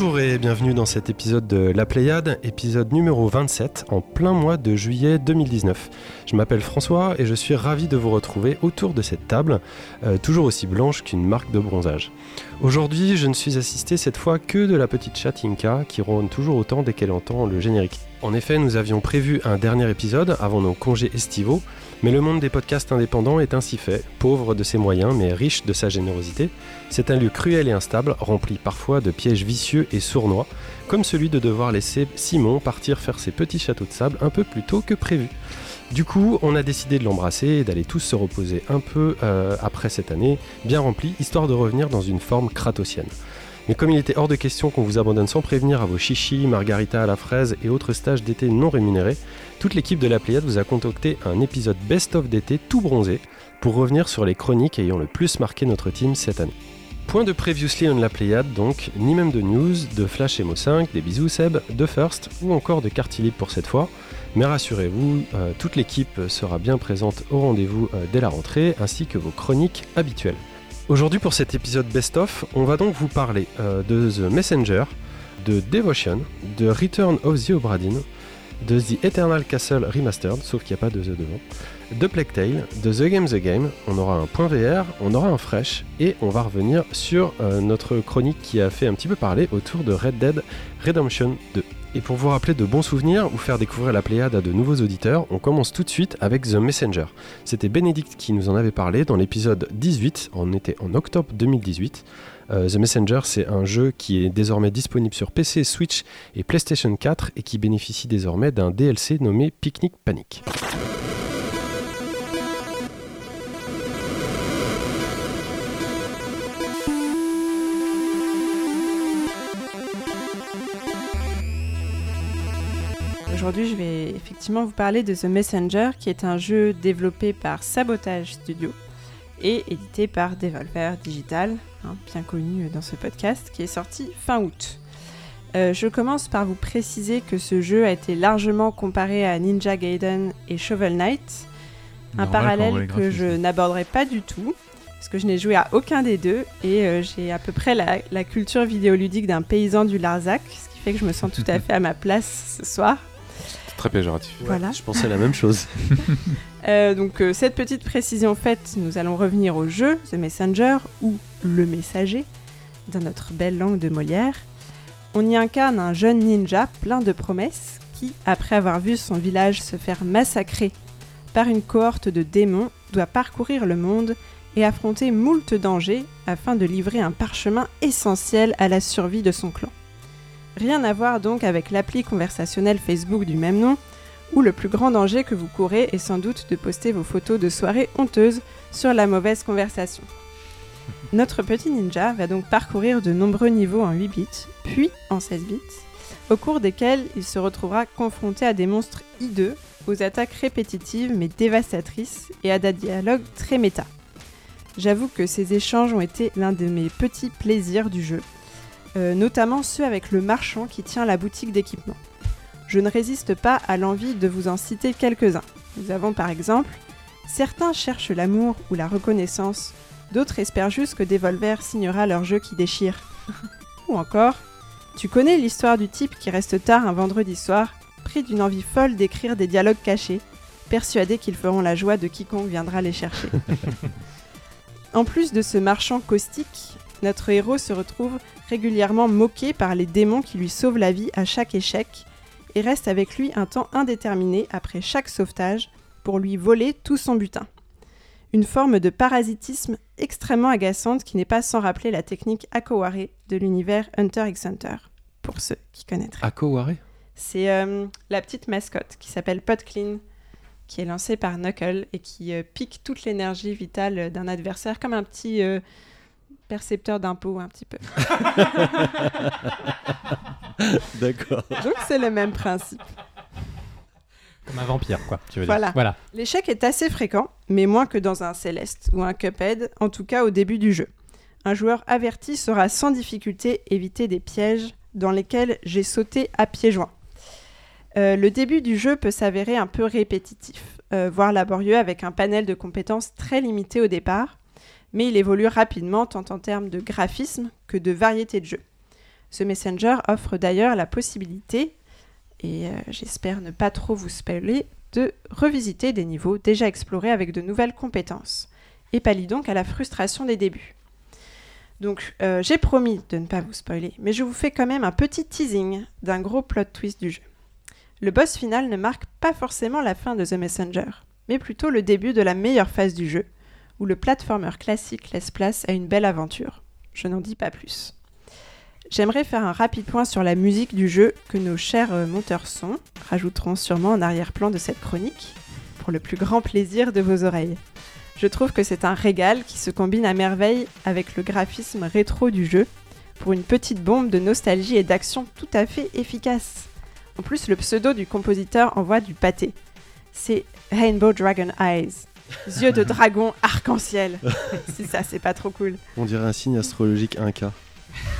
Bonjour et bienvenue dans cet épisode de La Pléiade, épisode numéro 27, en plein mois de juillet 2019. Je m'appelle François et je suis ravi de vous retrouver autour de cette table, euh, toujours aussi blanche qu'une marque de bronzage. Aujourd'hui, je ne suis assisté cette fois que de la petite chatte Inca qui ronronne toujours autant dès qu'elle entend le générique. En effet, nous avions prévu un dernier épisode avant nos congés estivaux, mais le monde des podcasts indépendants est ainsi fait, pauvre de ses moyens mais riche de sa générosité. C'est un lieu cruel et instable, rempli parfois de pièges vicieux et sournois, comme celui de devoir laisser Simon partir faire ses petits châteaux de sable un peu plus tôt que prévu. Du coup, on a décidé de l'embrasser et d'aller tous se reposer un peu euh, après cette année bien remplie, histoire de revenir dans une forme kratosienne. Mais comme il était hors de question qu'on vous abandonne sans prévenir à vos chichis, margarita à la fraise et autres stages d'été non rémunérés, toute l'équipe de la Pléiade vous a concocté un épisode best-of d'été tout bronzé pour revenir sur les chroniques ayant le plus marqué notre team cette année. Point de Previously on la Pléiade donc, ni même de news, de Flash Emo 5, des bisous Seb, de First ou encore de Cartilib pour cette fois. Mais rassurez-vous, euh, toute l'équipe sera bien présente au rendez-vous euh, dès la rentrée ainsi que vos chroniques habituelles. Aujourd'hui pour cet épisode best-of, on va donc vous parler euh, de The Messenger, de Devotion, de Return of the Obra Dinn, de The Eternal Castle Remastered, sauf qu'il n'y a pas de The devant, de Plague Tale, de The Game The Game, on aura un point VR, on aura un fresh, et on va revenir sur euh, notre chronique qui a fait un petit peu parler autour de Red Dead Redemption 2. Et pour vous rappeler de bons souvenirs ou faire découvrir la Pléiade à de nouveaux auditeurs, on commence tout de suite avec The Messenger. C'était Bénédicte qui nous en avait parlé dans l'épisode 18, on était en octobre 2018. Euh, The Messenger, c'est un jeu qui est désormais disponible sur PC, Switch et PlayStation 4 et qui bénéficie désormais d'un DLC nommé Picnic Panic. Aujourd'hui, je vais effectivement vous parler de The Messenger, qui est un jeu développé par Sabotage Studio et édité par Devolver Digital, hein, bien connu dans ce podcast, qui est sorti fin août. Euh, je commence par vous préciser que ce jeu a été largement comparé à Ninja Gaiden et Shovel Knight, un Normal parallèle que je n'aborderai pas du tout, parce que je n'ai joué à aucun des deux, et euh, j'ai à peu près la, la culture vidéoludique d'un paysan du Larzac, ce qui fait que je me sens tout à fait à ma place ce soir. Très péjoratif. Voilà. Je pensais la même chose. Euh, donc euh, cette petite précision faite, nous allons revenir au jeu The Messenger ou Le Messager dans notre belle langue de Molière. On y incarne un jeune ninja plein de promesses qui, après avoir vu son village se faire massacrer par une cohorte de démons, doit parcourir le monde et affronter moult dangers afin de livrer un parchemin essentiel à la survie de son clan. Rien à voir donc avec l'appli conversationnelle Facebook du même nom, où le plus grand danger que vous courez est sans doute de poster vos photos de soirées honteuses sur la mauvaise conversation. Notre petit ninja va donc parcourir de nombreux niveaux en 8 bits, puis en 16 bits, au cours desquels il se retrouvera confronté à des monstres hideux, aux attaques répétitives mais dévastatrices et à des dialogues très méta. J'avoue que ces échanges ont été l'un de mes petits plaisirs du jeu, euh, notamment ceux avec le marchand qui tient la boutique d'équipement je ne résiste pas à l'envie de vous en citer quelques-uns. Nous avons par exemple Certains cherchent l'amour ou la reconnaissance, d'autres espèrent juste que Devolver signera leur jeu qui déchire. ou encore Tu connais l'histoire du type qui reste tard un vendredi soir, pris d'une envie folle d'écrire des dialogues cachés, persuadé qu'ils feront la joie de quiconque viendra les chercher. en plus de ce marchand caustique, notre héros se retrouve régulièrement moqué par les démons qui lui sauvent la vie à chaque échec et reste avec lui un temps indéterminé après chaque sauvetage pour lui voler tout son butin. Une forme de parasitisme extrêmement agaçante qui n'est pas sans rappeler la technique Akoware de l'univers Hunter x Hunter, pour ceux qui connaîtraient. Akoware? C'est euh, la petite mascotte qui s'appelle Podclean, qui est lancée par Knuckle et qui euh, pique toute l'énergie vitale d'un adversaire comme un petit euh, percepteur d'impôts un petit peu. D'accord. Donc c'est le même principe. Comme un vampire, quoi. Tu veux Voilà. dire. Voilà. L'échec est assez fréquent, mais moins que dans un Céleste ou un Cuphead, en tout cas au début du jeu. Un joueur averti saura sans difficulté éviter des pièges dans lesquels j'ai sauté à pieds joints. Euh, le début du jeu peut s'avérer un peu répétitif, euh, voire laborieux avec un panel de compétences très limité au départ, mais il évolue rapidement tant en termes de graphisme que de variété de jeu. The Messenger offre d'ailleurs la possibilité, et euh, j'espère ne pas trop vous spoiler, de revisiter des niveaux déjà explorés avec de nouvelles compétences. Et pallie donc à la frustration des débuts. Donc euh, j'ai promis de ne pas vous spoiler, mais je vous fais quand même un petit teasing d'un gros plot twist du jeu. Le boss final ne marque pas forcément la fin de The Messenger, mais plutôt le début de la meilleure phase du jeu, où le platformer classique laisse place à une belle aventure. Je n'en dis pas plus. J'aimerais faire un rapide point sur la musique du jeu que nos chers euh, monteurs son rajouteront sûrement en arrière-plan de cette chronique, pour le plus grand plaisir de vos oreilles. Je trouve que c'est un régal qui se combine à merveille avec le graphisme rétro du jeu, pour une petite bombe de nostalgie et d'action tout à fait efficace. En plus, le pseudo du compositeur envoie du pâté. C'est Rainbow Dragon Eyes. Yeux de dragon arc-en-ciel. si ça, c'est pas trop cool. On dirait un signe astrologique Inca.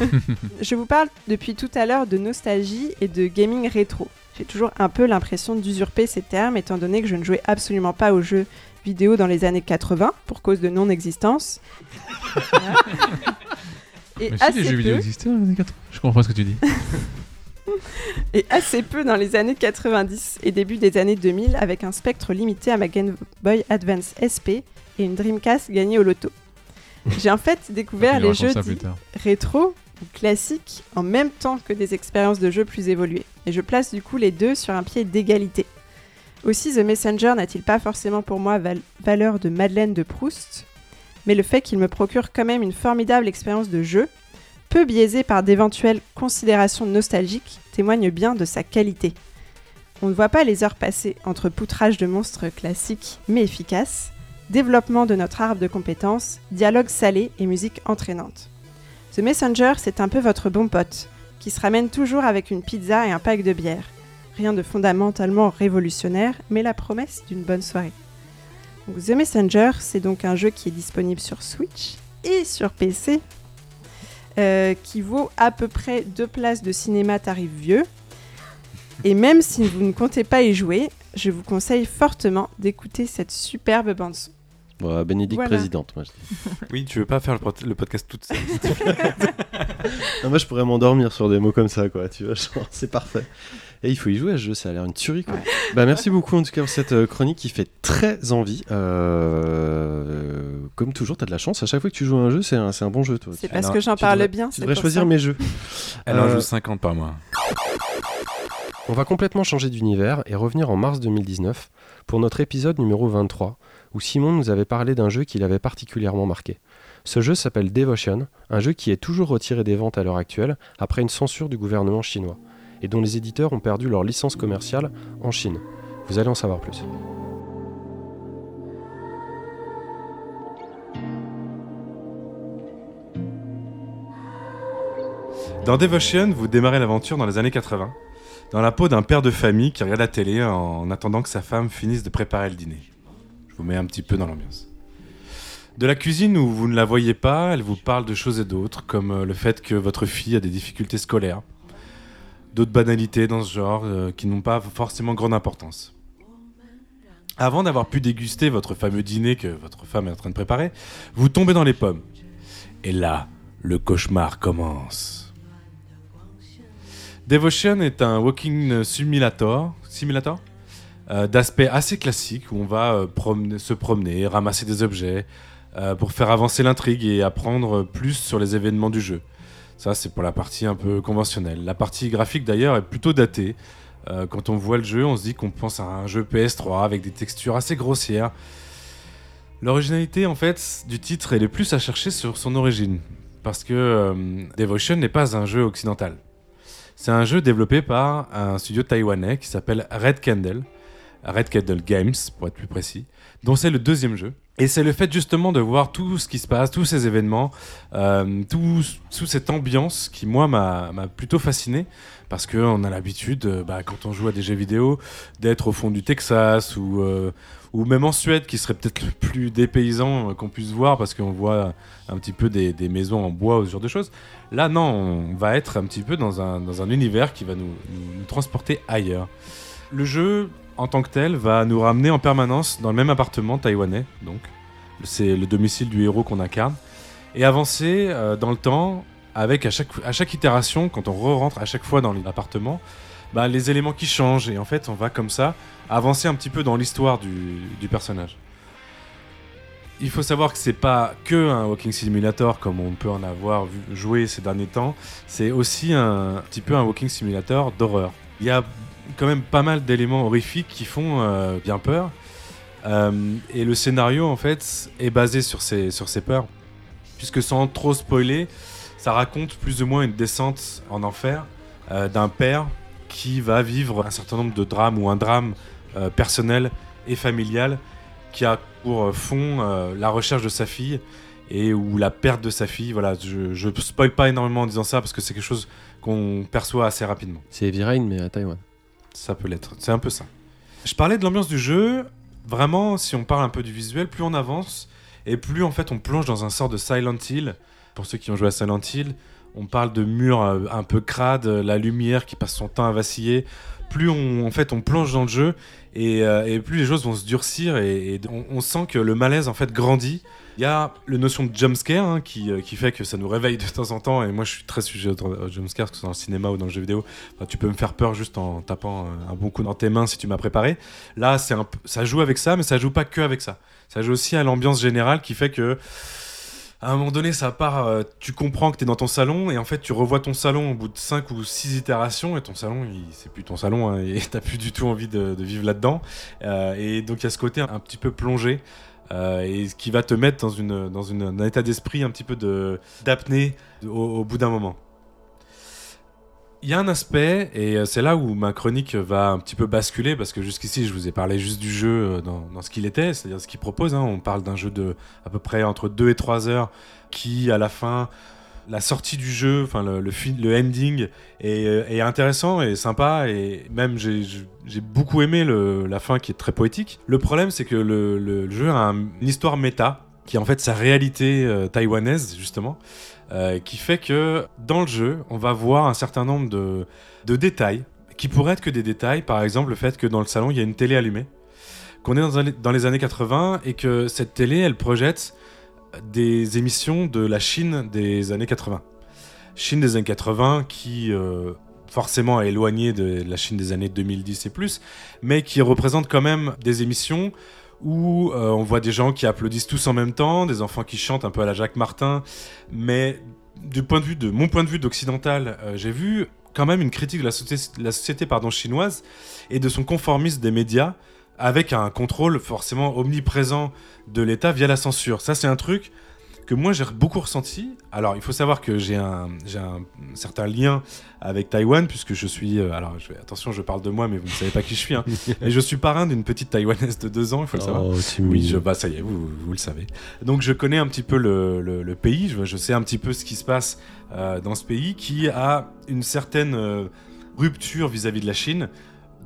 Je vous parle depuis tout à l'heure de nostalgie et de gaming rétro. J'ai toujours un peu l'impression d'usurper ces termes étant donné que je ne jouais absolument pas aux jeux vidéo dans les années 80 pour cause de non-existence. Et Mais si, les jeux vidéo existaient dans les années 80. Je comprends pas ce que tu dis. Et assez peu dans les années 90 et début des années 2000 avec un spectre limité à ma Game Boy Advance SP et une Dreamcast gagnée au loto. J'ai en fait découvert les jeux rétro ou classiques en même temps que des expériences de jeu plus évoluées. Et je place du coup les deux sur un pied d'égalité. Aussi, The Messenger n'a-t-il pas forcément pour moi val- valeur de Madeleine de Proust, mais le fait qu'il me procure quand même une formidable expérience de jeu, peu biaisée par d'éventuelles considérations nostalgiques, témoigne bien de sa qualité. On ne voit pas les heures passées entre poutrage de monstres classiques mais efficaces, développement de notre arbre de compétences, dialogue salé et musique entraînante. The Messenger, c'est un peu votre bon pote, qui se ramène toujours avec une pizza et un pack de bière. Rien de fondamentalement révolutionnaire, mais la promesse d'une bonne soirée. The Messenger, c'est donc un jeu qui est disponible sur Switch et sur PC, euh, qui vaut à peu près deux places de cinéma tarif vieux. Et même si vous ne comptez pas y jouer, je vous conseille fortement d'écouter cette superbe bande son. Bon, Bénédicte Voilà. présidente, moi je dis. Oui, tu veux pas faire le, pod- le podcast toute seule. Ah, moi je pourrais m'endormir sur des mots comme ça, quoi. Tu vois, genre, c'est parfait. Et il faut y jouer à ce jeu, ça a l'air une tuerie, quoi. Bah, merci beaucoup en tout cas pour cette euh, chronique qui fait très envie. Euh, Comme toujours, t'as de la chance. À chaque fois que tu joues à un jeu, c'est un, bon jeu, toi. C'est Tu- parce Alors, que j'en tu parle devrais- bien. Tu c'est devrais choisir ça. mes jeux. Elle en Euh, joue 50 par mois. On va complètement changer d'univers et revenir en mars 2019 pour notre épisode numéro 23, où Simon nous avait parlé d'un jeu qui l'avait particulièrement marqué. Ce jeu s'appelle Devotion, un jeu qui est toujours retiré des ventes à l'heure actuelle après une censure du gouvernement chinois, et dont les éditeurs ont perdu leur licence commerciale en Chine. Vous allez en savoir plus. Dans Devotion, vous démarrez l'aventure dans les années 80, dans la peau d'un père de famille qui regarde la télé en attendant que sa femme finisse de préparer le dîner. Je vous mets un petit peu dans l'ambiance. De la cuisine où vous ne la voyez pas, elle vous parle de choses et d'autres, comme euh, le fait que votre fille a des difficultés scolaires, d'autres banalités dans ce genre euh, qui n'ont pas forcément grande importance. Avant d'avoir pu déguster votre fameux dîner que votre femme est en train de préparer, vous tombez dans les pommes. Et là, le cauchemar commence. Devotion est un walking simulator, euh, d'aspect assez classique où on va euh, promener- se promener, ramasser des objets pour faire avancer l'intrigue et apprendre plus sur les événements du jeu. Ça, c'est pour la partie un peu conventionnelle. La partie graphique, d'ailleurs, est plutôt datée. Euh, quand on voit le jeu, on se dit qu'on pense à un jeu PS3 avec des textures assez grossières. L'originalité, en fait, du titre, elle est plus à chercher sur son origine. Parce que euh, Devotion n'est pas un jeu occidental. C'est un jeu développé par un studio taïwanais qui s'appelle Red Candle, Red Candle Games pour être plus précis, dont c'est le deuxième jeu. Et c'est le fait justement de voir tout ce qui se passe, tous ces événements, euh, tout, toute cette ambiance qui moi m'a plutôt fasciné parce qu'on a l'habitude, euh, bah, quand on joue à des jeux vidéo, d'être au fond du Texas ou, euh, ou même en Suède qui serait peut-être le plus dépaysant euh, qu'on puisse voir parce qu'on voit un petit peu des, des maisons en bois ou ce genre de choses. Là, non, on va être un petit peu dans un, dans un univers qui va nous- nous transporter ailleurs. Le jeu, en tant que tel, va nous ramener en permanence dans le même appartement taïwanais, donc. C'est le domicile du héros qu'on incarne. Et avancer euh, dans le temps avec à chaque, à chaque itération, quand on re-rentre à chaque fois dans l'appartement, bah, les éléments qui changent. Et en fait, on va comme ça avancer un petit peu dans l'histoire du, personnage. Il faut savoir que c'est pas que un walking simulator comme on peut en avoir vu jouer ces derniers temps, c'est aussi un petit peu un walking simulator d'horreur. Il y a quand même pas mal d'éléments horrifiques qui font euh, bien peur. Euh, et le scénario en fait est basé sur ces, sur ces peurs. Puisque sans trop spoiler, ça raconte plus ou moins une descente en enfer euh, d'un père qui va vivre un certain nombre de drames ou un drame personnel et familial qui a pour fond la recherche de sa fille et ou la perte de sa fille. Voilà, je, je spoil pas énormément en disant ça parce que c'est quelque chose qu'on perçoit assez rapidement. C'est Heavy Rain, mais à Taïwan. Ça peut l'être, c'est un peu ça. Je parlais de l'ambiance du jeu. Vraiment, si on parle un peu du visuel, plus on avance et plus en fait on plonge dans un sort de Silent Hill. Pour ceux qui ont joué à Silent Hill, on parle de murs euh, un peu crades, euh, la lumière qui passe son temps à vaciller. Plus on, en fait, on plonge dans le jeu et, euh, plus les choses vont se durcir et, et on, on sent que le malaise en fait grandit. Il y a la notion de jumpscare hein, qui, euh, qui fait que ça nous réveille de temps en temps. Et moi, je suis très sujet au jumpscare, que ce soit dans le cinéma ou dans le jeu vidéo. Tu peux me faire peur juste en tapant euh, un bon coup dans tes mains si tu m'as préparé. Là, ça joue avec ça, mais ça joue pas que avec ça. Ça joue aussi à l'ambiance générale qui fait que à un moment donné, ça part, euh, tu comprends que tu es dans ton salon et en fait, tu revois ton salon au bout de 5 ou 6 itérations et ton salon, c'est plus ton salon hein, et t'as plus du tout envie de, vivre là-dedans. Et donc, il y a ce côté un petit peu plongé euh, et ce qui va te mettre dans, une, dans un état d'esprit un petit peu d'apnée au, bout d'un moment. Il y a un aspect, et euh, c'est là où ma chronique va un petit peu basculer, parce que jusqu'ici, je vous ai parlé juste du jeu euh, dans, dans ce qu'il était, c'est-à-dire ce qu'il propose. hein. On parle d'un jeu de à peu près entre 2 et 3 heures, qui, à la fin, la sortie du jeu, enfin le, le, le ending, est, euh, est intéressant et sympa, et même j'ai- beaucoup aimé le- la fin qui est très poétique. Le problème, c'est que le, le- jeu a un- une histoire méta, qui est en fait sa réalité euh, taïwanaise, justement. Euh, qui fait que dans le jeu, on va voir un certain nombre de, de détails qui pourraient être que des détails. Par exemple, le fait que dans le salon, il y a une télé allumée, qu'on est dans, dans les années 80 et que cette télé, elle projette des émissions de la Chine des années 80. Chine des années 80 qui euh, forcément est éloignée de la Chine des années 2010 et plus, mais qui représente quand même des émissions où euh, on voit des gens qui applaudissent tous en même temps, des enfants qui chantent un peu à la Jacques Martin, mais du point de vue de mon point de vue d'occidental, euh, j'ai vu quand même une critique de la société, la société pardon, chinoise et de son conformisme des médias avec un contrôle forcément omniprésent de l'État via la censure. Ça, c'est un truc que moi j'ai beaucoup ressenti. Alors, il faut savoir que j'ai un, j'ai un certain lien avec Taïwan puisque je suis. euh, alors, je attention, je parle de moi, mais vous ne savez pas qui je suis. hein. Et je suis parrain d'une petite Taïwanaise de deux ans, il faut le savoir. Oh, Oui, je, bah ça y est, vous, vous le savez. Donc je connais un petit peu le, le- le pays, je, je sais un petit peu ce qui se passe euh, dans ce pays qui a une certaine euh, rupture vis-à-vis de la Chine,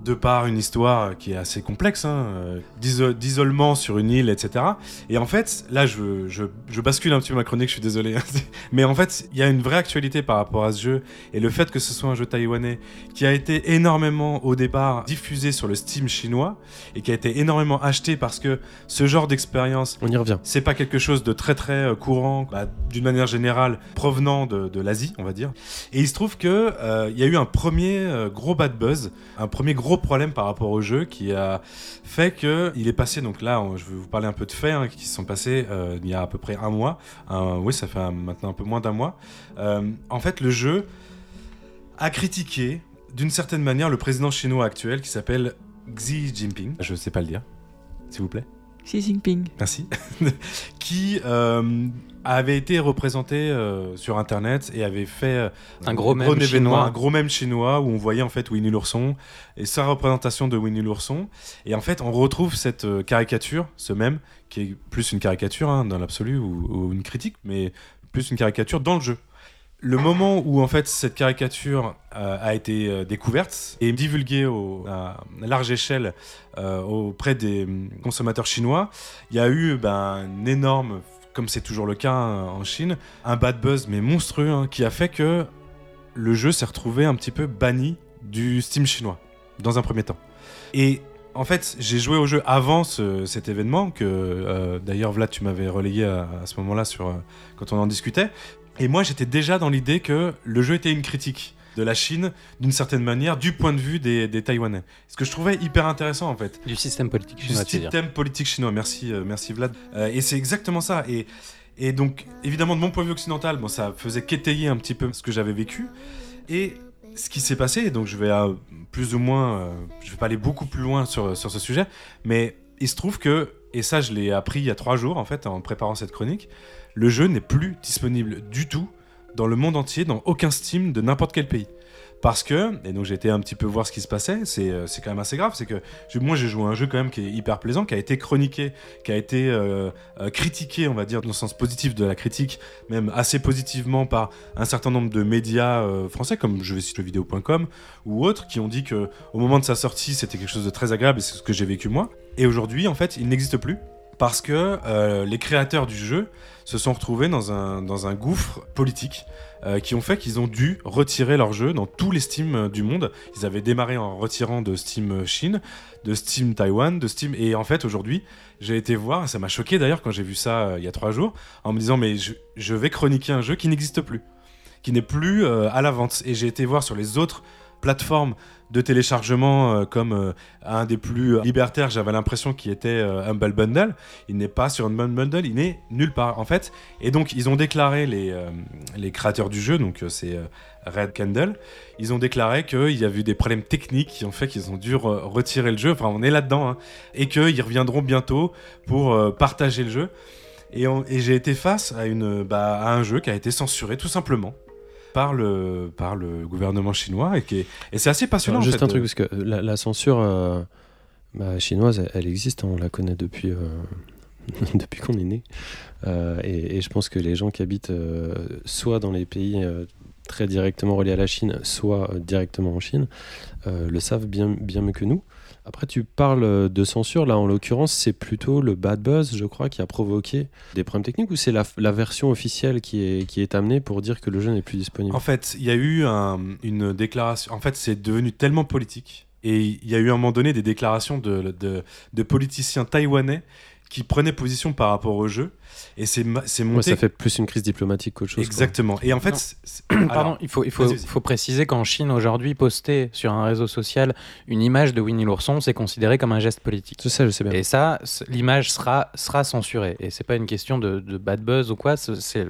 de par une histoire qui est assez complexe, hein, euh, d'iso- d'isolement sur une île, etc. Et en fait, là, je, je- je bascule un petit peu ma chronique, je suis désolé. hein. Mais en fait, il y a une vraie actualité par rapport à ce jeu, et le fait que ce soit un jeu taïwanais qui a été énormément, au départ, diffusé sur le Steam chinois, et qui a été énormément acheté parce que ce genre d'expérience On y revient. c'est pas quelque chose de très très euh, courant, bah, d'une manière générale, provenant de, de l'Asie, on va dire. Et il se trouve que euh, il y a eu un premier gros bad buzz, un premier gros problème par rapport au jeu qui a fait que il est passé. Donc là, je vais vous parler un peu de faits hein, qui se sont passés euh, il y a à peu près un mois. Oui, ça fait maintenant un peu moins d'un mois. Euh, en fait, le jeu a critiqué d'une certaine manière le président chinois actuel qui s'appelle Xi Jinping. Je sais pas le dire, s'il vous plaît. Xi Jinping. Merci, qui euh, avait été représenté euh, sur internet et avait fait euh, Un gros mème événement, chinois. un gros mème chinois où on voyait en fait Winnie l'ourson et sa représentation de Winnie l'ourson. Et en fait, on retrouve cette caricature, ce mème, qui est plus une caricature hein, dans l'absolu ou, ou une critique, mais plus une caricature dans le jeu. Le moment où en fait cette caricature euh, a été euh, découverte et divulguée à large échelle euh, auprès des hum, consommateurs chinois, il y a eu ben, un énorme, comme c'est toujours le cas hein, en Chine, un bad buzz mais monstrueux hein, qui a fait que le jeu s'est retrouvé un petit peu banni du Steam chinois dans un premier temps. Et en fait, j'ai joué au jeu avant ce- cet événement, que d'ailleurs, Vlad, tu m'avais relayé à, ce moment-là quand on en discutait. Et moi, j'étais déjà dans l'idée que le jeu était une critique de la Chine, d'une certaine manière, du point de vue des, des Taïwanais. Ce que je trouvais hyper intéressant, en fait Du système politique du chinois, dire. système politique chinois. Merci, euh, merci Vlad. Euh, et c'est exactement ça. Et, et donc, évidemment, de mon point de vue occidental, bon, ça faisait qu'étayer un petit peu ce que j'avais vécu. Et ce qui s'est passé, donc je vais plus ou moins, euh, je vais pas aller beaucoup plus loin sur, sur ce sujet, mais il se trouve que, et ça je l'ai appris il y a trois jours en fait, en préparant cette chronique, le jeu n'est plus disponible du tout dans le monde entier, dans aucun Steam de n'importe quel pays. Parce que, et donc j'ai été un petit peu voir ce qui se passait, c'est euh, quand même assez grave, c'est que moi j'ai joué à un jeu quand même qui est hyper plaisant, qui a été chroniqué, qui a été euh, euh, critiqué, on va dire, dans le sens positif de la critique, même assez positivement par un certain nombre de médias français, comme je vais citer le vidéo.com ou autres, qui ont dit que au moment de sa sortie c'était quelque chose de très agréable et c'est ce que j'ai vécu moi. Et aujourd'hui, en fait, il n'existe plus parce que euh, les créateurs du jeu se sont retrouvés dans un, gouffre politique euh, qui ont fait qu'ils ont dû retirer leur jeu dans tous les Steam euh, du monde. Ils avaient démarré en retirant de Steam Chine, de Steam Taïwan, de Steam... Et en fait, aujourd'hui, j'ai été voir, ça m'a choqué d'ailleurs quand j'ai vu ça il y a trois jours, en me disant, mais je, vais chroniquer un jeu qui n'existe plus, qui n'est plus à la vente. Et j'ai été voir sur les autres plateformes de téléchargement euh, comme euh, un des plus libertaires, j'avais l'impression qu'il était euh, Humble Bundle. Il n'est pas sur Humble Bundle, il n'est nulle part en fait. Et donc ils ont déclaré les, les créateurs du jeu, donc c'est Red Candle, ils ont déclaré qu'il y avait eu des problèmes techniques qui ont fait qu'ils ont dû re- retirer le jeu. Enfin, on est là-dedans, hein. et qu'ils reviendront bientôt pour partager le jeu. Et j'ai été face à, une, bah, à un jeu qui a été censuré tout simplement par le, par le gouvernement chinois et, qui et c'est assez passionnant. Alors, en juste fait, un truc, de- parce que la, la censure euh, bah, chinoise, elle, elle existe, hein, on la connaît depuis, euh, depuis qu'on est né. Euh, et, et je pense que les gens qui habitent euh, soit dans les pays euh, très directement reliés à la Chine, soit euh, directement en Chine, euh, le savent bien, bien mieux que nous. Après, tu parles euh, de censure. Là, en l'occurrence, c'est plutôt le bad buzz, je crois, qui a provoqué des problèmes techniques ou c'est la, version officielle qui est, amenée pour dire que le jeu n'est plus disponible? En fait, il y a eu un- une déclaration. En fait, c'est devenu tellement politique. Et il y a eu à un moment donné des déclarations de politiciens taïwanais qui prenaient position par rapport au jeu. Et c'est c'est Ouais, monté. ça fait plus une crise diplomatique qu'autre chose. quoi. Exactement. Et en fait, c'est- c'est- Pardon, il faut, il faut, faut préciser qu'en Chine aujourd'hui, poster sur un réseau social une image de Winnie l'ourson, c'est considéré comme un geste politique. Je sais, je sais bien. Et ça, l'image sera, sera censurée. Et c'est pas une question de, de bad buzz ou quoi, c'est- c'est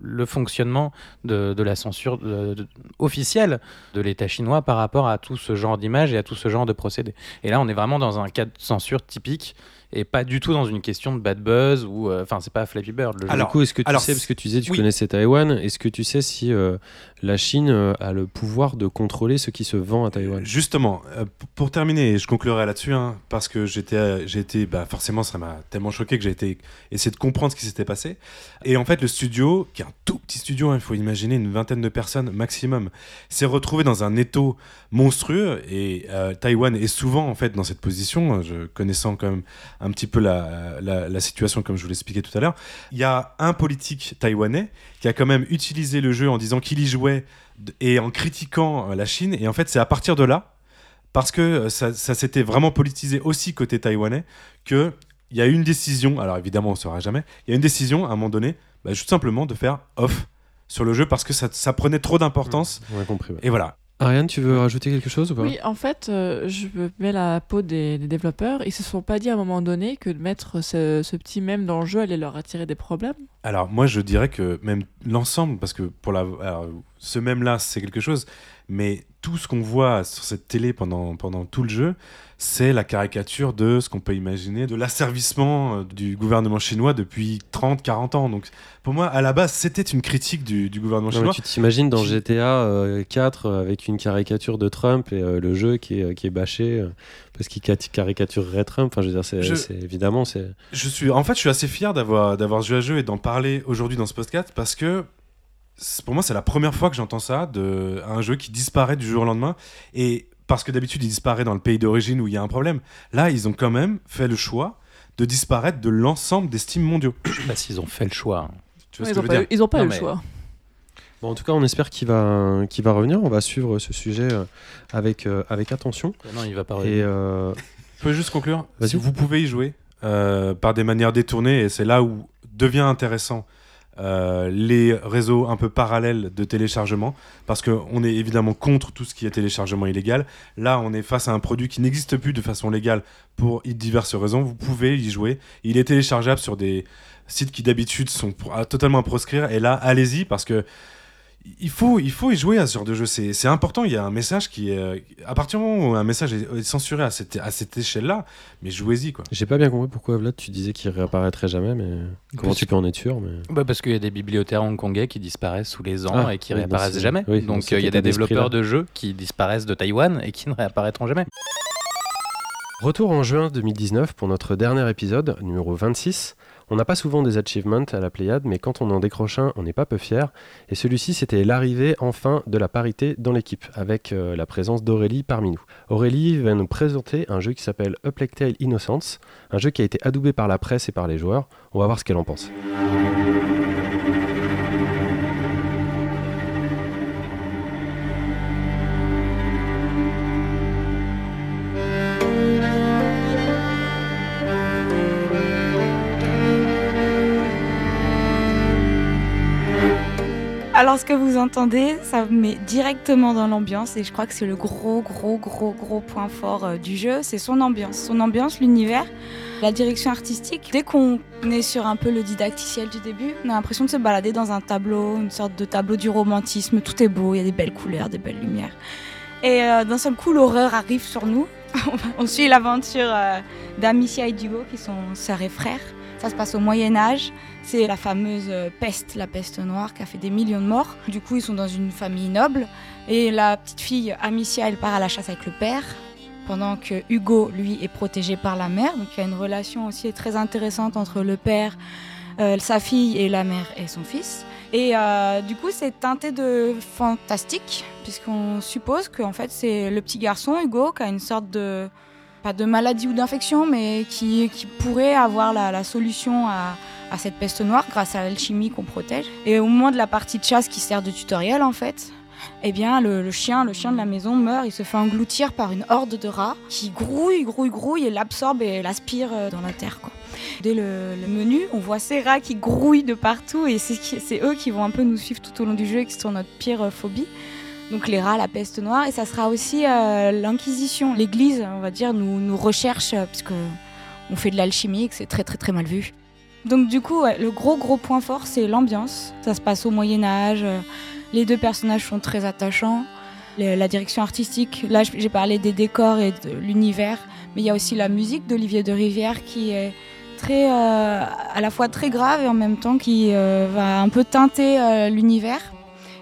le fonctionnement de, de la censure de- de- officielle de l'État chinois par rapport à tout ce genre d'image et à tout ce genre de procédés. Et là, on est vraiment dans un cas de censure typique et pas du tout dans une question de bad buzz ou. euh, Enfin, c'est pas Flappy Bird. Le jeu. Alors, du coup, est-ce que tu alors, sais, parce que tu disais tu oui. connaissais Taïwan, est-ce que tu sais si euh, la Chine euh, a le pouvoir de contrôler ce qui se vend à Taïwan Justement, euh, pour terminer, je conclurai là-dessus, hein, parce que j'étais, euh, j'ai bah, forcément, ça m'a tellement choqué que j'ai été essayer de comprendre ce qui s'était passé. Et en fait, le studio, qui est un tout petit studio, hein, il faut imaginer une vingtaine de personnes maximum, s'est retrouvé dans un étau monstrueux. Et Taïwan est souvent en fait dans cette position. euh, Je connaissant quand même un petit peu la, la, la situation, comme je vous l'expliquais tout à l'heure, il y a un politique taïwanais qui a quand même utilisé le jeu en disant qu'il y jouait et en critiquant euh, la Chine. Et en fait, c'est à partir de là, parce que euh, ça, ça s'était vraiment politisé aussi côté taïwanais, que il y a eu une décision. Alors évidemment, on ne saura jamais. Il y a une décision à un moment donné, bah, juste simplement de faire off sur le jeu parce que ça, ça prenait trop d'importance. On a compris. ouais. Et voilà. Ariane, tu veux rajouter quelque chose ou pas? Oui, en fait, euh, je me mets la peau des, des développeurs. Ils se sont pas dit à un moment donné que de mettre ce, ce petit mème dans le jeu allait leur attirer des problèmes. Alors moi je dirais que même l'ensemble, parce que pour la, alors, ce même là c'est quelque chose, mais tout ce qu'on voit sur cette télé pendant, pendant tout le jeu, c'est la caricature de ce qu'on peut imaginer de l'asservissement euh, du gouvernement chinois depuis 30-40 ans. Donc pour moi à la base c'était une critique du, du gouvernement Non, chinois. tu t'imagines dans GTA euh, 4 euh, avec une caricature de Trump et euh, le jeu qui est, qui est bâché euh, parce qu'il cat- caricaturerait Trump. Enfin, je veux dire, c'est, Je- c'est- évidemment, c'est. Je suis, en fait, je suis assez fier d'avoir d'avoir joué à jeu et d'en parler aujourd'hui dans ce podcast parce que pour moi, c'est la première fois que j'entends ça de un jeu qui disparaît du jour au lendemain et parce que d'habitude il disparaît dans le pays d'origine où il y a un problème. Là, ils ont quand même fait le choix de disparaître de l'ensemble des Steam mondiaux. Je sais pas s'ils ont fait le choix. Tu vois ils ce ont que je pas, eu, dire ils ont pas Non, eu mais- le choix. Bon, en tout cas, on espère qu'il va, qu'il va revenir. On va suivre ce sujet euh, avec, euh, avec attention. Non, il va pas Et revenir. euh, peux juste conclure. Si vous pouvez y jouer euh, par des manières détournées, et c'est là où devient intéressant euh, les réseaux un peu parallèles de téléchargement, parce qu'on est évidemment contre tout ce qui est téléchargement illégal. Là, on est face à un produit qui n'existe plus de façon légale pour diverses raisons. Vous pouvez y jouer. Il est téléchargeable sur des sites qui d'habitude sont à- totalement à proscrire, et là, allez-y, parce que il faut, il faut y jouer à ce genre de jeu. C'est c'est important. Il y a un message qui est. euh, À partir du moment où un message est, censuré à cette, à cette échelle-là, mais jouez-y, quoi. J'ai pas bien compris pourquoi Vlad tu disais qu'il réapparaîtrait jamais, mais comment Parce tu peux en être sûr mais... Bah, parce qu'il y a des bibliothécaires hongkongais qui disparaissent tous les ans Ah, et qui oui, réapparaissent jamais. oui, Donc euh, il y a des développeurs de jeux qui disparaissent de Taïwan et qui ne réapparaîtront jamais. Retour en juin 2019 pour notre dernier épisode, numéro 26. On n'a pas souvent des achievements à la Pléiade, mais quand on en décroche un, on n'est pas peu fier. Et celui-ci, c'était l'arrivée enfin de la parité dans l'équipe, avec euh, la présence d'Aurélie parmi nous. Aurélie va nous présenter un jeu qui s'appelle Plague Tale Innocence, un jeu qui a été adoubé par la presse et par les joueurs. On va voir ce qu'elle en pense. Alors ce que vous entendez, ça vous met directement dans l'ambiance et je crois que c'est le gros gros gros gros point fort euh, du jeu, c'est son ambiance. Son ambiance, l'univers, la direction artistique. Dès qu'on est sur un peu le didacticiel du début, on a l'impression de se balader dans un tableau, une sorte de tableau du romantisme. Tout est beau, il y a des belles couleurs, des belles lumières. Et euh, d'un seul coup, l'horreur arrive sur nous. on suit l'aventure euh, d'Amicia et d'Hugo qui sont sœurs et frères. Ça se passe au Moyen Âge. C'est la fameuse euh, peste, la peste noire, qui a fait des millions de morts. Du coup, ils sont dans une famille noble. Et la petite fille Amicia, elle part à la chasse avec le père, pendant que Hugo, lui, est protégé par la mère. Donc il y a une relation aussi très intéressante entre le père, euh, sa fille et la mère et son fils. Et euh, du coup, c'est teinté de fantastique, puisqu'on suppose qu'en fait, c'est le petit garçon, Hugo, qui a une sorte de. pas de maladie ou d'infection, mais qui, pourrait avoir la solution à, à cette peste noire grâce à l'alchimie qu'on protège. Et au moment de la partie de chasse qui sert de tutoriel, en fait, eh bien, le, chien, le chien de la maison meurt, il se fait engloutir par une horde de rats qui grouille, grouille, grouille et l'absorbe et l'aspire euh, dans la terre. Quoi. Dès le, menu, on voit ces rats qui grouillent de partout et c'est eux qui vont un peu nous suivre tout au long du jeu et qui sont notre pire euh, phobie. Donc les rats, la peste noire, et ça sera aussi euh, l'Inquisition. L'Église, on va dire, nous, nous recherche euh, puisque on fait de l'alchimie et que c'est très très très mal vu. Donc du coup, le gros gros point fort, c'est l'ambiance. Ça se passe au Moyen Âge. euh, Les deux personnages sont très attachants. La direction artistique, là j'ai parlé des décors et de l'univers, mais il y a aussi la musique d'Olivier de Rivière qui est très, euh, à la fois très grave et en même temps qui euh, va un peu teinter l'univers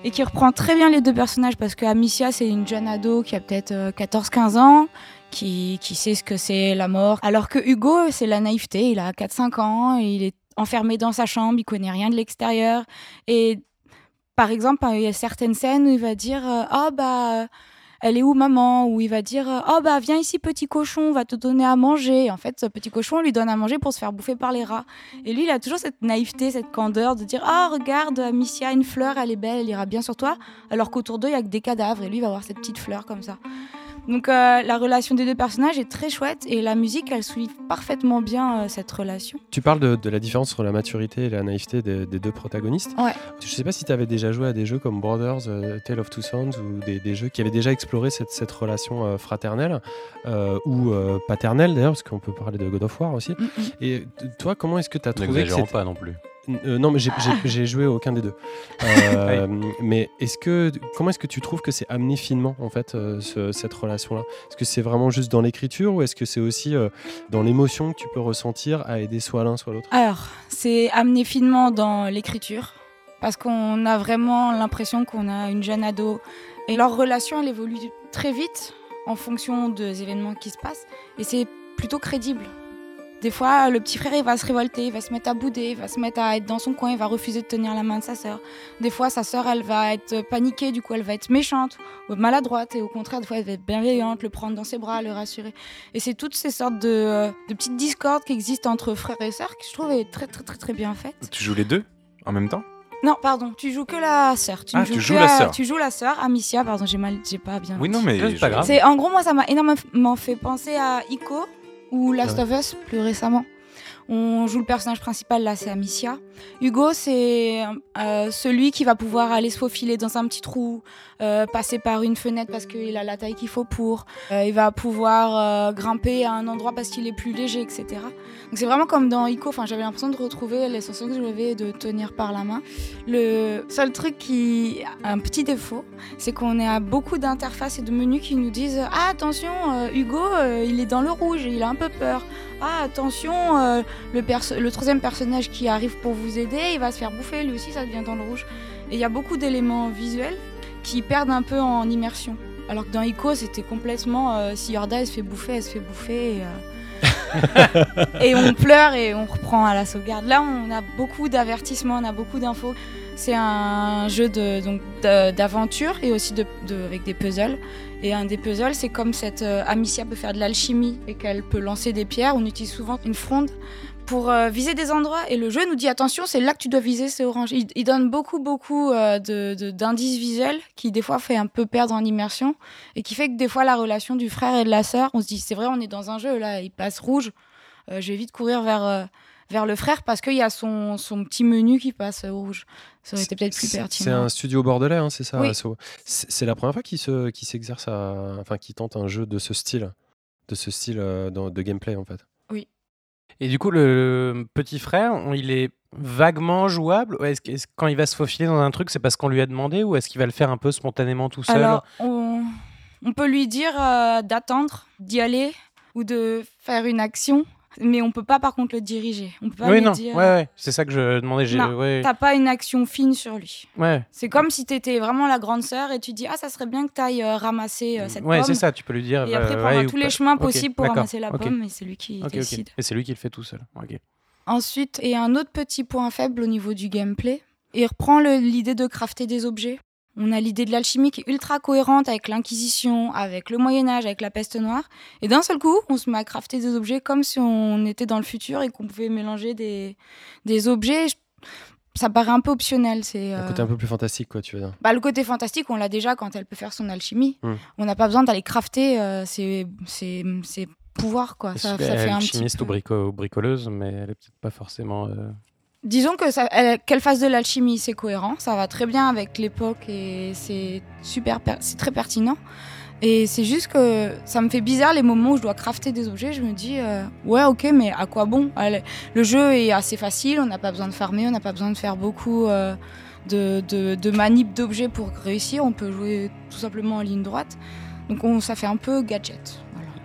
et qui reprend très bien les deux personnages parce que Amicia c'est une jeune ado qui a peut-être euh, 14-15 ans qui, sait ce que c'est la mort alors que Hugo c'est la naïveté il a 4-5 ans il est enfermé dans sa chambre il connaît rien de l'extérieur et par exemple il y a certaines scènes où il va dire euh, oh bah elle est où maman? Ou il va dire oh bah viens ici petit cochon, on va te donner à manger. En fait, ce petit cochon on lui donne à manger pour se faire bouffer par les rats. Et lui, il a toujours cette naïveté, cette candeur de dire ah regarde Amicia, une fleur, elle est belle, elle ira bien sur toi. Alors qu'autour d'eux il y a que des cadavres et lui il va avoir cette petite fleur comme ça. Donc euh, la relation des deux personnages est très chouette et la musique elle suit parfaitement bien euh, cette relation. Tu parles de, de la différence entre la maturité et la naïveté des, des deux protagonistes. Ouais. Je sais pas si tu avais déjà joué à des jeux comme Brothers, euh, Tale of Two Sons ou des, des jeux qui avaient déjà exploré cette, cette relation euh, fraternelle euh, ou euh, paternelle d'ailleurs, parce qu'on peut parler de God of War aussi. Mm. Et toi, comment est-ce que tu as trouvé N'exagérons pas non plus. Euh, non, mais j'ai- j'ai joué aucun des deux. Euh, Mais est-ce que comment est-ce que tu trouves que c'est amené finement en fait euh, ce- cette relation-là? Est-ce que c'est vraiment juste dans l'écriture ou est-ce que c'est aussi euh, dans l'émotion que tu peux ressentir à aider soit l'un soit l'autre? Alors, c'est amené finement dans l'écriture, parce qu'on a vraiment l'impression qu'on a une jeune ado. Et leur relation, elle évolue très vite en fonction des événements qui se passent, et c'est plutôt crédible. Des fois, le petit frère, il va se révolter, il va se mettre à bouder, il va se mettre à être dans son coin, il va refuser de tenir la main de sa sœur. Des fois, sa sœur, elle va être paniquée, du coup, elle va être méchante ou maladroite, et au contraire, des fois, elle va être bienveillante, le prendre dans ses bras, le rassurer. Et c'est toutes ces sortes de, euh, de petites discordes qui existent entre frères et sœurs, qui je trouve est très très très très bien faites. Tu joues les deux en même temps? Non, pardon, tu joues que la sœur. Tu Ah, ne tu joues la sœur. Tu joues la sœur, Amicia, pardon, j'ai mal, j'ai pas bien. Oui, non, mais. C'est pas grave. C'est en gros moi ça m'a énormément fait penser à Ico ou Last Ah of Us plus récemment. On joue le personnage principal, là, c'est Amicia. Hugo, c'est euh, celui qui va pouvoir aller se faufiler dans un petit trou, euh, passer par une fenêtre parce qu'il a la taille qu'il faut pour. Euh, il va pouvoir grimper à un endroit parce qu'il est plus léger, etc. Donc c'est vraiment comme dans Ico. Enfin, j'avais l'impression de retrouver les sensations que j'avais de tenir par la main. Le seul truc qui a un petit défaut, c'est qu'on est à beaucoup d'interfaces et de menus qui nous disent Ah, attention, Hugo, il est dans le rouge, il a un peu peur. Ah, attention, euh, le, troisième personnage qui arrive pour vous aider, il va se faire bouffer, lui aussi, ça devient dans le rouge. Et il y a beaucoup d'éléments visuels qui perdent un peu en immersion. Alors que dans Ico, c'était complètement euh, si Yorda elle se fait bouffer, elle se fait bouffer. Et, euh, et on pleure et on reprend à la sauvegarde. Là, on a beaucoup d'avertissements, on a beaucoup d'infos. C'est un jeu d'aventure et aussi de, avec des puzzles. Et un des puzzles, c'est comme cette euh, Amicia peut faire de l'alchimie et qu'elle peut lancer des pierres. On utilise souvent une fronde pour euh, viser des endroits. Et le jeu nous dit attention, c'est là que tu dois viser, c'est orange. Il, donne beaucoup, beaucoup euh, de, d'indices visuels qui, des fois, fait un peu perdre en immersion et qui fait que, des fois, la relation du frère et de la sœur, on se dit c'est vrai, on est dans un jeu, là, il passe rouge. Je vais vite courir vers, vers le frère parce qu'il y a son, son petit menu qui passe rouge. Ça aurait été peut-être plus C'est- pertinent. C'est un studio bordelais, hein, c'est ça Oui. C'est la première fois qu'il se, qu'il s'exerce à. Enfin, qu'il tente un jeu de ce style. De ce style euh, de gameplay, en fait. Et du coup, le petit frère, on- il est vaguement jouable Ou Est-ce que quand il va se faufiler dans un truc, c'est parce qu'on lui a demandé ou est-ce qu'il va le faire un peu spontanément tout seul? Alors, on, on peut lui dire euh, d'attendre, d'y aller ou de faire une action, mais on peut pas par contre le diriger. On peut pas Oui, lui non, dire. ouais, ouais, c'est ça que je demandais. j'ai- Non, ouais, T'as pas une action fine sur lui. ouais, C'est comme si t'étais vraiment la grande sœur et tu dis ah ça serait bien que t'ailles euh, ramasser euh, cette ouais, pomme. c'est ça. Tu peux lui dire. Et euh, après ouais, prendre ou tous les pas. chemins possibles pour d'accord, ramasser la ok. pomme et c'est lui qui décide. Et c'est lui qui le fait tout seul. Ensuite, et un autre petit point faible au niveau du gameplay, il reprend le- l'idée de crafter des objets. On a l'idée de l'alchimie qui est ultra cohérente avec l'Inquisition, avec le Moyen Âge, avec la peste noire. Et d'un seul coup, on se met à crafter des objets comme si on était dans le futur et qu'on pouvait mélanger des, des objets. Je- Ça paraît un peu optionnel. C'est Un euh, côté un peu plus fantastique, quoi, tu veux dire. bah, le côté fantastique, on l'a déjà quand elle peut faire son alchimie. Hmm. On n'a pas besoin d'aller crafter euh, ses, ses- ses pouvoirs. Quoi. Ça, Elle ça est fait un petit alchimiste peu- ou, brico- ou bricoleuse, mais elle est peut-être pas forcément. euh, Disons que qu'elle fasse de l'alchimie, c'est cohérent, ça va très bien avec l'époque et c'est super, per- c'est très pertinent. Et c'est juste que ça me fait bizarre les moments où je dois crafter des objets. Je me dis, euh, ouais, ok, mais à quoi bon? Le jeu est assez facile, on n'a pas besoin de farmer, on n'a pas besoin de faire beaucoup euh, de, de, manip d'objets pour réussir. On peut jouer tout simplement en ligne droite. Donc on, ça fait un peu gadget.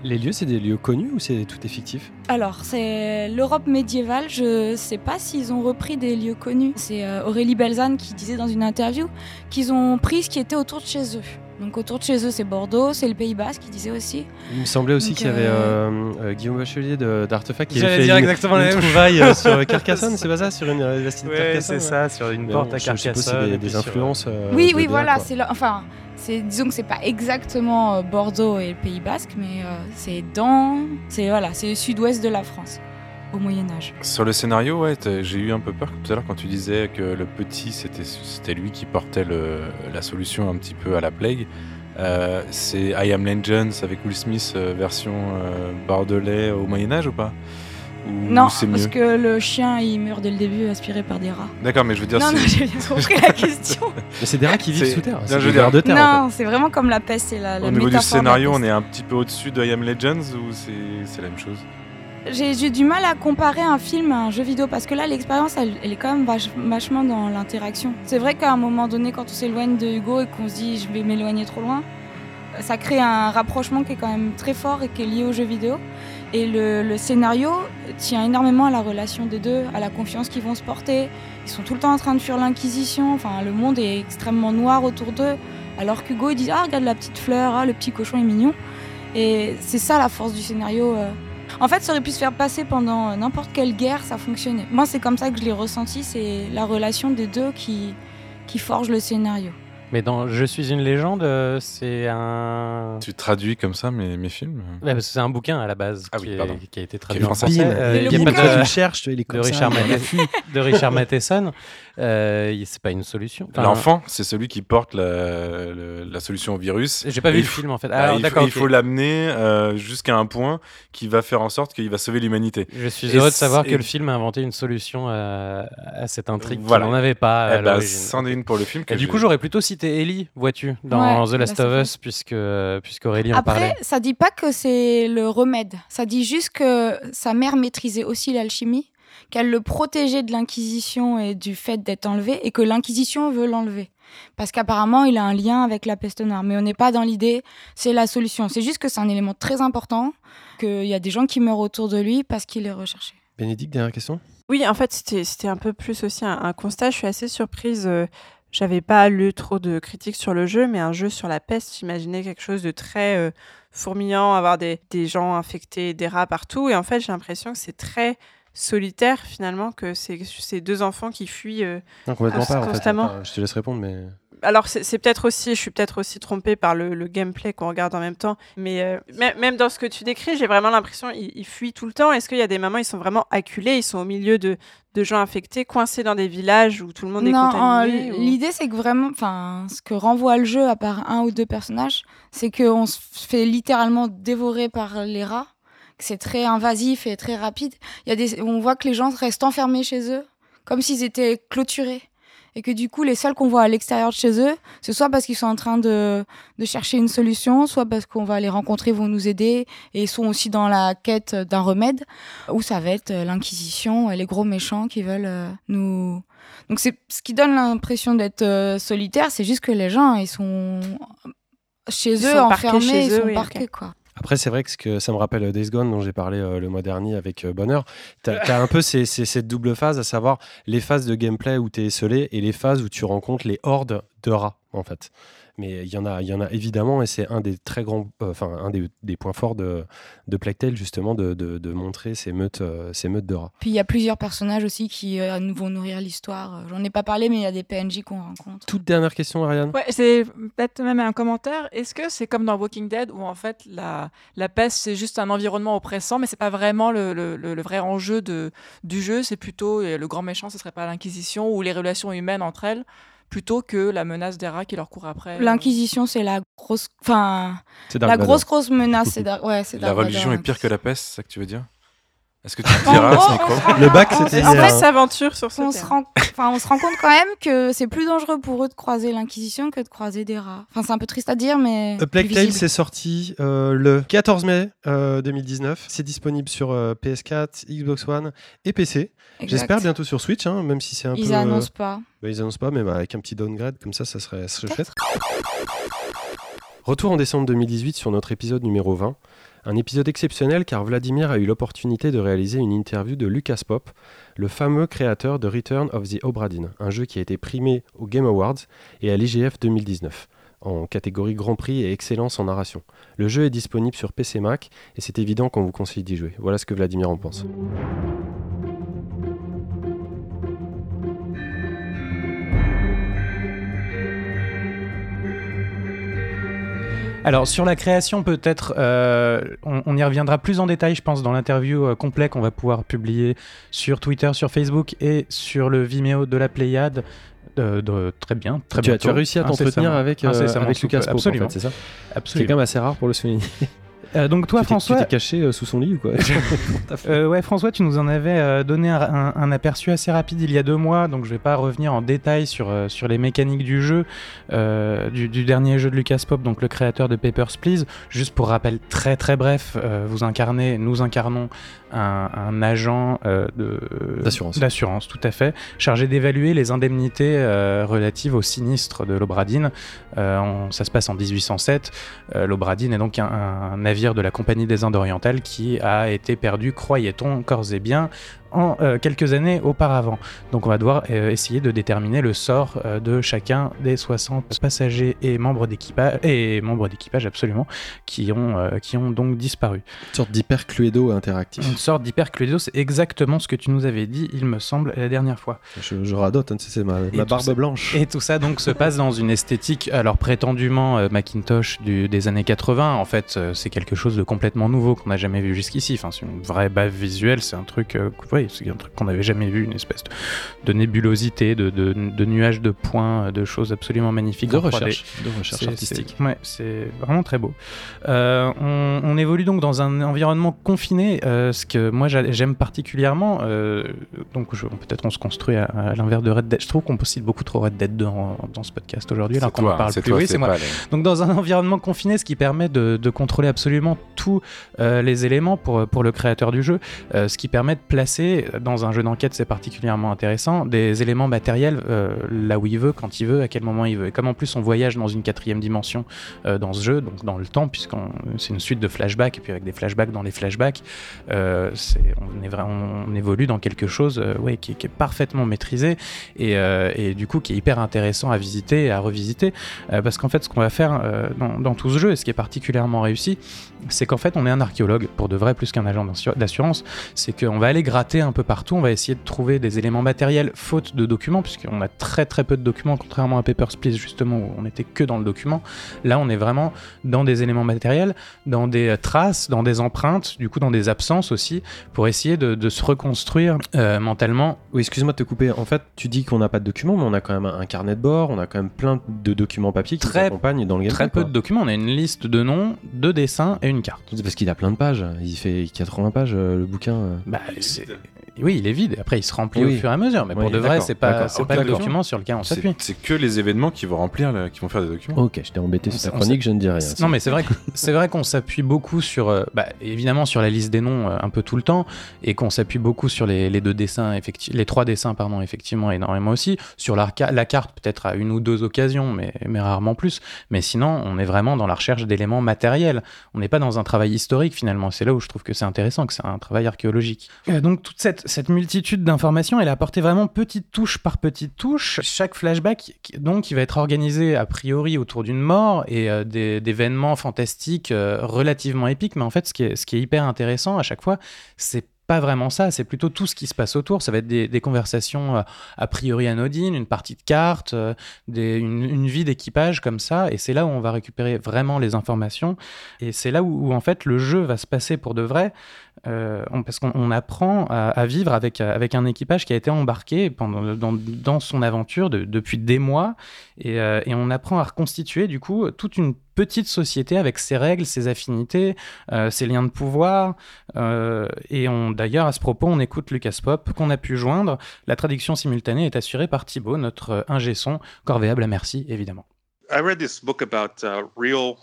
Les lieux, c'est des lieux connus ou c'est tout est fictif Alors, c'est l'Europe médiévale. Je sais pas s'ils ont repris des lieux connus. C'est euh, Aurélie Belzane qui disait dans une interview qu'ils ont pris ce qui était autour de chez eux. Donc autour de chez eux, c'est Bordeaux, c'est le Pays Basque, qui disait aussi. Il me semblait aussi qu'il y avait euh, euh, euh, Guillaume Bachelier de- d'Artefact qui avait fait dire une, exactement une trouvaille euh, sur Carcassonne, c'est pas ça Sur une euh, de Ouais, Carcassonne c'est ouais. ça, sur une Mais porte bon, à je suppose que Carcassonne. des, des sur- influences. euh, oui, oui, voilà. C'est enfin, disons que c'est pas exactement euh, Bordeaux et le Pays Basque, mais euh, c'est dans, c'est voilà, c'est le sud-ouest de la France au Moyen Âge. Sur le scénario, ouais, j'ai eu un peu peur tout à l'heure quand tu disais que le petit, c'était c'était lui qui portait le, la solution un petit peu à la plague. Euh, c'est I Am Legends avec Will Smith euh, version euh, bordelais au Moyen Âge ou pas? Ou Non, c'est parce mieux? que le chien il meurt dès le début aspiré par des rats. D'accord, mais je veux dire, Non, j'ai bien compris la question. Mais c'est des rats qui vivent sous terre. Non, C'est des dire- de terre. en non, c'est vraiment comme la peste, c'est la, la au niveau du scénario, on est un petit peu au-dessus de I Am Legends ou c'est c'est la même chose? J'ai du mal à comparer un film à un jeu vidéo parce que là, l'expérience, elle, est quand même vach- vachement dans l'interaction. C'est vrai qu'à un moment donné, quand on s'éloigne de Hugo et qu'on se dit je vais m'éloigner trop loin, ça crée un rapprochement qui est quand même très fort et qui est lié au jeu vidéo. Et le, le scénario tient énormément à la relation des deux, à la confiance qu'ils vont se porter. Ils sont tout le temps en train de fuir l'Inquisition. Enfin, le monde est extrêmement noir autour d'eux. Alors qu'Hugo, il dit Ah, regarde la petite fleur, ah, le petit cochon est mignon. Et c'est ça la force du scénario. euh. En fait, ça aurait pu se faire passer pendant euh, n'importe quelle guerre, ça fonctionnait. Moi, c'est comme ça que je l'ai ressenti, c'est la relation des deux qui, qui forge le scénario. Mais dans Je suis une légende, euh, c'est un. Tu traduis comme ça mes, mes films? Ouais, parce que c'est un bouquin à la base Ah qui, oui, est- pardon. qui a été traduit en français. euh, qui est Bim, pas de, il de Richard Matheson. Euh, c'est pas une solution. Enfin, L'enfant, c'est celui qui porte la, solution au virus. J'ai pas Et vu le faut- film en fait. Bah, Ah, il faut- il l'amener euh, jusqu'à un point qui va faire en sorte qu'il va sauver l'humanité. Je suis Et heureux de savoir que le film a inventé une solution à, à cette intrigue Voilà. qu'il n'en avait pas à Eh c'en est une pour le film. que Et du coup, j'aurais plutôt cité Ellie, vois-tu, dans Ouais, The Last bah, of c'est Us, puisque, puisqu'Aurélie en parlait. Après, ça dit pas que c'est le remède. Ça dit juste que sa mère maîtrisait aussi l'alchimie, qu'elle le protégeait de l'Inquisition et du fait d'être enlevé, et que l'Inquisition veut l'enlever. Parce qu'apparemment, il a un lien avec la peste noire. Mais on n'est pas dans l'idée, c'est la solution. C'est juste que c'est un élément très important, qu'il y a des gens qui meurent autour de lui parce qu'il est recherché. Bénédicte, dernière question Oui, en fait, c'était un peu plus aussi un, un constat. Je suis assez surprise. euh, J'avais pas lu trop de critiques sur le jeu, mais un jeu sur la peste, j'imaginais quelque chose de très euh, fourmillant, avoir des, des gens infectés, des rats partout. Et en fait, j'ai l'impression que c'est très solitaire finalement, que c'est ces deux enfants qui fuient. euh, Non, complètement Const- pas. En fait. constamment. Enfin, je te laisse répondre, mais. Alors c'est peut-être aussi, je suis peut-être aussi trompée par le, le gameplay qu'on regarde en même temps, mais euh, mê- même dans ce que tu décris, j'ai vraiment l'impression qu'ils ils fuient tout le temps. Est-ce qu'il y a des moments ils sont vraiment acculés, ils sont au milieu de, de gens infectés, coincés dans des villages où tout le monde est contaminé euh, ou- l'idée c'est que vraiment, enfin, ce que renvoie le jeu, à part un ou deux personnages, c'est qu'on se fait littéralement dévorer par les rats, c'est très invasif et très rapide. Il y a des, on voit que les gens restent enfermés chez eux, comme s'ils étaient clôturés. Et que du coup, les seuls qu'on voit à l'extérieur de chez eux, c'est soit parce qu'ils sont en train de, de chercher une solution, soit parce qu'on va les rencontrer, ils vont nous aider, et ils sont aussi dans la quête d'un remède, ou ça va être euh, l'Inquisition, et les gros méchants qui veulent euh, nous, donc c'est ce qui donne l'impression d'être euh, solitaire, c'est juste que les gens ils sont chez Ils eux sont enfermés, chez ils eux, sont oui, parqués quoi. Après, c'est vrai que, ce que ça me rappelle Days Gone dont j'ai parlé euh, le mois dernier avec euh, Bonheur. Tu as, un peu ces- ces- cette double phase, à savoir les phases de gameplay où tu es esselé et les phases où tu rencontres les hordes de rats, en fait. Mais il y en a, il y en a évidemment, et c'est un des très grands, euh, enfin un des, des points forts de, de Plague Tale, justement, de, de- de montrer ces meutes, euh, ces meutes de rats. Puis il y a plusieurs personnages aussi qui euh, nous vont nourrir l'histoire. J'en ai pas parlé, mais il y a des PNJ qu'on rencontre. Toute dernière question, Ariane? Ouais, c'est peut-être même un commentaire. Est-ce que c'est comme dans Walking Dead où en fait la, la peste c'est juste un environnement oppressant, mais c'est pas vraiment le, le- le- vrai enjeu de, du jeu, c'est plutôt le grand méchant, ce serait pas l'Inquisition ou les relations humaines entre elles, plutôt que la menace des rats qui leur court après. L'Inquisition, c'est la grosse, enfin la grosse grosse menace. Ouais, c'est La religion est pire que la peste, c'est ça que tu veux dire? Est-ce que tu diras rend- Le bac, c'était en fait, hein. s'aventure sur ce on se, rend... enfin, on se rend compte quand même que c'est plus dangereux pour eux de croiser l'Inquisition que de croiser des rats. Enfin, c'est un peu triste à dire, mais. A Plague Tale, c'est sorti euh, le 14 mai euh, 2019. C'est disponible sur euh, PS4, Xbox One et PC. J'espère bientôt sur Switch, hein, même si c'est un Ils peu. euh, annoncent pas. bah, ils annoncent pas, mais bah, avec un petit downgrade comme ça, ça serait, ça serait chouette. Retour en décembre 2018 sur notre épisode numéro 20. Un épisode exceptionnel car Vladimir a eu l'opportunité de réaliser une interview de Lucas Pop, le fameux créateur de Return of the Obra Dinn, un jeu qui a été primé aux Game Awards et à l'IGF 2019 en catégorie Grand Prix et Excellence en narration. Le jeu est disponible sur PC Mac et c'est évident qu'on vous conseille d'y jouer. Voilà ce que Vladimir en pense. Alors sur la création peut-être, euh, on, on y reviendra plus en détail je pense dans l'interview euh, complet qu'on va pouvoir publier sur Twitter, sur Facebook et sur le Vimeo de la Pléiade. Euh, de- très bien, très bientôt. tu as réussi à t'entretenir avec, euh, avec Lucas peu. Pop, en Absolument. fait, c'est ça? C'est quand Absolument. même assez rare pour le souligner. Euh, donc toi tu François, Tu t'es caché euh, sous son lit ou quoi Euh, ouais, François, tu nous en avais donné un, un- un aperçu assez rapide il y a deux mois, donc je vais pas revenir en détail sur, sur les mécaniques du jeu, euh, du, du dernier jeu de Lucas Pop, donc le créateur de Papers, Please. Juste pour rappel très très bref, vous incarnez, nous incarnons un, un agent euh, D'assurance. tout à fait, chargé d'évaluer les indemnités euh, relatives au sinistre de l'Obradine. Euh, ça se passe en 1807. Euh, L'Obradine est donc un, un navire de la Compagnie des Indes orientales qui a été perdu, croyait-on, corps et bien, en euh, quelques années auparavant. Donc on va devoir euh, essayer de déterminer le sort euh, de chacun des 60 passagers et membres d'équipage, et membres d'équipage absolument, qui ont, qui ont donc disparu. Une sorte d'hyper cluedo interactif. Une sorte d'hypercluido, c'est exactement ce que tu nous avais dit, il me semble, la dernière fois. Je, je radote, hein, c'est ma, barbe ça- blanche. Et tout ça donc se passe dans une esthétique, alors prétendument Macintosh du- des années 80. En fait, c'est quelque chose de complètement nouveau qu'on n'a jamais vu jusqu'ici. Enfin, c'est une vraie bave visuelle. C'est un truc, euh, c'est un truc qu'on n'avait jamais vu, une espèce de, de nébulosité, de, de- de nuages de points, de choses absolument magnifiques. De en 3D. recherche, de recherche artistique. c'est- Ouais, c'est vraiment très beau. Euh, on, on évolue donc dans un environnement confiné, euh, ce que moi j'a- j'aime particulièrement. euh, donc peut-être on se construit à, à l'inverse de Red Dead. Je trouve qu'on cite beaucoup trop Red Dead 2 en- dans ce podcast aujourd'hui, alors qu'on parle plus. toi, Oui, c'est moi. les- Donc dans un environnement confiné, ce qui permet de, de contrôler absolument tous les éléments pour, pour le créateur du jeu, ce qui permet de placer dans un jeu d'enquête, c'est particulièrement intéressant, des éléments matériels euh, là où il veut, quand il veut, à quel moment il veut. Et comme en plus on voyage dans une quatrième dimension euh, dans ce jeu, donc dans le temps, puisqu'on c'est une suite de flashbacks, et puis avec des flashbacks dans les flashbacks, euh, on, évolue dans quelque chose ouais, qui, est parfaitement maîtrisé et, du coup qui est hyper intéressant à visiter et à revisiter. Parce qu'en fait, ce qu'on va faire dans, tout ce jeu, et ce qui est particulièrement réussi, c'est qu'en fait, on est un archéologue, pour de vrai, plus qu'un agent d'assur- d'assurance. C'est qu'on va aller gratter un peu partout, on va essayer de trouver des éléments matériels, faute de documents, puisqu'on a très très peu de documents, contrairement à Papers, Please, justement, où on n'était que dans le document. Là, on est vraiment dans des éléments matériels, dans des euh, traces, dans des empreintes, du coup, dans des absences aussi, pour essayer de, de se reconstruire euh, mentalement Oui, excuse-moi de te couper. En fait, tu dis qu'on n'a pas de documents, mais on a quand même un carnet de bord, on a quand même plein de documents papier qui Très- nous accompagnent dans le. Très peu quoi. de documents, on a une liste de noms, de dessins et une carte. C'est parce qu'il a plein de pages. Il fait 80 pages, euh, le bouquin. euh. Bah, c'est- Oui, il est vide. Après, il se remplit Oui. au fur et à mesure. Mais pour de vrai, c'est pas, c'est pas le document sur lequel on s'appuie. c'est que les événements qui vont remplir, le- qui vont faire des documents. Ok, je t'ai embêté sur On ta chronique, je ne dis rien. Non, mais c'est vrai, que- c'est vrai qu'on s'appuie beaucoup sur, euh, bah, évidemment, sur la liste des noms euh, un peu tout le temps, et qu'on s'appuie beaucoup sur les, les deux dessins, effecti- les trois dessins, pardon, effectivement, énormément aussi. Sur la, la carte, peut-être à une ou deux occasions, mais, mais rarement plus. Mais sinon, on est vraiment dans la recherche d'éléments matériels. On n'est pas dans un travail historique finalement. C'est là où je trouve que c'est intéressant, que c'est un travail archéologique. Euh, donc toute cette, cette multitude d'informations, elle est apportée vraiment petite touche par petite touche. Chaque flashback, donc, il va être organisé a priori autour d'une mort et euh, d'événements fantastiques euh, relativement épiques. Mais en fait, ce qui est, hyper intéressant à chaque fois, c'est pas vraiment ça, c'est plutôt tout ce qui se passe autour. Ça va être des, conversations euh, a priori anodines, une partie de cartes, euh, une, vie d'équipage comme ça, et c'est là où on va récupérer vraiment les informations, et c'est là où, en fait le jeu va se passer pour de vrai, on- parce qu'on on apprend à, vivre avec, euh, avec un équipage qui a été embarqué pendant, dans, dans son aventure de- depuis des mois, et, euh, et on apprend à reconstituer du coup toute une petite société avec ses règles, ses affinités, euh, ses liens de pouvoir, euh, et on d'ailleurs à ce propos on écoute Lucas Pop qu'on a pu joindre. La traduction simultanée est assurée par Thibaut, notre euh, ingé son, corvéable à merci évidemment. I read this book about uh, real.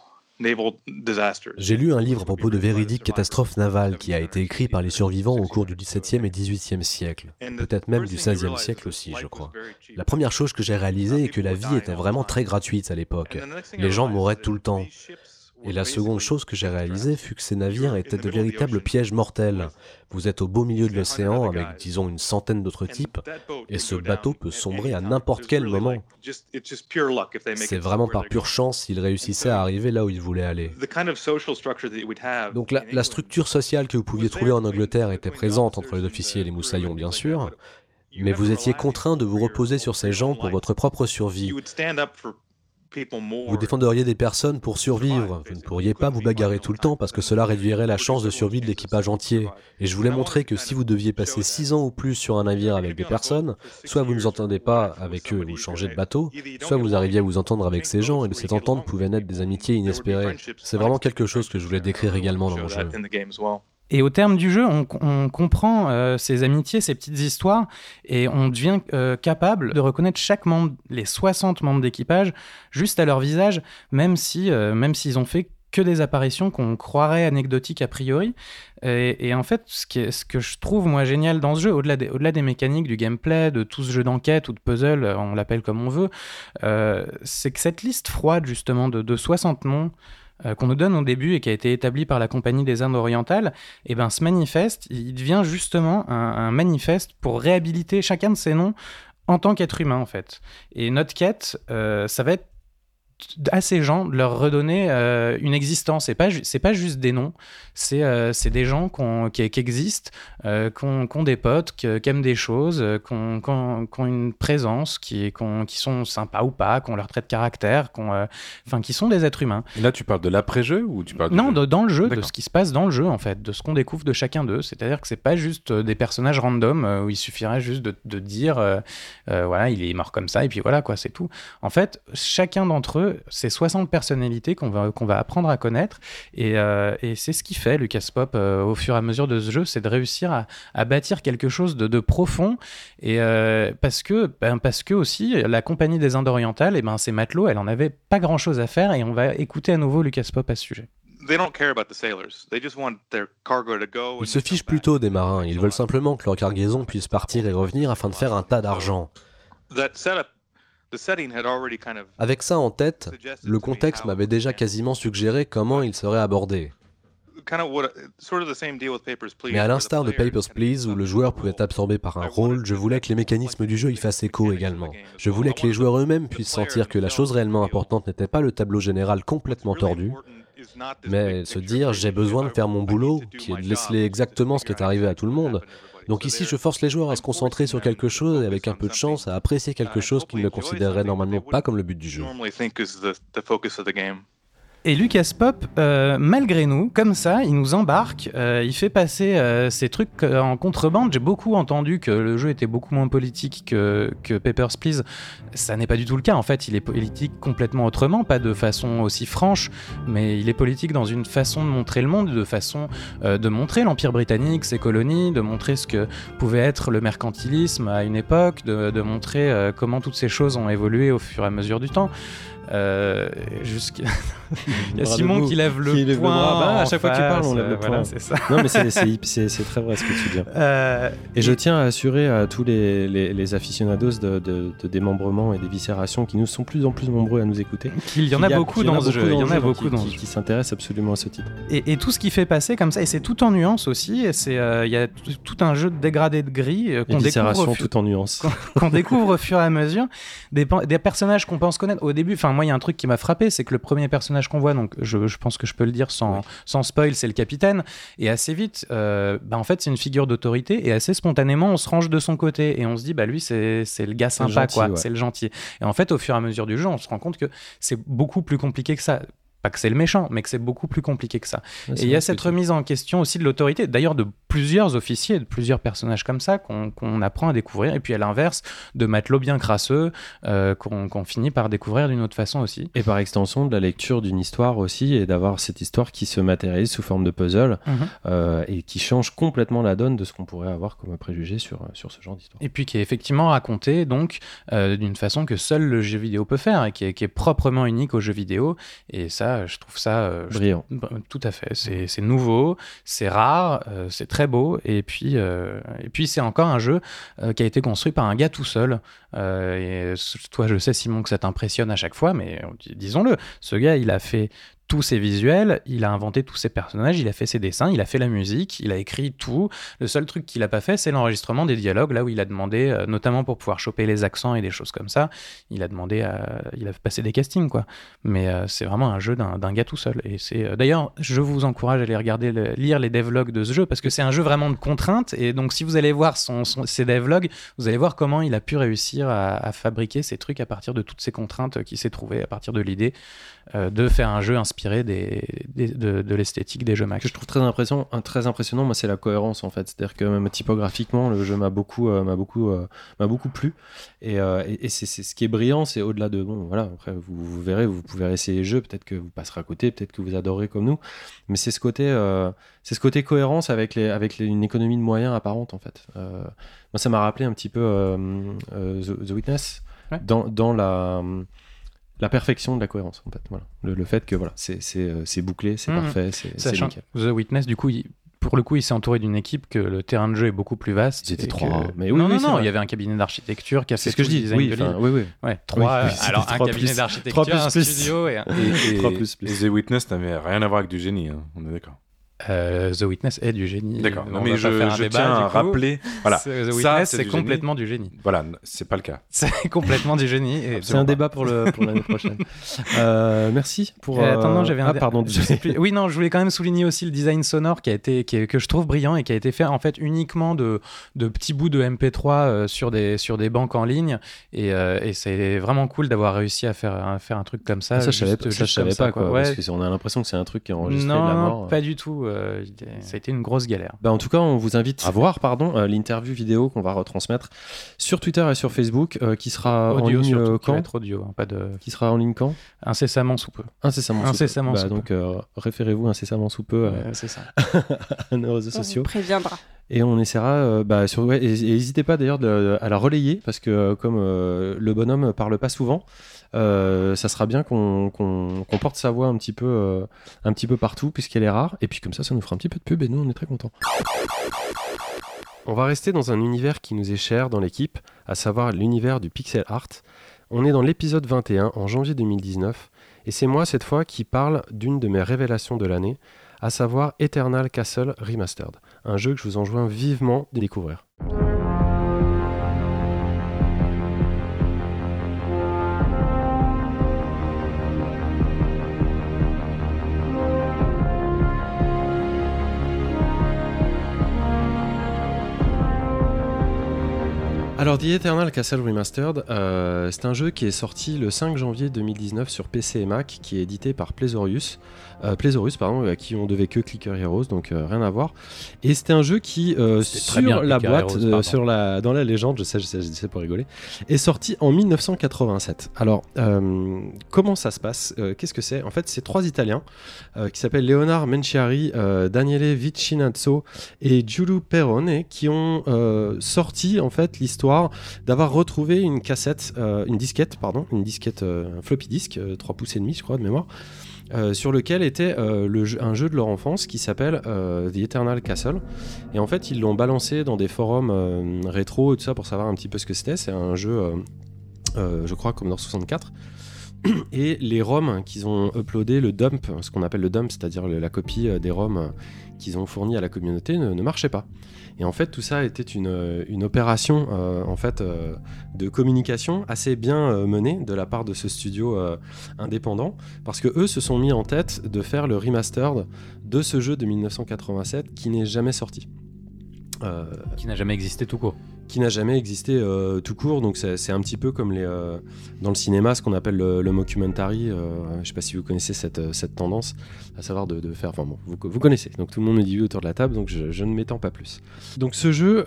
J'ai lu un livre à propos de véridiques catastrophes navales qui a été écrit par les survivants au cours du XVIIe et XVIIIe siècle, peut-être même du XVIe siècle aussi, je crois. La première chose que j'ai réalisée est que la vie était vraiment très gratuite à l'époque. Les gens mouraient tout le temps. Et la seconde chose que j'ai réalisée fut que ces navires étaient de véritables pièges mortels. Vous êtes au beau milieu de l'océan avec, disons, une centaine d'autres types, et ce bateau peut sombrer à n'importe quel moment. C'est vraiment par pure chance s'il réussissait à arriver là où il voulait aller. Donc la, la structure sociale que vous pouviez trouver en Angleterre était présente entre les officiers et les moussaillons, bien sûr, mais vous étiez contraint de vous reposer sur ces gens pour votre propre survie. Vous défenderiez des personnes pour survivre. Vous ne pourriez pas vous bagarrer tout le temps parce que cela réduirait la chance de survie de l'équipage entier. Et je voulais montrer que si vous deviez passer 6 ans ou plus sur un navire avec des personnes, soit vous ne vous entendez pas avec eux et vous changez de bateau, soit vous arriviez à vous entendre avec ces gens et de cette entente pouvaient naître des amitiés inespérées. C'est vraiment quelque chose que je voulais décrire également dans mon jeu. Et au terme du jeu, on, comprend euh, ces amitiés, ces petites histoires, et on devient euh, capable de reconnaître chaque membre, les 60 membres d'équipage, juste à leur visage, même si, euh, même s'ils ont fait que des apparitions qu'on croirait anecdotiques a priori. Et, en fait, ce, que je trouve moi génial dans ce jeu, au-delà des, mécaniques, du gameplay, de tout ce jeu d'enquête ou de puzzle, on l'appelle comme on veut, euh, c'est que cette liste froide justement de 60 noms, qu'on nous donne au début et qui a été établi par la Compagnie des Indes orientales, et eh ben, ce manifeste, il devient justement un, un manifeste pour réhabiliter chacun de ces noms en tant qu'être humain en fait. Et notre quête, ça va être à ces gens de leur redonner euh, une existence. C'est pas c'est pas juste des noms, c'est euh, c'est des gens qui, qui, existent, euh, qui ont des potes, qui, aiment des choses, qui ont, une présence, qui, qui sont sympas ou pas, qui ont leur trait de caractère, enfin qui sont des êtres humains. là, tu parles de l'après-jeu ou tu parles non dans le jeu, de ce qui se passe dans le jeu en fait, de ce qu'on découvre de chacun d'eux. C'est-à-dire que c'est pas juste des personnages random où il suffirait juste de, de dire voilà il est mort comme ça et puis voilà quoi c'est tout. En fait, chacun d'entre eux c'est 60 personnalités qu'on va, qu'on va apprendre à connaître. Et, euh, et c'est ce qui fait Lucas Pop euh, au fur et à mesure de ce jeu, c'est de réussir à, à, bâtir quelque chose de, de profond. Et euh, parce, que, ben, parce que aussi, la compagnie des Indes orientales, et eh ben, c'est matelot, elle en avait pas grand chose à faire. Et on va écouter à nouveau Lucas Pop à ce sujet. Ils se fichent plutôt des marins, ils veulent simplement que leur cargaison puisse partir et revenir afin de faire un tas d'argent. Avec ça en tête, le contexte m'avait déjà quasiment suggéré comment il serait abordé. Mais à l'instar de Papers, Please, où le joueur pouvait être absorbé par un rôle, je voulais que les mécanismes du jeu y fassent écho également. Je voulais que les joueurs eux-mêmes puissent sentir que la chose réellement importante n'était pas le tableau général complètement tordu, mais se dire j'ai besoin de faire mon boulot, qui est de laisser exactement ce qui est arrivé à tout le monde, donc ici, je force les joueurs à se concentrer sur quelque chose et avec un peu de chance à apprécier quelque chose qu'ils ne considéreraient normalement pas comme le but du jeu. Et Lucas Pop, euh, malgré nous, comme ça, il nous embarque, euh, il fait passer euh, ces trucs en contrebande. J'ai beaucoup entendu que le jeu était beaucoup moins politique que, que Papers, Please. Ça n'est pas du tout le cas. En fait, il est politique complètement autrement, pas de façon aussi franche, mais il est politique dans une façon de montrer le monde, de façon de montrer l'Empire britannique, ses colonies, de montrer ce que pouvait être le mercantilisme à une époque, de, de montrer comment toutes ces choses ont évolué au fur et à mesure du temps. Euh, Il y a Simon qui lève le poing. Bah, à chaque fois que tu parles, on lève le poing. c'est ça. Non, mais c'est très vrai ce que tu dis. Euh, et, je tiens à assurer à tous les, les, aficionados de, de, démembrement et d'éviscération qui nous sont plus en plus nombreux à nous écouter. Qu'il y en a, beaucoup dans ce jeu. Il y en a beaucoup dans qui, qui s'intéressent absolument à ce titre. Et, tout ce qui fait passer comme ça, et c'est tout en nuances aussi. Euh, il y a tout un jeu de dégradé de gris euh, qu'on découvre. tout en nuances. Qu'on découvre au fur et à mesure. Des, des personnages qu'on pense connaître. Au début, enfin moi, il y a un truc qui m'a frappé, c'est que le premier personnage qu'on voit, donc je, je, pense que je peux le dire sans, sans spoil, c'est le capitaine. Et assez vite, euh, bah en fait, c'est une figure d'autorité et assez spontanément, on se range de son côté et on se dit, bah lui, c'est le gars sympa, quoi, c'est le gentil. Et en fait, au fur et à mesure du jeu, on se rend compte que c'est beaucoup plus compliqué que ça pas que c'est le méchant, mais que c'est beaucoup plus compliqué que ça. et il y a cette remise en question aussi de l'autorité, d'ailleurs de plusieurs officiers, de plusieurs personnages comme ça qu'on apprend à découvrir, et puis à l'inverse, de matelots bien crasseux euh, qu'on finit par découvrir d'une autre façon aussi. Et par extension, de la lecture d'une histoire aussi, et d'avoir cette histoire qui se matérialise sous forme de puzzle, mhm. euh, et qui change complètement la donne de ce qu'on pourrait avoir comme préjugé sur, sur ce genre d'histoire. Et puis qui est effectivement raconté donc euh, d'une façon que seul le jeu vidéo peut faire, et qui est, qui est proprement unique au jeu vidéo, et ça je trouve ça euh, brillant. Bah, tout à fait. C'est nouveau, c'est rare, euh, c'est très beau. Et puis, euh, et puis c'est encore un jeu qui a été construit par un gars tout seul. et toi, je sais, Simon, que ça t'impressionne à chaque fois, mais disons-le, ce gars, il a fait tous ses visuels, il a inventé tous ses personnages, il a fait ses dessins, il a fait la musique, il a écrit tout. Le seul truc qu'il a pas fait, c'est l'enregistrement des dialogues, là où il a demandé, euh, notamment pour pouvoir choper les accents et des choses comme ça, il a demandé, à, il a passé des castings, quoi. Mais euh, c'est vraiment un jeu d'un gars tout seul. Et c'est euh, d'ailleurs, je vous encourage à aller regarder, lire les devlogs de ce jeu parce que c'est un jeu vraiment de contraintes. Et donc, si vous allez voir ses devlogs, vous allez voir comment il a pu réussir à, fabriquer ces trucs à partir de toutes ces contraintes qu'il s'est trouvé, à partir de l'idée de faire un jeu inspiré des, de, l'esthétique des jeux Mac. Ce que je trouve très impressionnant, très impressionnant moi, c'est la cohérence en fait. C'est-à-dire que même typographiquement, le jeu m'a beaucoup, euh, m'a beaucoup, euh, m'a beaucoup plu. Et, euh, et, c'est, ce qui est brillant, c'est au-delà de bon, voilà. Après, vous, verrez, vous pouvez essayer les jeux, peut-être que vous passerez à côté, peut-être que vous adorez comme nous. Mais c'est ce côté, c'est ce côté cohérence avec les, avec une économie de moyens apparente en fait. moi, ça m'a rappelé un petit peu The, Witness. Dans, dans la la perfection de la cohérence en fait voilà le, fait que voilà c'est euh, bouclé c'est mmh. parfait c'est nickel The Witness du coup pour le coup, il s'est entouré d'une équipe que le terrain de jeu est beaucoup plus vaste. Ils étaient trois. que- Mais oui, non, oui, non, non, vrai. il y avait un cabinet d'architecture qui a C'est fait ce que je le dis. design Oui, de oui, oui. Ouais, trois. oui, euh, alors un cabinet d'architecture, trois un studio et un- Et, et The Witness n'avait rien à voir avec du génie, hein, on est d'accord. Euh, The Witness est du génie. D'accord. On Non, mais je, je débat, tiens à coup. rappeler. Voilà. The Ça, Witness, c'est complètement du génie. Voilà, c'est pas le cas. C'est complètement du génie. C'est un débat pour le pour l'année prochaine. Euh, merci pour. Euh, attends, non, euh, j'avais un Ah pardon. je sais plus. Oui, non, je voulais quand même souligner aussi le design sonore qui a été, qui est- que je trouve brillant et qui a été fait en fait uniquement de, de petits bouts de MP3 euh, sur, des, sur des banques en ligne. Et, euh, et c'est vraiment cool d'avoir réussi à faire, à faire un truc comme ça. Ça, je savais, juste- ça, je juste savais pas ça, quoi. Ouais. Parce qu'on a l'impression que c'est un truc qui est enregistré non, de la non, mort. pas du tout. Euh, ça a été une grosse galère. Bah, en tout cas, on vous invite à voir pardon, euh, l'interview vidéo qu'on va retransmettre sur Twitter et sur Facebook, euh, qui sera en ligne surtout, qui va quand être audio, hein, pas de Qui sera en ligne quand? Incessamment sous peu. Incessamment sous peu. Incessamment Bah, sous peu. donc euh, référez-vous incessamment sous peu euh, c'est ça. à nos réseaux On vous sociaux. préviendra. Et on essaiera, euh, bah, sur, ouais, et n'hésitez pas d'ailleurs à la relayer, parce que euh, comme euh, le bonhomme parle pas souvent, euh, ça sera bien qu'on porte sa voix un petit peu, euh, un petit peu partout, puisqu'elle est rare. Et puis comme ça, ça nous fera un petit peu de pub, et nous, on est très contents. On va rester dans un univers qui nous est cher dans l'équipe, à savoir l'univers du pixel art. On est dans l'épisode 21 en janvier 2019, et c'est moi cette fois qui parle d'une de mes révélations de l'année, à savoir Eternal Castle Remastered un jeu que je vous enjoins vivement de découvrir. Alors, The Eternal Castle Remastered, euh, c'est un jeu qui est sorti le 5 janvier 2019 sur PC et Mac, qui est édité par Pleasorius, euh, pardon, à qui on devait que Clicker Heroes, donc euh, rien à voir. Et c'était un jeu qui, euh, sur bien, la Clicker boîte, Heroes, sur la, dans la légende, je sais, je sais, je sais pour rigoler, est sorti en 1987. Alors, comment ça se passe Qu'est-ce que c'est? En fait, c'est trois Italiens qui s'appellent Leonard Menciari, Daniele Vicinazzo et Giulio Perrone qui ont sorti en fait l'histoire d'avoir retrouvé une cassette, euh, une disquette, pardon, une disquette euh, un floppy disk, euh, 3 pouces et demi, je crois, de mémoire, euh, sur lequel était euh, le jeu- un jeu de leur enfance qui s'appelle euh, The Eternal Castle. Et en fait, ils l'ont balancé dans des forums euh, rétro et tout ça pour savoir un petit peu ce que c'était. C'est un jeu, euh, euh, je crois, Commodore 64. Et les ROM qu'ils ont uploadé, le dump, ce qu'on appelle le dump, c'est-à-dire la copie euh, des ROM euh, qu'ils ont fourni à la communauté, ne marchait pas. Et en fait, tout ça était une, euh, opération euh, en fait, euh, de communication assez bien menée de la part de ce studio indépendant, parce que eux se sont mis en tête de faire le remastered de ce jeu de 1987 qui n'est jamais sorti. Qui n'a jamais existé tout court. Qui n'a jamais existé euh, tout court. Donc c'est un petit peu comme les, euh, dans le cinéma ce qu'on appelle le, mockumentary. euh, je ne sais pas si vous connaissez cette, cette tendance, à savoir de, faire. Enfin bon, vous, vous connaissez. Donc tout le monde me dit autour de la table, donc je, je ne m'étends pas plus. Donc ce jeu,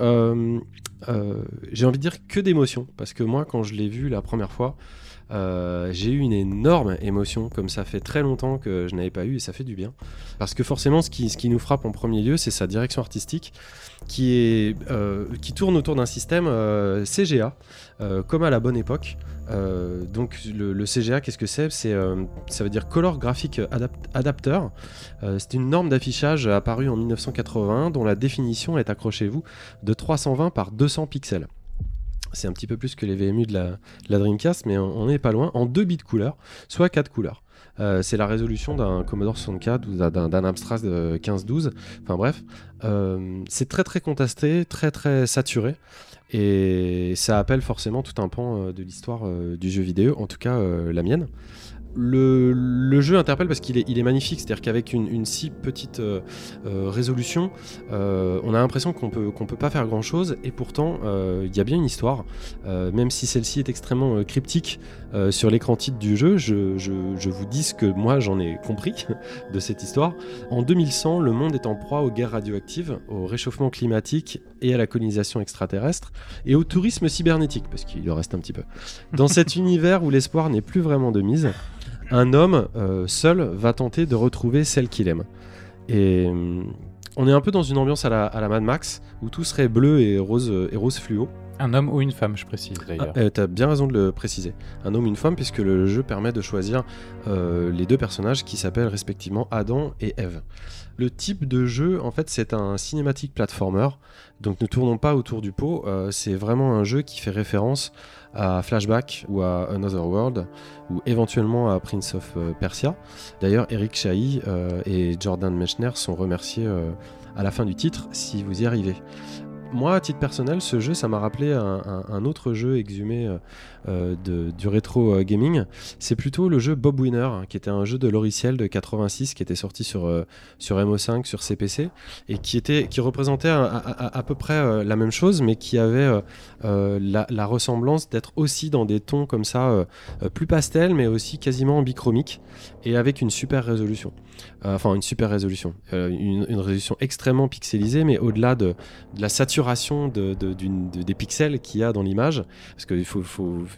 j'ai envie de dire que d'émotions, parce que moi quand je l'ai vu la première fois. Euh, j'ai eu une énorme émotion, comme ça fait très longtemps que je n'avais pas eu, et ça fait du bien. Parce que forcément, ce qui, nous frappe en premier lieu, c'est sa direction artistique, qui, euh, tourne autour d'un système euh, CGA, comme à la bonne époque. Donc le, CGA, qu'est-ce que c'est? Ça veut dire Color Graphic Adapt- Adapter. C'est une norme d'affichage apparue en 1981 dont la définition est, accrochez-vous, de 320 par 200 pixels. C'est un petit peu plus que les VMU de la, de Dreamcast, mais on n'est pas loin, en 2 bits couleurs, soit 4 couleurs. Euh, c'est la résolution d'un Commodore 64 ou d'un- Amstrad euh, 1512. Enfin bref, euh, c'est très très contrasté, très très saturé. Et ça appelle forcément tout un pan euh, de l'histoire euh, du jeu vidéo, en tout cas euh, la mienne. Le, le jeu interpelle parce qu'il est, il est magnifique, c'est-à-dire qu'avec une, une si petite euh, euh, résolution, euh, on a l'impression qu'on peut, qu'on peut pas faire grand-chose, et pourtant euh, il y a bien une histoire, même si celle-ci est extrêmement cryptique sur l'écran titre du jeu, je, je- je vous dis ce que moi j'en ai compris de cette histoire. En 2100, le monde est en proie aux guerres radioactives, au réchauffement climatique et à la colonisation extraterrestre, et au tourisme cybernétique, parce qu'il en reste un petit peu. Dans cet univers où l'espoir n'est plus vraiment de mise, un homme euh, seul va tenter de retrouver celle qu'il aime. Et hum, on est un peu dans une ambiance à la, à la Mad Max, où tout serait bleu et rose, et rose fluo. Un homme ou une femme, je précise d'ailleurs. Ah, as bien raison de le préciser. Un homme ou une femme, puisque le jeu permet de choisir les deux personnages qui s'appellent respectivement Adam et Eve. Le type de jeu, en fait, c'est un cinématique platformer. Donc ne tournons pas autour du pot. Euh, c'est vraiment un jeu qui fait référence à Flashback ou à Another World ou éventuellement à Prince of euh, Persia. D'ailleurs, Eric Chahi euh, et Jordan Mechner sont remerciés à la fin du titre si vous y arrivez. Moi, à titre personnel, ce jeu, ça m'a rappelé un, autre jeu exhumé euh, de, du rétro euh, gaming, c'est plutôt le jeu Bob Winner, qui était un jeu de logiciel de 86 qui était sorti sur, euh, sur MO5, sur CPC, et qui, était, qui représentait à, peu près la même chose, mais qui avait la, ressemblance d'être aussi dans des tons comme ça, plus pastel, mais aussi quasiment bichromique, et avec une super résolution. enfin, une super résolution. Une, résolution extrêmement pixelisée, mais au-delà de, la saturation de, des pixels qu'il y a dans l'image, parce qu'il faut,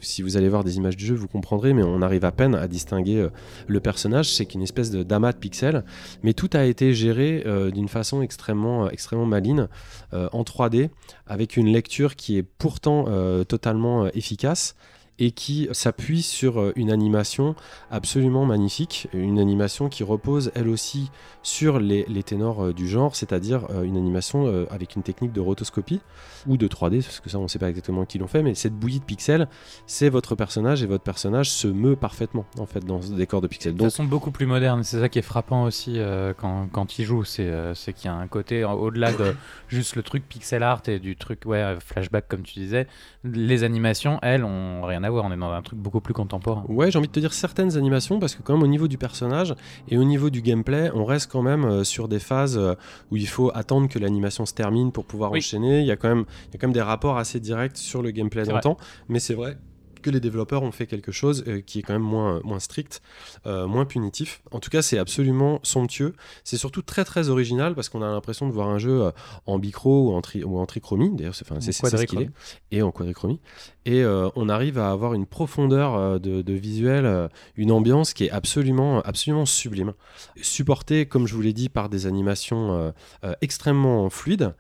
si vous allez voir des images du jeu, vous comprendrez, mais on arrive à peine à distinguer euh, le personnage. C'est qu'une espèce de d'amas de pixels, mais tout a été géré euh, d'une façon extrêmement, euh, extrêmement maline, en 3D, avec une lecture qui est pourtant totalement efficace et qui s'appuie sur euh, une animation absolument magnifique, une animation qui repose elle aussi sur les, ténors euh, du genre, c'est-à-dire euh, une animation avec une technique de rotoscopie ou de 3D, parce que ça on ne sait pas exactement qui l'ont fait, mais cette bouillie de pixels, c'est votre personnage et votre personnage se meut parfaitement en fait dans ce décor de pixels. Donc, sont beaucoup plus modernes, c'est ça qui est frappant aussi quand, quand ils jouent, c'est qu'il y a un côté au-delà de juste le truc pixel art et du truc ouais flashback comme tu disais, les animations elles ont rien à on est dans un truc beaucoup plus contemporain. Ouais, j'ai envie de te dire certaines animations, parce que quand même au niveau du personnage et au niveau du gameplay, on reste quand même euh, sur des phases euh, où il faut attendre que l'animation se termine pour pouvoir enchaîner. Il y, a quand même, il y a quand même des rapports assez directs sur le gameplay temps, mais c'est vrai que les développeurs ont fait quelque chose euh, qui est quand même moins, moins strict, euh, moins punitif. En tout cas, c'est absolument somptueux. C'est surtout très très original parce qu'on a l'impression de voir un jeu euh, en bicro ou en, tri ou en trichromie. D'ailleurs, c'est ce qu'il est. Et en quadrichromie. Et on arrive à avoir une profondeur de, de, visuel, une ambiance qui est absolument, absolument sublime. Supportée, comme je vous l'ai dit, par des animations extrêmement fluides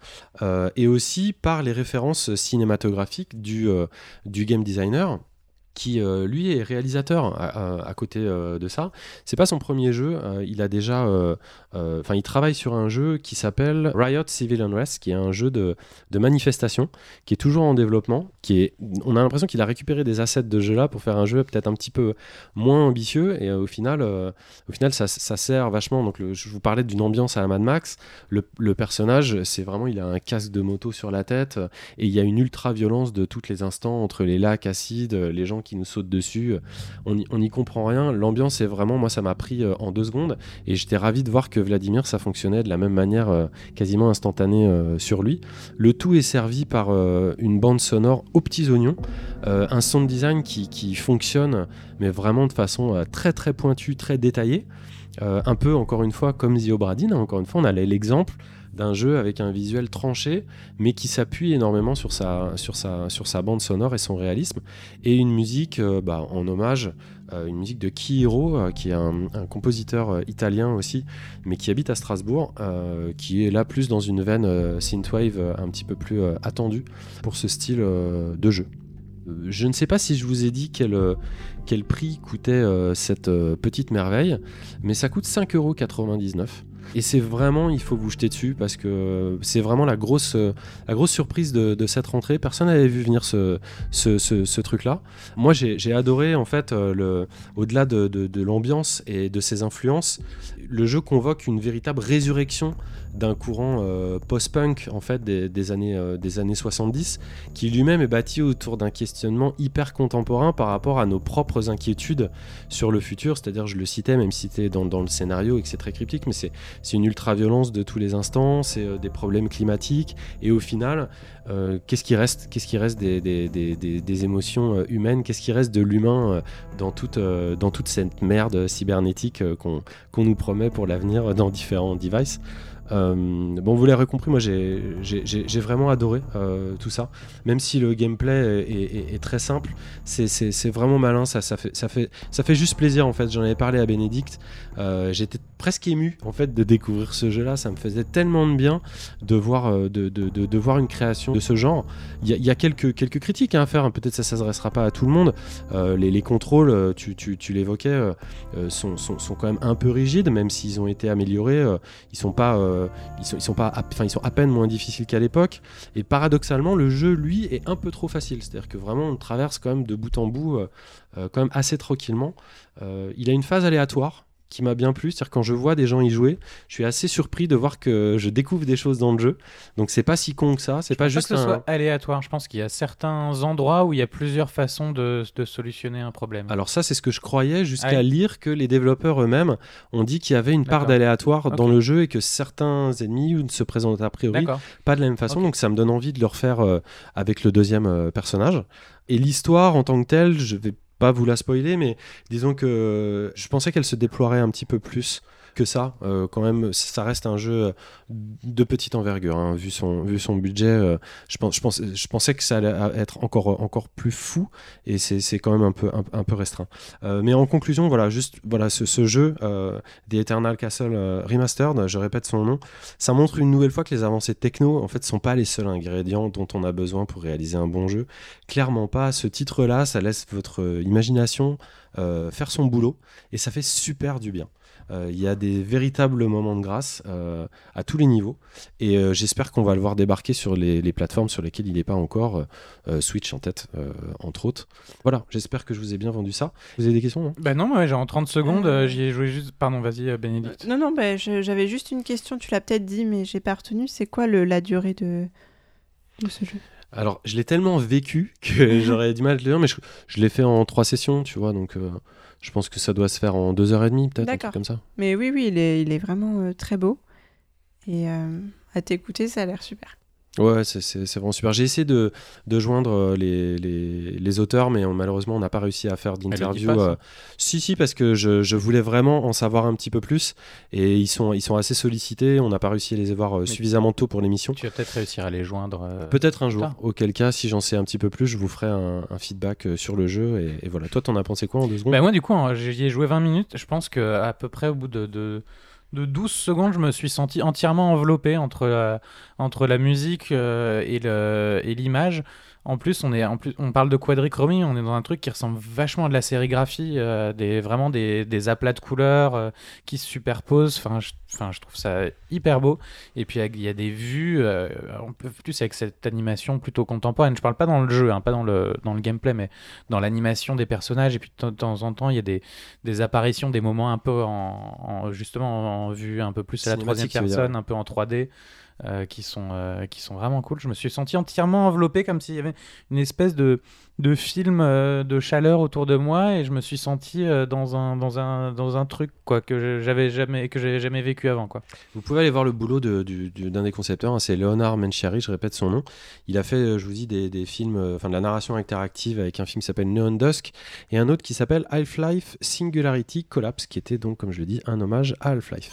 et aussi par les références cinématographiques du game designer qui euh, lui est réalisateur à, côté euh, de ça. C'est pas son premier jeu, euh, il a déjà, enfin il travaille sur un jeu qui s'appelle Riot Civil Unrest, qui est un jeu de, de, manifestation, qui est toujours en développement, qui est, on a l'impression qu'il a récupéré des assets de jeu là pour faire un jeu peut-être un petit peu moins ambitieux, et au final, au final ça, sert vachement. Donc je vous parlais d'une ambiance à la Mad Max, le, personnage, c'est vraiment, il a un casque de moto sur la tête, et il y a une ultra violence de tous les instants entre les lacs acides, les gens qui nous saute dessus. On n'y comprend rien. L'ambiance est vraiment, moi, ça m'a pris euh, en deux secondes. Et j'étais ravi de voir que Vladimir, ça fonctionnait de la même manière, euh, quasiment instantanée euh, sur lui. Le tout est servi par une bande sonore aux petits oignons, un sound design qui, qui, fonctionne, mais vraiment de façon très très pointue, très détaillée. un peu, encore une fois, comme The Obradin. Encore une fois, on a l'exemple d'un jeu avec un visuel tranché, mais qui s'appuie énormément sur sa, sur, sa, sur sa bande sonore et son réalisme, et une musique euh, bah, en hommage, euh, une musique de Kihiro, euh, qui est un, compositeur italien aussi, mais qui habite à Strasbourg, qui est là plus dans une veine synthwave un petit peu plus attendue pour ce style de jeu. Je ne sais pas si je vous ai dit quel, quel prix coûtait cette petite merveille, mais ça coûte 5,99€. Et c'est vraiment, il faut vous jeter dessus parce que c'est vraiment la grosse, la grosse surprise de, cette rentrée. Personne n'avait vu venir ce, ce, truc-là. Moi, j'ai adoré, en fait, euh, au-delà de, de l'ambiance et de ses influences, le jeu convoque une véritable résurrection d'un courant euh, post-punk en fait des, années, euh, des années 70 qui lui-même est bâti autour d'un questionnement hyper contemporain par rapport à nos propres inquiétudes sur le futur. C'est-à-dire je le citais même cité dans, dans le scénario et que c'est très cryptique mais c'est une ultra-violence de tous les instants c'est euh, des problèmes climatiques. Et au final qu'est-ce qui reste qu'est-ce qui reste des, des, des, des émotions humaines? Qu'est-ce qui reste de l'humain dans, toute, dans toute cette merde cybernétique qu'on nous promet pour l'avenir dans différents devices? Euh, bon, vous l'avez compris, moi j'ai vraiment adoré euh, tout ça. Même si le gameplay est, très simple, c'est vraiment malin, ça, fait, ça, fait, juste plaisir en fait. J'en avais parlé à Bénédicte, euh, j'étais presque ému en fait de découvrir ce jeu-là. Ça me faisait tellement de bien de voir, une création de ce genre. Il y, a quelques, critiques à faire, hein. peut-être ça ne s'adressera pas à tout le monde. Les, les, contrôles, tu, l'évoquais, sont, sont, sont, quand même un peu rigides, même s'ils ont été améliorés. ils sont pas euh, ils, sont, à peine moins difficiles qu'à l'époque. Et paradoxalement, le jeu, lui, est un peu trop facile. C'est-à-dire que vraiment, on traverse quand même de bout en bout, euh, euh, quand même assez tranquillement. il a une phase aléatoire qui m'a bien plu. C'est-à-dire quand je vois des gens y jouer, je suis assez surpris de voir que je découvre des choses dans le jeu. Donc c'est pas si con que ça. C'est pas juste que ce soit aléatoire. Je pense qu'il y a certains endroits où il y a plusieurs façons de, solutionner un problème. Alors ça, c'est ce que je croyais jusqu'à lire que les développeurs eux-mêmes ont dit qu'il y avait une part d'aléatoire dans le jeu et que certains ennemis ne se présentent a priori pas de la même façon. Donc ça me donne envie de le refaire euh, avec le deuxième euh, personnage. Et l'histoire en tant que telle, je vais pas vous la spoiler, mais disons que je pensais qu'elle se déploierait un petit peu plus que ça. Euh, quand même, ça reste un jeu de petite envergure, hein, vu, son, budget. euh, je, pense, je, pensais que ça allait être encore, encore plus fou, et c'est quand même un peu, un, peu restreint. Euh, mais en conclusion, voilà, juste voilà, ce, jeu, The Eternal Castle Remastered, je répète son nom, ça montre une nouvelle fois que les avancées techno, en fait, sont pas les seuls ingrédients dont on a besoin pour réaliser un bon jeu. Clairement pas. Ce titre-là, ça laisse votre imagination faire son boulot, et ça fait super du bien. Euh, il y a des véritables moments de grâce euh, à tous les niveaux. Et euh, j'espère qu'on va le voir débarquer sur les, plateformes sur lesquelles il n'est pas encore. Switch en tête, entre autres. Voilà, j'espère que je vous ai bien vendu ça. Vous avez des questions non Bah non, j'ai en 30 secondes, j'y ai joué juste. Pardon, vas-y, Bénédicte. non, non, bah, j'avais juste une question. Tu l'as peut-être dit, mais j'ai pas retenu. C'est quoi le, la durée de, de ce jeu? Alors, je l'ai tellement vécu que j'aurais du mal à le dire, mais je, je l'ai fait en trois sessions, tu vois, donc je pense que ça doit se faire en deux heures et demie, peut-être, un truc comme ça. Mais oui, oui, il est, il est vraiment euh, très beau. Et euh, à t'écouter, ça a l'air super. Ouais, c'est vraiment super. J'ai essayé de, de joindre euh, les, les, les, auteurs, mais malheureusement, on n'a pas réussi à faire d'interview. Euh... Si, si, parce que je, je, voulais vraiment en savoir un petit peu plus. Et ils sont, ils sont assez sollicités. On n'a pas réussi à les voir euh, suffisamment tôt pour l'émission. Tu vas peut-être réussir à les joindre. Euh, peut-être un jour. Auquel cas, si j'en sais un petit peu plus, je vous ferai un, un feedback sur le jeu. Et, et voilà. Toi, t'en as pensé quoi en deux secondes? Bah Moi, du coup, j'y ai joué 20 minutes. Je pense qu'à peu près au bout de... de de 12 secondes, je me suis senti entièrement enveloppé entre la, entre la musique euh, et l'image. En plus, on, est, en plus, on parle de quadrichromie, on est dans un truc qui ressemble vachement à de la sérigraphie, euh, des, vraiment des, des, aplats de couleurs euh, qui se superposent. Enfin je, enfin, je trouve ça hyper beau. Et puis, il y a des vues, euh, plus avec cette animation plutôt contemporaine. Je parle pas dans le jeu, hein, pas dans le, dans le gameplay, mais dans l'animation des personnages. Et puis, de temps en temps, il y a des, des apparitions, des moments un peu en, justement en vue un peu plus à la troisième personne, un peu en 3D. Euh, qui, sont, euh, qui sont vraiment cool. Je me suis senti entièrement enveloppé comme s'il y avait une espèce de, de film euh, de chaleur autour de moi et je me suis senti dans, un, dans, un, dans un truc quoi, que j'avais jamais, jamais vécu avant. Quoi. Vous pouvez aller voir le boulot d'un de, des concepteurs, hein, c'est Leonard Menchiari, je répète son nom. Il a fait, je vous dis, des, des films, enfin de la narration interactive avec un film qui s'appelle Neon Dusk et un autre qui s'appelle Half-Life Singularity Collapse, qui était donc, comme je le dis, un hommage à Half-Life.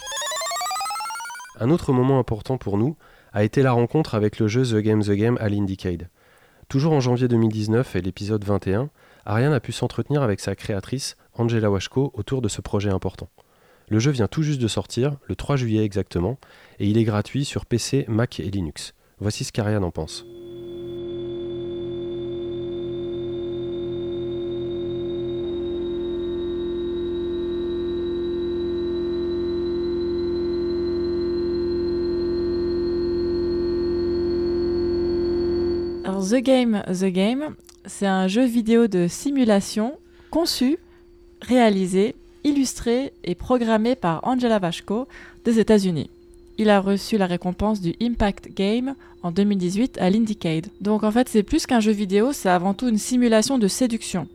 Un autre moment important pour nous a été la rencontre avec le jeu The Game The Game à l'Indiecade. Toujours en janvier 2019 et l'épisode 21, Ariane a pu s'entretenir avec sa créatrice, Angela Washko, autour de ce projet important. Le jeu vient tout juste de sortir, le 3 juillet exactement, et il est gratuit sur PC, Mac et Linux. Voici ce qu'Ariane en pense. The Game, The Game, c'est un jeu vidéo de simulation conçu, réalisé, illustré et programmé par Angela Vashko des États-Unis. Il a reçu la récompense du Impact Game en 2018 à l'Indiecade. Donc en fait, c'est plus qu'un jeu vidéo, c'est avant tout une simulation de séduction.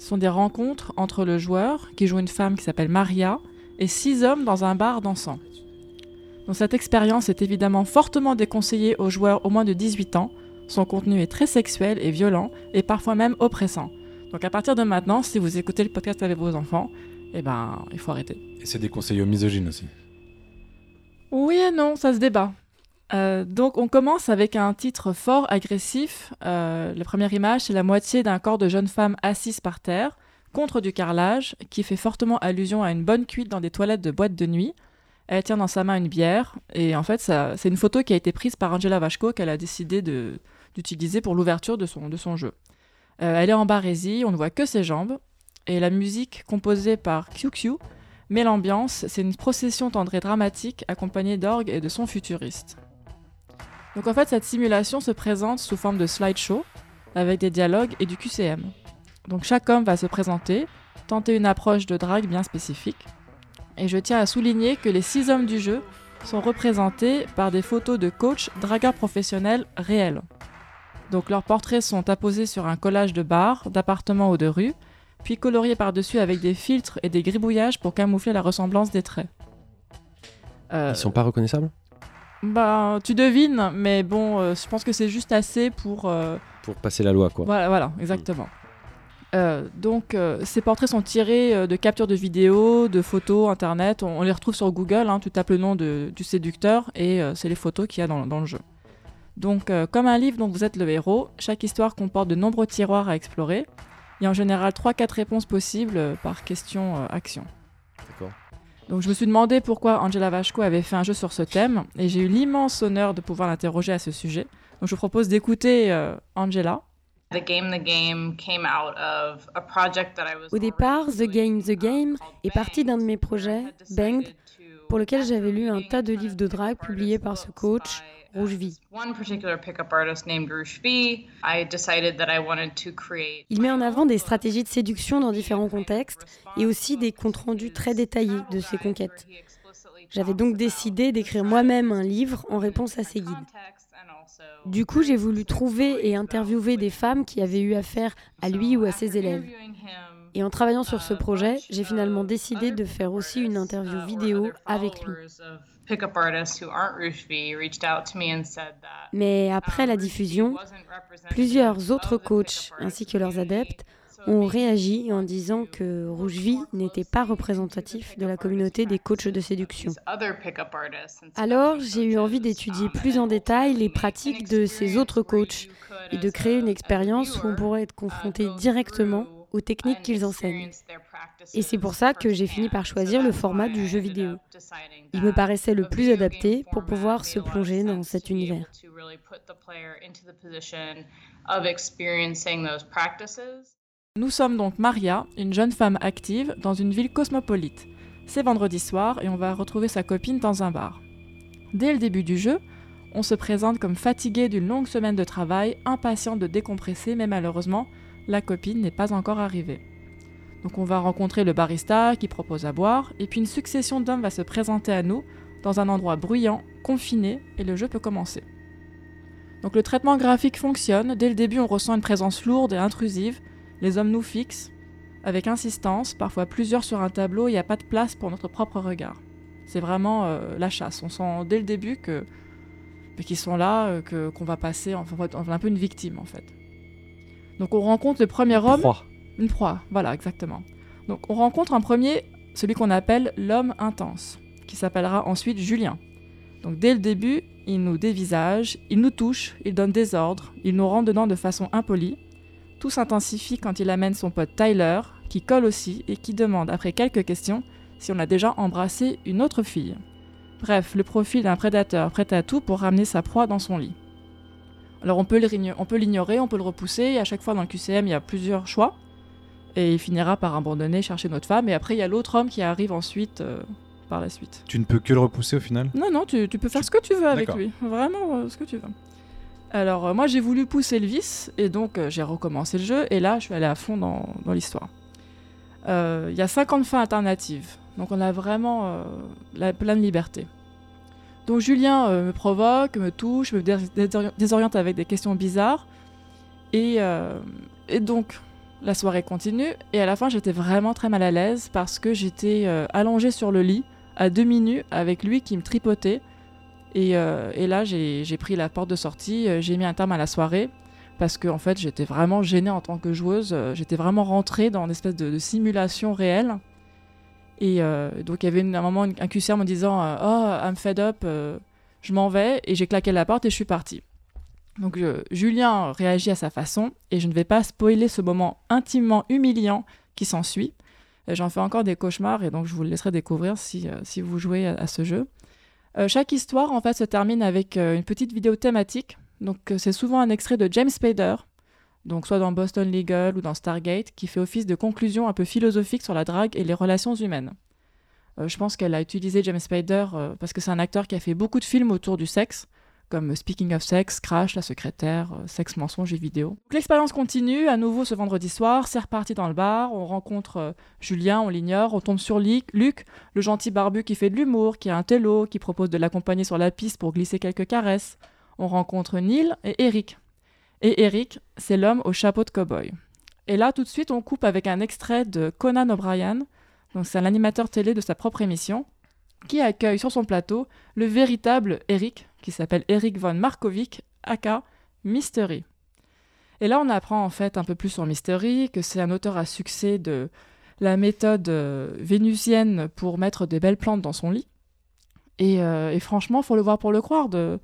Ce sont des rencontres entre le joueur, qui joue une femme qui s'appelle Maria, et six hommes dans un bar dansant. Donc cette expérience est évidemment fortement déconseillée aux joueurs au moins de 18 ans, son contenu est très sexuel et violent et parfois même oppressant. Donc à partir de maintenant, si vous écoutez le podcast avec vos enfants, eh ben, il faut arrêter. Et c'est des conseils aux misogynes aussi. Oui et non, ça se débat. Euh, donc on commence avec un titre fort, agressif. Euh, la première image, c'est la moitié d'un corps de jeune femme assise par terre, contre du carrelage, qui fait fortement allusion à une bonne cuite dans des toilettes de boîte de nuit. Elle tient dans sa main une bière, et en fait, c'est une photo qui a été prise par Angela Vachko qu'elle a décidé d'utiliser pour l'ouverture de son, son jeu. Euh, elle est en barésie, on ne voit que ses jambes, et la musique composée par QQ met l'ambiance, c'est une procession tendrée dramatique accompagnée d'orgues et de sons futuristes. Donc en fait, cette simulation se présente sous forme de slideshow, avec des dialogues et du QCM. Donc chaque homme va se présenter, tenter une approche de drague bien spécifique. Et je tiens à souligner que les six hommes du jeu sont représentés par des photos de coachs dragueurs professionnels réels. Donc leurs portraits sont apposés sur un collage de bars, d'appartements ou de rues, puis coloriés par-dessus avec des filtres et des gribouillages pour camoufler la ressemblance des traits. Euh, Ils sont pas reconnaissables? Bah, tu devines, mais bon, euh, je pense que c'est juste assez pour. Euh, pour passer la loi, quoi. Voilà, voilà exactement. donc, ces portraits sont tirés de captures de vidéos, de photos, internet. On, les retrouve sur Google. Hein, tu tapes le nom de, du séducteur et c'est les photos qu'il y a dans, dans le jeu. Donc, comme un livre dont vous êtes le héros, chaque histoire comporte de nombreux tiroirs à explorer. Il y a en général 3-4 réponses possibles euh, par question-action. Euh, D'accord. Donc je me suis demandé pourquoi Angela Vachko avait fait un jeu sur ce thème et j'ai eu l'immense honneur de pouvoir l'interroger à ce sujet. Donc je vous propose d'écouter euh, Angela. Au départ, The Game The Game est parti d'un de mes projets, Banged, pour lequel j'avais lu un tas de livres de drague publiés par ce coach, il met en avant des stratégies de séduction dans différents contextes et aussi des comptes rendus très détaillés de ses conquêtes. J'avais donc décidé d'écrire moi-même un livre en réponse à ces guides. Du coup, j'ai voulu trouver et interviewer des femmes qui avaient eu affaire à lui ou à ses élèves. Et en travaillant sur ce projet, j'ai finalement décidé de faire aussi une interview vidéo avec lui. Mais après la diffusion, plusieurs autres coachs ainsi que leurs adeptes ont réagi en disant que Rougevie n'était pas représentatif de la communauté des coachs de séduction. Alors, j'ai eu envie d'étudier plus en détail les pratiques de ces autres coachs et de créer une expérience où on pourrait être confronté directement aux techniques qu'ils enseignent. Et c'est pour ça que j'ai fini par choisir le format du jeu vidéo. Il me paraissait le plus adapté pour pouvoir se plonger dans cet univers. Nous sommes donc Maria, une jeune femme active dans une ville cosmopolite. C'est vendredi soir et on va retrouver sa copine dans un bar. Dès le début du jeu, on se présente comme fatigué d'une longue semaine de travail, impatient de décompresser, mais malheureusement, la copine n'est pas encore arrivée. Donc on va rencontrer le barista qui propose à boire, et puis une succession d'hommes va se présenter à nous dans un endroit bruyant, confiné, et le jeu peut commencer. Donc le traitement graphique fonctionne, dès le début on ressent une présence lourde et intrusive, les hommes nous fixent, avec insistance, parfois plusieurs sur un tableau, il n'y a pas de place pour notre propre regard. C'est vraiment euh, la chasse, on sent dès le début que qu'ils sont là, euh, qu'on va passer, enfin, on va un peu une victime en fait. Donc on rencontre le premier homme. Une proie. Une proie, voilà, exactement. Donc on rencontre un premier, celui qu'on appelle l'homme intense, qui s'appellera ensuite Julien. Donc dès le début, il nous dévisage, il nous touche, il donne des ordres, il nous rentre dedans de façon impolie. Tout s'intensifie quand il amène son pote Tyler, qui colle aussi et qui demande, après quelques questions, si on a déjà embrassé une autre fille. Bref, le profil d'un prédateur prêt à tout pour ramener sa proie dans son lit. Alors on peut l'ignorer, on peut le repousser, et à chaque fois dans le QCM, il y a plusieurs choix. Et il finira par abandonner, chercher notre femme, et après il y a l'autre homme qui arrive ensuite euh, par la suite. Tu ne peux que le repousser au final? Non, non, tu, peux faire ce que tu veux avec lui. Vraiment euh, ce que tu veux. Alors euh, moi j'ai voulu pousser le vice, et donc j'ai recommencé le jeu, et là je suis allé à fond dans, l'histoire. Il y a 50 fins alternatives, donc on a vraiment la pleine liberté. Donc Julien euh, me provoque, me touche, me désoriente avec des questions bizarres. Euh, et, donc la soirée continue. Et à la fin, j'étais vraiment très mal à l'aise parce que j'étais euh, allongée sur le lit à demi nue avec lui qui me tripotait. Et, là, j'ai pris la porte de sortie, j'ai mis un terme à la soirée parce que en fait, j'étais vraiment gênée en tant que joueuse. J'étais vraiment rentrée dans une espèce de simulation réelle. Et donc il y avait un moment un QCR me disant Oh, I'm fed up, je m'en vais. Et j'ai claqué la porte et je suis partie. Donc Julien réagit à sa façon et je ne vais pas spoiler ce moment intimement humiliant qui s'ensuit. J'en fais encore des cauchemars et donc je vous le laisserai découvrir si, si vous jouez à, ce jeu. chaque histoire en fait se termine avec une petite vidéo thématique. Donc c'est souvent un extrait de James Spader, donc soit dans Boston Legal ou dans Stargate, qui fait office de conclusion un peu philosophique sur la drague et les relations humaines. je pense qu'elle a utilisé James Spader parce que c'est un acteur qui a fait beaucoup de films autour du sexe, comme Speaking of Sex, Crash, La Secrétaire, euh, Sexe, Mensonge et Vidéo. L'expérience continue, à nouveau ce vendredi soir, c'est reparti dans le bar, on rencontre euh, Julien, on l'ignore, on tombe sur Luc, le gentil barbu qui fait de l'humour, qui a un télo, qui propose de l'accompagner sur la piste pour glisser quelques caresses. On rencontre Neil et Eric. Et Eric, c'est l'homme au chapeau de cow-boy. Et là, tout de suite, on coupe avec un extrait de Conan O'Brien, donc c'est un animateur télé de sa propre émission, qui accueille sur son plateau le véritable Eric, qui s'appelle Eric von Markovic, aka Mystery. Et là, on apprend en fait un peu plus sur Mystery, que c'est un auteur à succès de la méthode euh, vénusienne pour mettre des belles plantes dans son lit. Et, euh, et franchement, faut le voir pour le croire. De...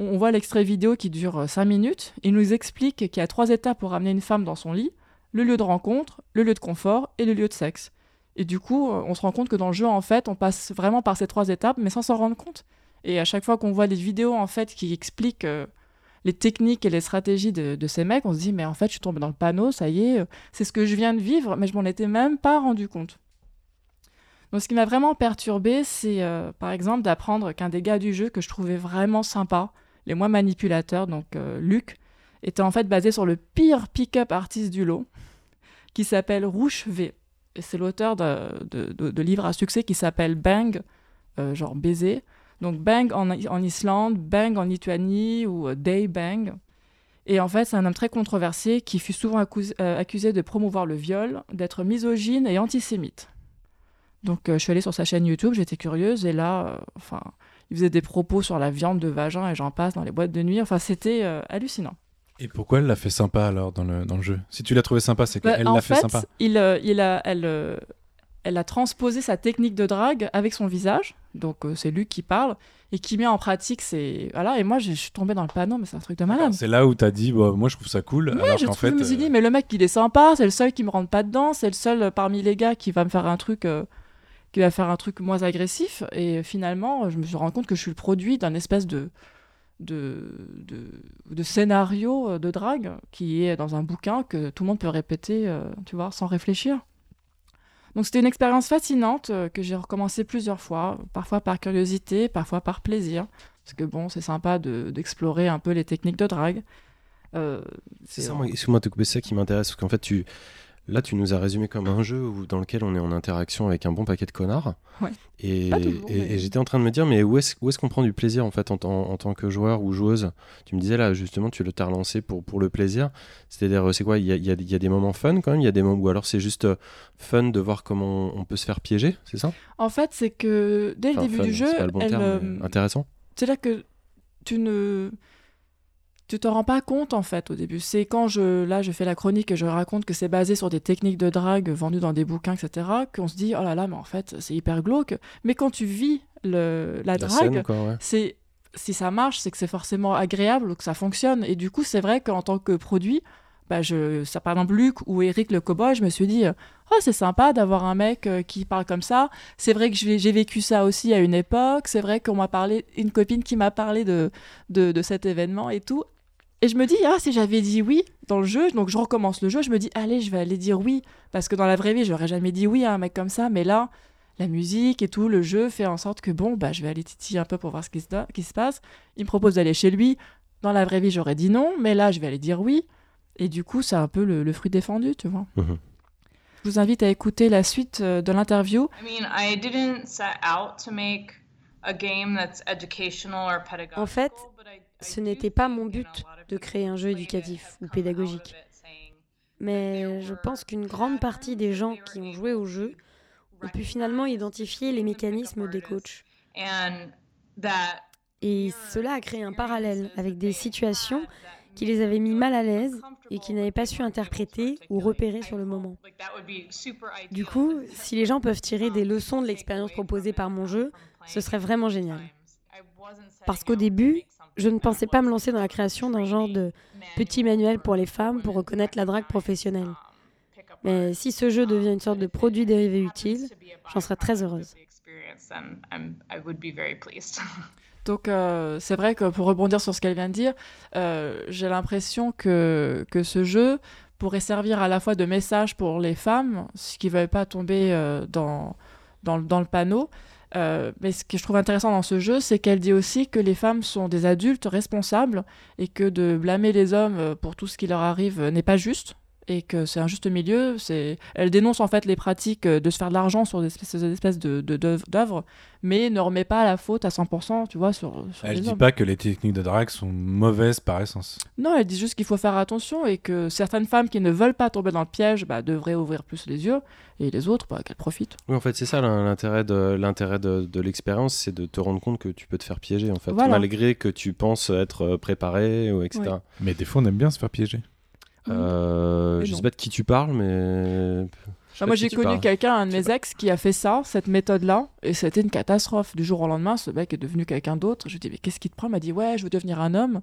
On, voit l'extrait vidéo qui dure 5 euh, minutes. Il nous explique qu'il y a trois étapes pour amener une femme dans son lit le lieu de rencontre, le lieu de confort et le lieu de sexe. Et du coup, on se rend compte que dans le jeu, en fait, on passe vraiment par ces trois étapes, mais sans s'en rendre compte. Et à chaque fois qu'on voit des vidéos en fait qui expliquent euh, les techniques et les stratégies de, ces mecs, on se dit mais en fait je suis tombé dans le panneau, ça y est, euh, c'est ce que je viens de vivre, mais je m'en étais même pas rendu compte. Donc ce qui m'a vraiment perturbé, c'est euh, par exemple d'apprendre qu'un des gars du jeu que je trouvais vraiment sympa, les moins manipulateurs, donc Luc, était en fait basé sur le pire pick-up artiste du lot, qui s'appelle Rouge V. C'est l'auteur de, de, livres à succès qui s'appelle Bang, genre baiser, donc Bang en, en, Islande, Bang en Lituanie ou euh, Day Bang. Et en fait, c'est un homme très controversé qui fut souvent euh, accusé de promouvoir le viol, d'être misogyne et antisémite. Donc euh, je suis allée sur sa chaîne YouTube, j'étais curieuse, et là, enfin, il faisait des propos sur la viande de vagin et j'en passe dans les boîtes de nuit. Enfin, c'était hallucinant. Et pourquoi elle l'a fait sympa alors dans le, dans le jeu? Si tu l'as trouvé sympa, c'est qu'elle bah, l'a fait, fait sympa. Il, il a, elle, elle a transposé sa technique de drague avec son visage. Donc euh, c'est lui qui parle et qui met en pratique c'est voilà et moi je suis tombée dans le panneau mais c'est un truc de malade. C'est là où tu as dit bah, moi je trouve ça cool ouais, alors fait je me suis dit euh, mais le mec il est sympa, c'est le seul qui me rentre pas dedans, c'est le seul euh, parmi les gars qui va me faire un truc qui va faire un truc moins agressif et finalement je me suis rendu compte que je suis le produit d'un espèce de de, de, de, scénario de drague qui est dans un bouquin que tout le monde peut répéter, tu vois, sans réfléchir. Donc c'était une expérience fascinante euh, que j'ai recommencé plusieurs fois, parfois par curiosité, parfois par plaisir, parce que bon, c'est sympa d'explorer un peu les techniques de drague. Euh, c'est ça, excuse-moi de couper, ça qui m'intéresse, parce qu'en fait, tu, Là, tu nous as résumé comme un jeu où, dans lequel on est en interaction avec un bon paquet de connards. Ouais. Et, et, j'étais en train de me dire, mais où est-ce est qu'on prend du plaisir en fait en, en, tant que joueur ou joueuse? Tu me disais là, justement, tu t'as relancé pour, pour le plaisir. C'est-à-dire, c'est quoi? Il y a, y, a, y a, des moments fun quand même? Il y a des moments où alors c'est juste euh, fun de voir comment on peut se faire piéger, c'est ça? En fait, c'est que dès le début du jeu, pas le bon terme, euh, intéressant. C'est là que tu ne tu te rends pas compte en fait au début. C'est quand je là je fais la chronique et je raconte que c'est basé sur des techniques de drague vendues dans des bouquins, etc. Qu'on se dit oh là là mais en fait c'est hyper glauque. Mais quand tu vis le, la, drague, c'est si ça marche, c'est que c'est forcément agréable, que ça fonctionne. Et du coup c'est vrai qu'en tant que produit, bah je, ça, par exemple Luc ou Eric le cowboy, je me suis dit oh c'est sympa d'avoir un mec euh, qui parle comme ça. C'est vrai que j'ai vécu ça aussi à une époque. C'est vrai qu'on m'a parlé, une copine qui m'a parlé de, de, de, cet événement et tout. Et je me dis, ah, si j'avais dit oui dans le jeu, donc je recommence le jeu, je me dis, allez, je vais aller dire oui. Parce que dans la vraie vie, j'aurais jamais dit oui à un mec comme ça, mais là, la musique et tout, le jeu fait en sorte que bon, bah, je vais aller titiller un peu pour voir ce qui se, qui se passe. Il me propose d'aller chez lui. Dans la vraie vie, j'aurais dit non, mais là, je vais aller dire oui. Et du coup, c'est un peu le, fruit défendu, tu vois. Mhm. Je vous invite à écouter la suite euh, de l'interview. En fait, ce n'était pas mon but de créer un jeu éducatif ou pédagogique. Mais je pense qu'une grande partie des gens qui ont joué au jeu ont pu finalement identifier les mécanismes des coachs. Et cela a créé un parallèle avec des situations qui les avait mis mal à l'aise et qu'ils n'avaient pas su interpréter ou repérer sur le moment. Du coup, si les gens peuvent tirer des leçons de l'expérience proposée par mon jeu, ce serait vraiment génial. Parce qu'au début, je ne pensais pas me lancer dans la création d'un genre de petit manuel pour les femmes pour reconnaître la drague professionnelle. Mais si ce jeu devient une sorte de produit dérivé utile, j'en serais très heureuse. Donc euh, c'est vrai que pour rebondir sur ce qu'elle vient de dire, euh, j'ai l'impression que, que ce jeu pourrait servir à la fois de message pour les femmes, ce qui ne veut pas tomber euh, dans, dans, dans, le panneau. Mais ce que je trouve intéressant dans ce jeu, c'est qu'elle dit aussi que les femmes sont des adultes responsables et que de blâmer les hommes pour tout ce qui leur arrive n'est pas juste et que c'est un juste milieu. C'est, elle dénonce en fait les pratiques euh, de se faire de l'argent sur des espèces, des espèces de, d'œuvres, mais ne remet pas la faute à 100%, tu vois, sur. sur elle les dit hommes. pas que les techniques de drague sont mauvaises par essence. Non, elle dit juste qu'il faut faire attention et que certaines femmes qui ne veulent pas tomber dans le piège bah, devraient ouvrir plus les yeux et les autres, bah, qu'elles profitent. Oui, en fait, c'est ça l'in- l'intérêt de l'intérêt de, de l'expérience, c'est de te rendre compte que tu peux te faire piéger, en fait, Voilà. malgré que tu penses être euh, préparé ou etc. Oui. Mais des fois, on aime bien se faire piéger. Euh, je sais pas de qui tu parles, mais. Bah, pas moi, j'ai connu quelqu'un, un de mes ex, qui a fait ça, cette méthode-là, et c'était une catastrophe. Du jour au lendemain, ce mec est devenu quelqu'un d'autre. Je lui dis, mais qu'est-ce qui te prend? Il m'a dit, ouais, je veux devenir un homme.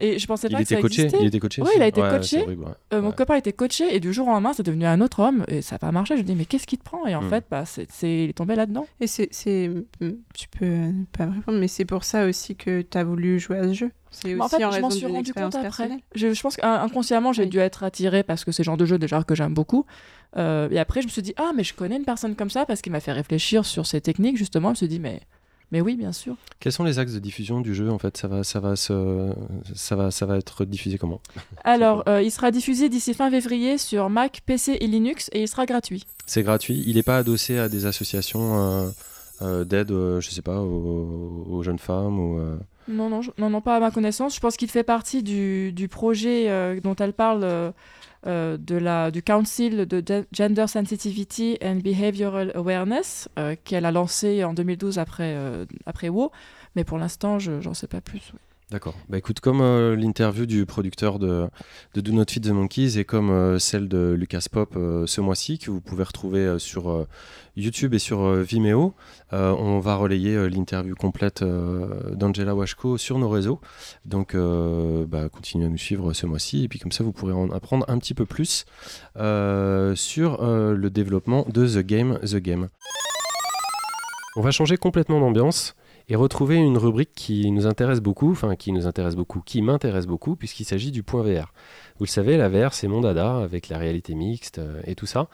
Et je pensais Il pas que était ça coaché. existait. Il était coaché. Oui, il a été Ouais, coaché. c'est horrible, ouais. Euh, Mon Ouais. copain était coaché, et du jour au lendemain, c'est devenu un autre homme, et ça n'a pas marché. Je lui dis, mais qu'est-ce qui te prend? Et en Mm. fait, bah, c'est, c'est- il est tombé là-dedans. Et c'est, c'est, tu peux euh, pas me répondre, mais c'est pour ça aussi que tu as voulu jouer à ce jeu. C'est Mais aussi en fait, en je m'en raison suis rendu compte après. Je, je pense qu'inconsciemment, j'ai Oui. dû être attirée parce que c'est le genre de jeu déjà que j'aime beaucoup. Euh, et après, je me suis dit, ah, mais je connais une personne comme ça parce qu'il m'a fait réfléchir sur ces techniques, justement. Je me suis dit, mais, mais oui, bien sûr. Quels sont les axes de diffusion du jeu en fait? Ça va, ça va se, ça va, ça va être diffusé comment? Alors, euh, il sera diffusé d'ici fin février sur Mac, PC et Linux et il sera gratuit. C'est gratuit. Il n'est pas adossé à des associations euh, euh, d'aide, je sais pas, aux, aux jeunes femmes ou. Non, non, non, pas à ma connaissance. Je pense qu'il fait partie du, du projet euh, dont elle parle euh, euh, de la, du Council de Ge- Gender Sensitivity and Behavioral Awareness qu'elle a lancé en 2012 après, après WoW. Mais pour l'instant, je j'en sais pas plus. D'accord. Bah écoute, comme euh, l'interview du producteur de, Do Not Feed the Monkeys et comme euh, celle de Lucas Pop euh, ce mois-ci, que vous pouvez retrouver sur YouTube et sur Vimeo, on va relayer l'interview complète d'Angela Washko sur nos réseaux. Donc, bah, continuez à nous suivre ce mois-ci et puis comme ça, vous pourrez en apprendre un petit peu plus sur le développement de The Game, The Game. On va changer complètement d'ambiance et retrouver une rubrique qui nous intéresse beaucoup, enfin qui nous intéresse beaucoup, qui m'intéresse beaucoup, puisqu'il s'agit du point VR. Vous le savez, la VR, c'est mon dada, avec la réalité mixte euh, et tout ça.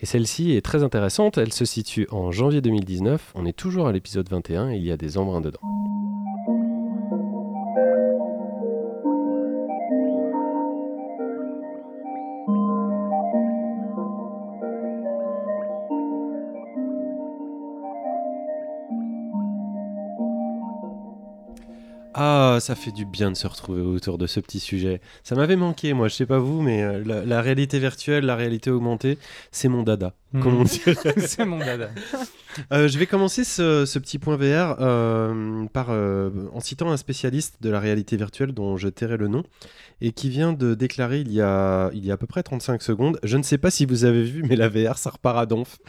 Et celle-ci est très intéressante, elle se situe en janvier 2019, on est toujours à l'épisode 21 et il y a des embruns dedans. Ah, ça fait du bien de se retrouver autour de ce petit sujet. Ça m'avait manqué, moi, je sais pas vous, mais euh, la, la réalité virtuelle, la réalité augmentée, c'est mon dada, comme on Mhm. dirait. c'est mon dada. Euh, je vais commencer ce, ce petit point VR euh, par, euh, en citant un spécialiste de la réalité virtuelle dont je tairai le nom et qui vient de déclarer il y a, il y a à peu près 35 secondes Je ne sais pas si vous avez vu, mais la VR, ça repart à donf.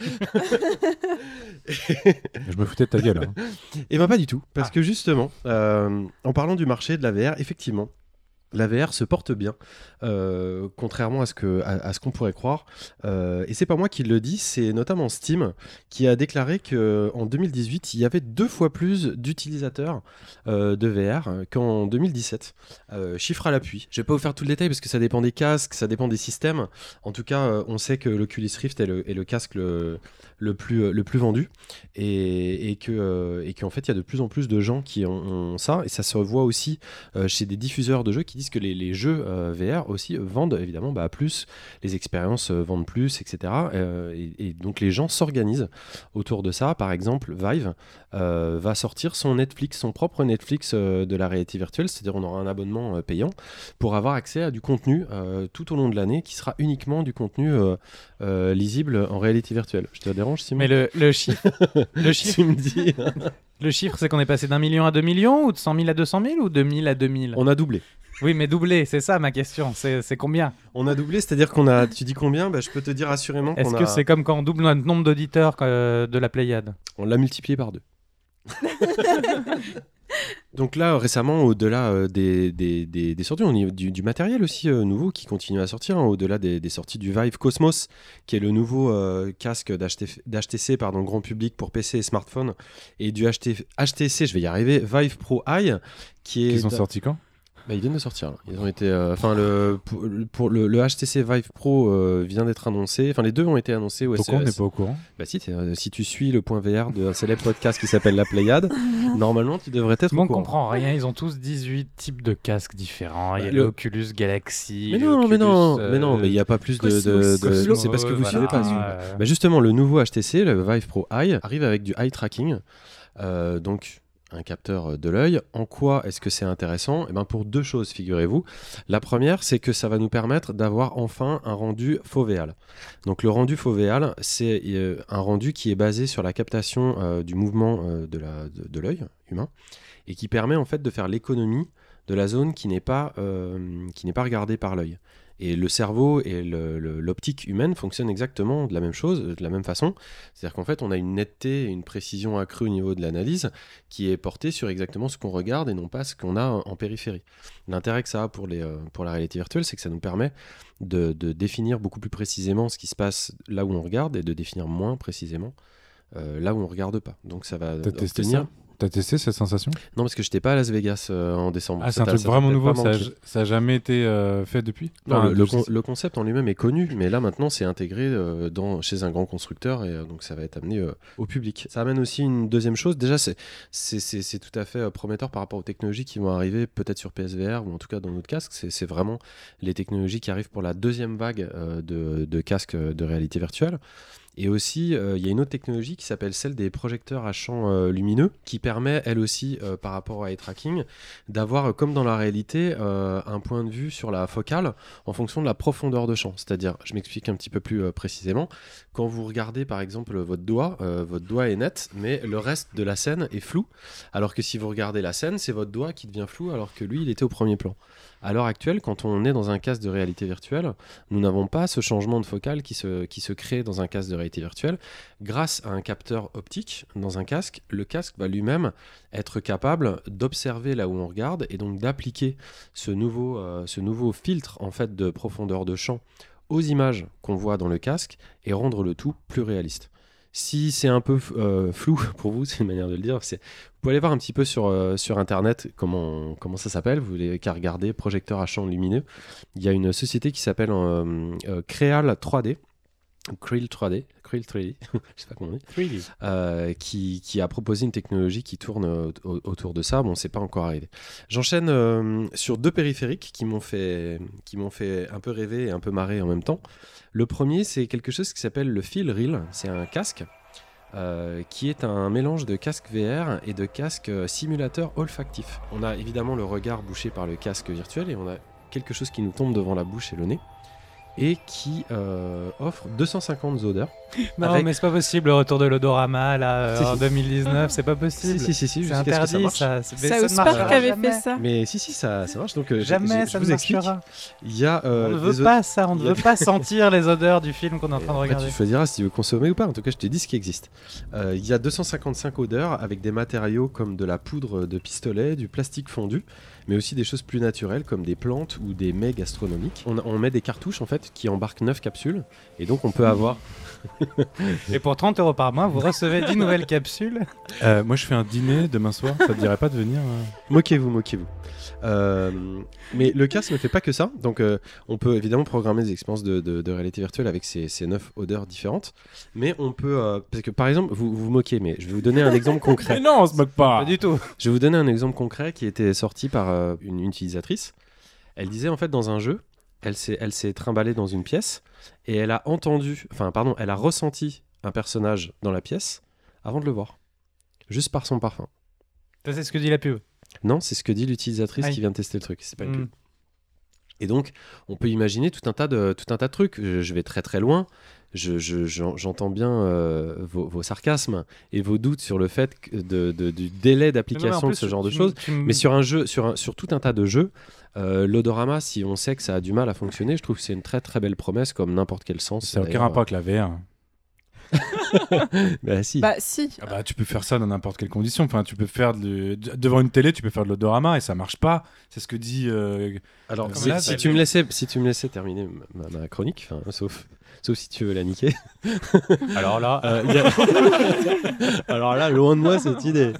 Je me foutais de ta gueule. hein. Et ben pas du tout, parce que justement, euh, en parlant du marché de la VR, effectivement, la VR se porte bien, euh, contrairement à ce que à, à ce qu'on pourrait croire. Euh, et c'est pas moi qui le dis, c'est notamment Steam qui a déclaré que en 2018, il y avait deux fois plus d'utilisateurs euh, de VR qu'en 2017. Euh, chiffre à l'appui. Je vais pas vous faire tout le détail parce que ça dépend des casques, ça dépend des systèmes. En tout cas, on sait que l'Oculus Rift est le, est le casque le, le plus le plus vendu. Et, et que euh, et qu'en fait il y a de plus en plus de gens qui ont, ça. Et ça se voit aussi euh, chez des diffuseurs de jeux qui disent que les, les jeux euh, VR aussi euh, vendent évidemment bah, plus. Les expériences euh, vendent plus etc Euh, et, donc les gens s'organisent autour de ça. Par exemple Vive euh, va sortir son Netflix son propre Netflix euh, de la réalité virtuelle. C'est-à-dire on aura un abonnement euh, payant pour avoir accès à du contenu euh, tout au long de l'année qui sera uniquement du contenu euh, euh, lisible en réalité virtuelle. Je dérange Simon Mais le, le chiffre, le chiffre, tu me dis le chiffre c'est qu'on est passé d'un million à deux millions ou de 100 000 à 200 000 ou de 1000 à 2000 on a doublé Oui, mais doublé, c'est ça ma question. C'est c'est combien? On a doublé, c'est-à-dire qu'on a. Tu dis combien? Bah, Je peux te dire assurément qu'on Est-ce a. que c'est comme quand on double notre nombre d'auditeurs euh, de la Pléiade? On l'a multiplié par deux. Donc là, récemment, au-delà euh, des, sorties, on y du, matériel aussi euh, nouveau qui continue à sortir, hein, au-delà des, sorties du Vive Cosmos, qui est le nouveau euh, casque d'HT d'HTC, pardon, grand public pour PC et smartphone, et du HT HTC, je vais y arriver, Vive Pro Eye, qui est... Ils sont sortis quand? Bah, ils viennent de sortir. là. Ils ont été, euh, enfin le pour, pour le, le HTC Vive Pro euh, vient d'être annoncé. Enfin les deux ont été annoncés au Pourquoi on n'est CES. pas au courant? Bah si, euh, si tu suis le point VR d'un célèbre podcast qui s'appelle La Pléiade, normalement tu devrais être Bon, au on comprend rien. Ils ont tous 18 types de casques différents. Il y a le- l'Oculus Galaxy. Mais non, mais non, euh, mais non, mais il n'y a pas plus de. de- c'est parce que vous voilà. suivez pas. Euh, Bah justement, le nouveau HTC, le Vive Pro Eye, arrive avec du eye tracking, euh, donc un capteur de l'œil. En quoi est-ce que c'est intéressant? Eh ben pour deux choses, figurez-vous. La première, c'est que ça va nous permettre d'avoir enfin un rendu fovéal. Donc le rendu fovéal, c'est euh, un rendu qui est basé sur la captation euh, du mouvement euh, de l'œil humain et qui permet en fait de faire l'économie de la zone qui n'est pas, euh, qui n'est pas regardée par l'œil. Et le cerveau et l'optique humaine fonctionnent exactement de la même chose, de la même façon. C'est-à-dire qu'en fait, on a une netteté et une précision accrue au niveau de l'analyse qui est portée sur exactement ce qu'on regarde et non pas ce qu'on a en, périphérie. L'intérêt que ça a pour, les, euh, pour la réalité virtuelle, c'est que ça nous permet de, de définir beaucoup plus précisément ce qui se passe là où on regarde et de définir moins précisément euh, là où on regarde pas. Donc ça va obtenir- T'as testé cette sensation? Non, parce que j'étais pas à Las Vegas euh, en décembre. Ah, c'est un truc vraiment nouveau, ça a, ça a jamais été euh, fait depuis? Non, Enfin, le, le de- con- le concept en lui-même est connu, mais là maintenant c'est intégré euh, dans, chez un grand constructeur et donc ça va être amené au public. Ça amène aussi une deuxième chose. Déjà, c'est- tout à fait prometteur par rapport aux technologies qui vont arriver peut-être sur PSVR ou en tout cas dans notre casque. C'est vraiment les technologies qui arrivent pour la deuxième vague de, de casques de réalité virtuelle. Et aussi, euh, il y a une autre technologie qui s'appelle celle des projecteurs à champ euh, lumineux, qui permet, elle aussi, euh, par rapport à eye tracking, d'avoir, comme dans la réalité, un point de vue sur la focale en fonction de la profondeur de champ. C'est-à-dire, je m'explique un petit peu plus précisément, quand vous regardez par exemple votre doigt, votre doigt est net, mais le reste de la scène est flou, alors que si vous regardez la scène, c'est votre doigt qui devient flou, alors que lui, il était au premier plan. À l'heure actuelle, quand on est dans un casque de réalité virtuelle, nous n'avons pas ce changement de se, qui se crée dans un casque de réalité virtuelle. Grâce à un capteur optique dans un casque, le casque va lui-même être capable d'observer là où on regarde et donc d'appliquer ce nouveau, euh, ce nouveau filtre en fait de profondeur de champ aux images qu'on voit dans le casque et rendre le tout plus réaliste. Si c'est un peu euh, flou pour vous, c'est une manière de le dire, vous pouvez aller voir un petit peu sur, euh, sur internet comment, comment ça s'appelle. Vous n'avez qu'à regarder projecteur à champ lumineux. Il y a une société qui s'appelle euh, Creal 3D, ou Creel 3D, Creel 3D, je sais pas comment on dit, euh, qui, qui a proposé une technologie qui tourne au- au- autour de ça. Bon, c'est pas encore arrivé. J'enchaîne euh, sur deux périphériques qui m'ont fait, qui m'ont fait un peu rêver et un peu marrer en même temps. Le premier, c'est quelque chose qui s'appelle le Feel Reel. C'est un casque euh, qui est un mélange de casque VR et de casque simulateur olfactif. On a évidemment le regard bouché par le casque virtuel et on a quelque chose qui nous tombe devant la bouche et le nez et qui euh, offre 250 odeurs. Non, Avec- mais c'est pas possible le retour de l'odorama là euh, Si, en si. 2019, c'est pas possible. Si, si, si, si, c'est jusqu'à ce que ça interdit marche. ça. c'est- mais Ça, ça ne South marchera Park avait jamais. fait ça. Mais si, si, ça, ça marche. Donc, euh, je- Jamais je, ça je ne vous explique. marchera. Il y a. euh, on ne veut pas ça, on ne veut pas sentir les odeurs du film qu'on est en train de Après, regarder. tu choisiras si tu veux consommer ou pas. En tout cas, je te dis ce qui existe. Euh, il y a 255 odeurs avec des matériaux comme de la poudre de pistolet, du plastique fondu, mais aussi des choses plus naturelles comme des plantes ou des mets gastronomiques. On, on met des cartouches en fait qui embarquent 9 capsules et donc on peut avoir. Et pour 30 euros par mois, vous recevez 10 nouvelles capsules. Euh, moi, je fais un dîner demain soir. Ça te dirait pas de venir euh Moquez-vous, moquez-vous. Euh, mais le casque ne fait pas que ça. Donc, euh, on peut évidemment programmer des expériences de, de- de réalité virtuelle avec ces, ces neuf odeurs différentes. Mais on peut. euh, parce que par exemple, vous vous moquez, mais je vais vous donner un exemple concret. Mais non, on se moque pas. Pas du tout. Je vais vous donner un exemple concret qui était sorti par euh, une utilisatrice. Elle disait en fait dans un jeu, elle s'est, elle s'est trimballée dans une pièce et elle a entendu, enfin pardon, elle a ressenti un personnage dans la pièce avant de le voir, juste par son parfum. Ça, c'est ce que dit la pub. Non, c'est ce que dit l'utilisatrice Aïe. qui vient de tester le truc. C'est pas une pub. Et donc, on peut imaginer tout un tas de, tout un tas de trucs. Je, vais très très loin. J'entends bien euh, vos, sarcasmes et vos doutes sur le fait de, du délai d'application de ce genre de choses. Mais sur un jeu, sur, sur tout un tas de jeux, euh, l'odorama, si on sait que ça a du mal à fonctionner, je trouve que c'est une très très belle promesse comme n'importe quel sens. Ça n'a aucun rapport avec la VR. bah si. Bah si. Ah bah, tu peux faire ça dans n'importe quelle condition. Enfin, tu peux faire de... devant une télé, tu peux faire de l'odorama et ça marche pas. C'est ce que dit. Euh, Alors, si, tu me laissais, si tu me laissais terminer ma, chronique, sauf sauf si tu veux la niquer. Alors là, euh, alors là, loin de moi cette idée.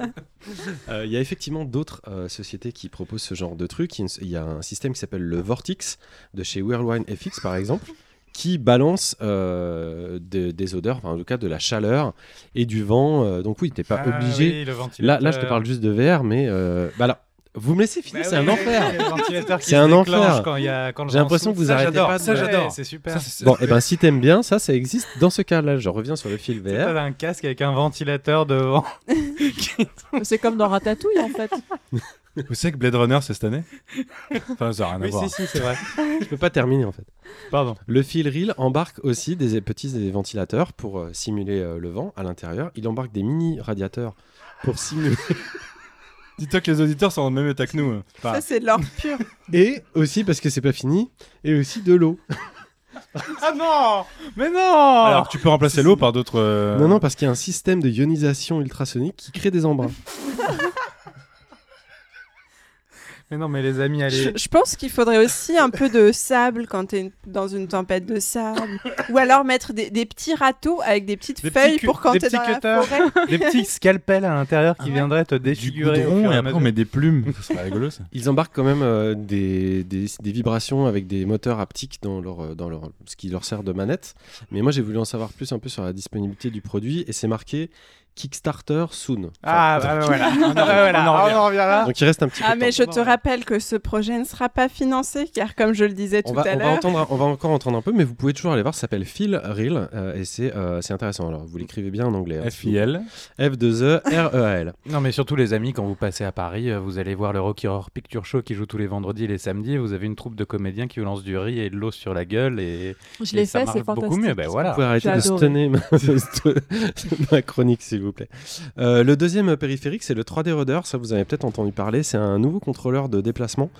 Euh, il y a effectivement d'autres sociétés qui proposent ce genre de truc. Il y a un système qui s'appelle le Vortix de chez Whirlwind FX par exemple, qui balance euh, des odeurs, enfin en tout cas de la chaleur et du vent. Euh, donc oui, t'es pas ah obligé. là, là, je te parle juste de VR, mais euh, bah là, vous me laissez finir, bah c'est un enfer. C'est un enfer. J'ai l'impression que vous arrêtez pas. Ça, j'adore. C'est super. bon, et eh ben si t'aimes bien, ça, ça existe dans ce cas-là. Je reviens sur le fil VR. T'as un casque avec un ventilateur devant. c'est comme dans Ratatouille en fait. Vous savez que Blade Runner c'est cette année Enfin, ça n'a rien à oui, voir. Si, si, c'est vrai. Je peux pas terminer en fait. Pardon. Le fil reel embarque aussi des petits ventilateurs pour euh, simuler euh, le vent à l'intérieur. Il embarque des mini radiateurs pour simuler. Dis-toi que les auditeurs sont en même état que nous. Hein. ça, c'est de l'or pur. Et aussi, parce que c'est pas fini, et aussi de l'eau. ah non Mais non Alors tu peux remplacer l'eau par d'autres. Euh, non, non, parce qu'il y a un système de ionisation ultrasonique qui crée des embruns. Mais non, mais les amis, allez. Je, pense qu'il faudrait aussi un peu de sable quand tu es dans une tempête de sable. Ou alors mettre des, petits râteaux avec des petites feuilles pour quand tu es dans la forêt. Des petits scalpels à l'intérieur qui viendraient te défigurer. Du et, après on met des plumes. ça serait rigolo ça. Ils embarquent quand même euh, des, des, vibrations avec des moteurs haptiques dans leur, euh, dans leur, ce qui leur sert de manette. Mais moi j'ai voulu en savoir plus un peu sur la disponibilité du produit et c'est marqué Kickstarter soon. ah, bah, voilà. on, en revient là. Donc il reste un petit ah, peu mais je te rappelle que ce projet ne sera pas financé, car comme je le disais tout à l'heure. On va encore entendre un peu, mais vous pouvez toujours aller voir. Ça s'appelle Phil Real euh, et c'est euh, c'est intéressant. Alors vous l'écrivez bien en anglais. Hein, F-I-L. F-2-E-R-E-A-L. non, mais surtout les amis, quand vous passez à Paris, euh, vous allez voir le Rocky Horror Picture Show qui joue tous les vendredis et les samedis. Et vous avez une troupe de comédiens qui vous lancent du riz et de l'eau sur la gueule. Et, je l'ai fait, c'est fantastique. beaucoup mieux. Ben, voilà. Vous pouvez arrêter de stunner ma chronique, s'il vous plaît. Euh, le deuxième périphérique, c'est le 3D Rudder. Ça, vous avez peut-être entendu parler. C'est un nouveau contrôleur de déplacement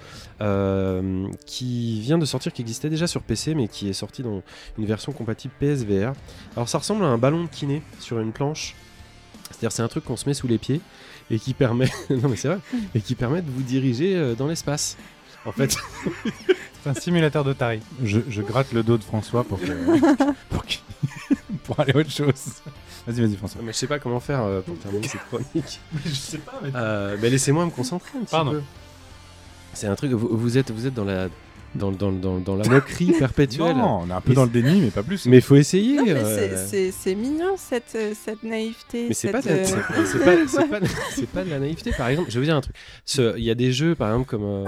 euh, qui vient de sortir, qui existait déjà sur PC, mais qui est sorti dans une version compatible PSVR. Alors, ça ressemble à un ballon de kiné sur une planche. C'est-à-dire, c'est un truc qu'on se met sous les pieds et qui permet, non mais c'est vrai, et qui permet de vous diriger euh, dans l'espace. En fait, c'est un simulateur d'Otari. Je, je gratte le dos de François pour pour, pour aller autre chose. Vas-y, vas-y, François. Mais je sais pas comment faire euh, pour terminer cette chronique. je sais pas, mais. Euh, mais laissez-moi me concentrer un petit Pardon. C'est un truc, vous, êtes, vous êtes dans la, dans, dans, dans, dans, la moquerie perpétuelle. Non, on est un peu dans le déni, mais pas plus. Mais il faut essayer. Euh. C'est mignon cette, cette naïveté. Mais c'est pas, pas, pas, de la naïveté. Par exemple, je vais vous dire un truc. Il y a des jeux, par exemple, comme.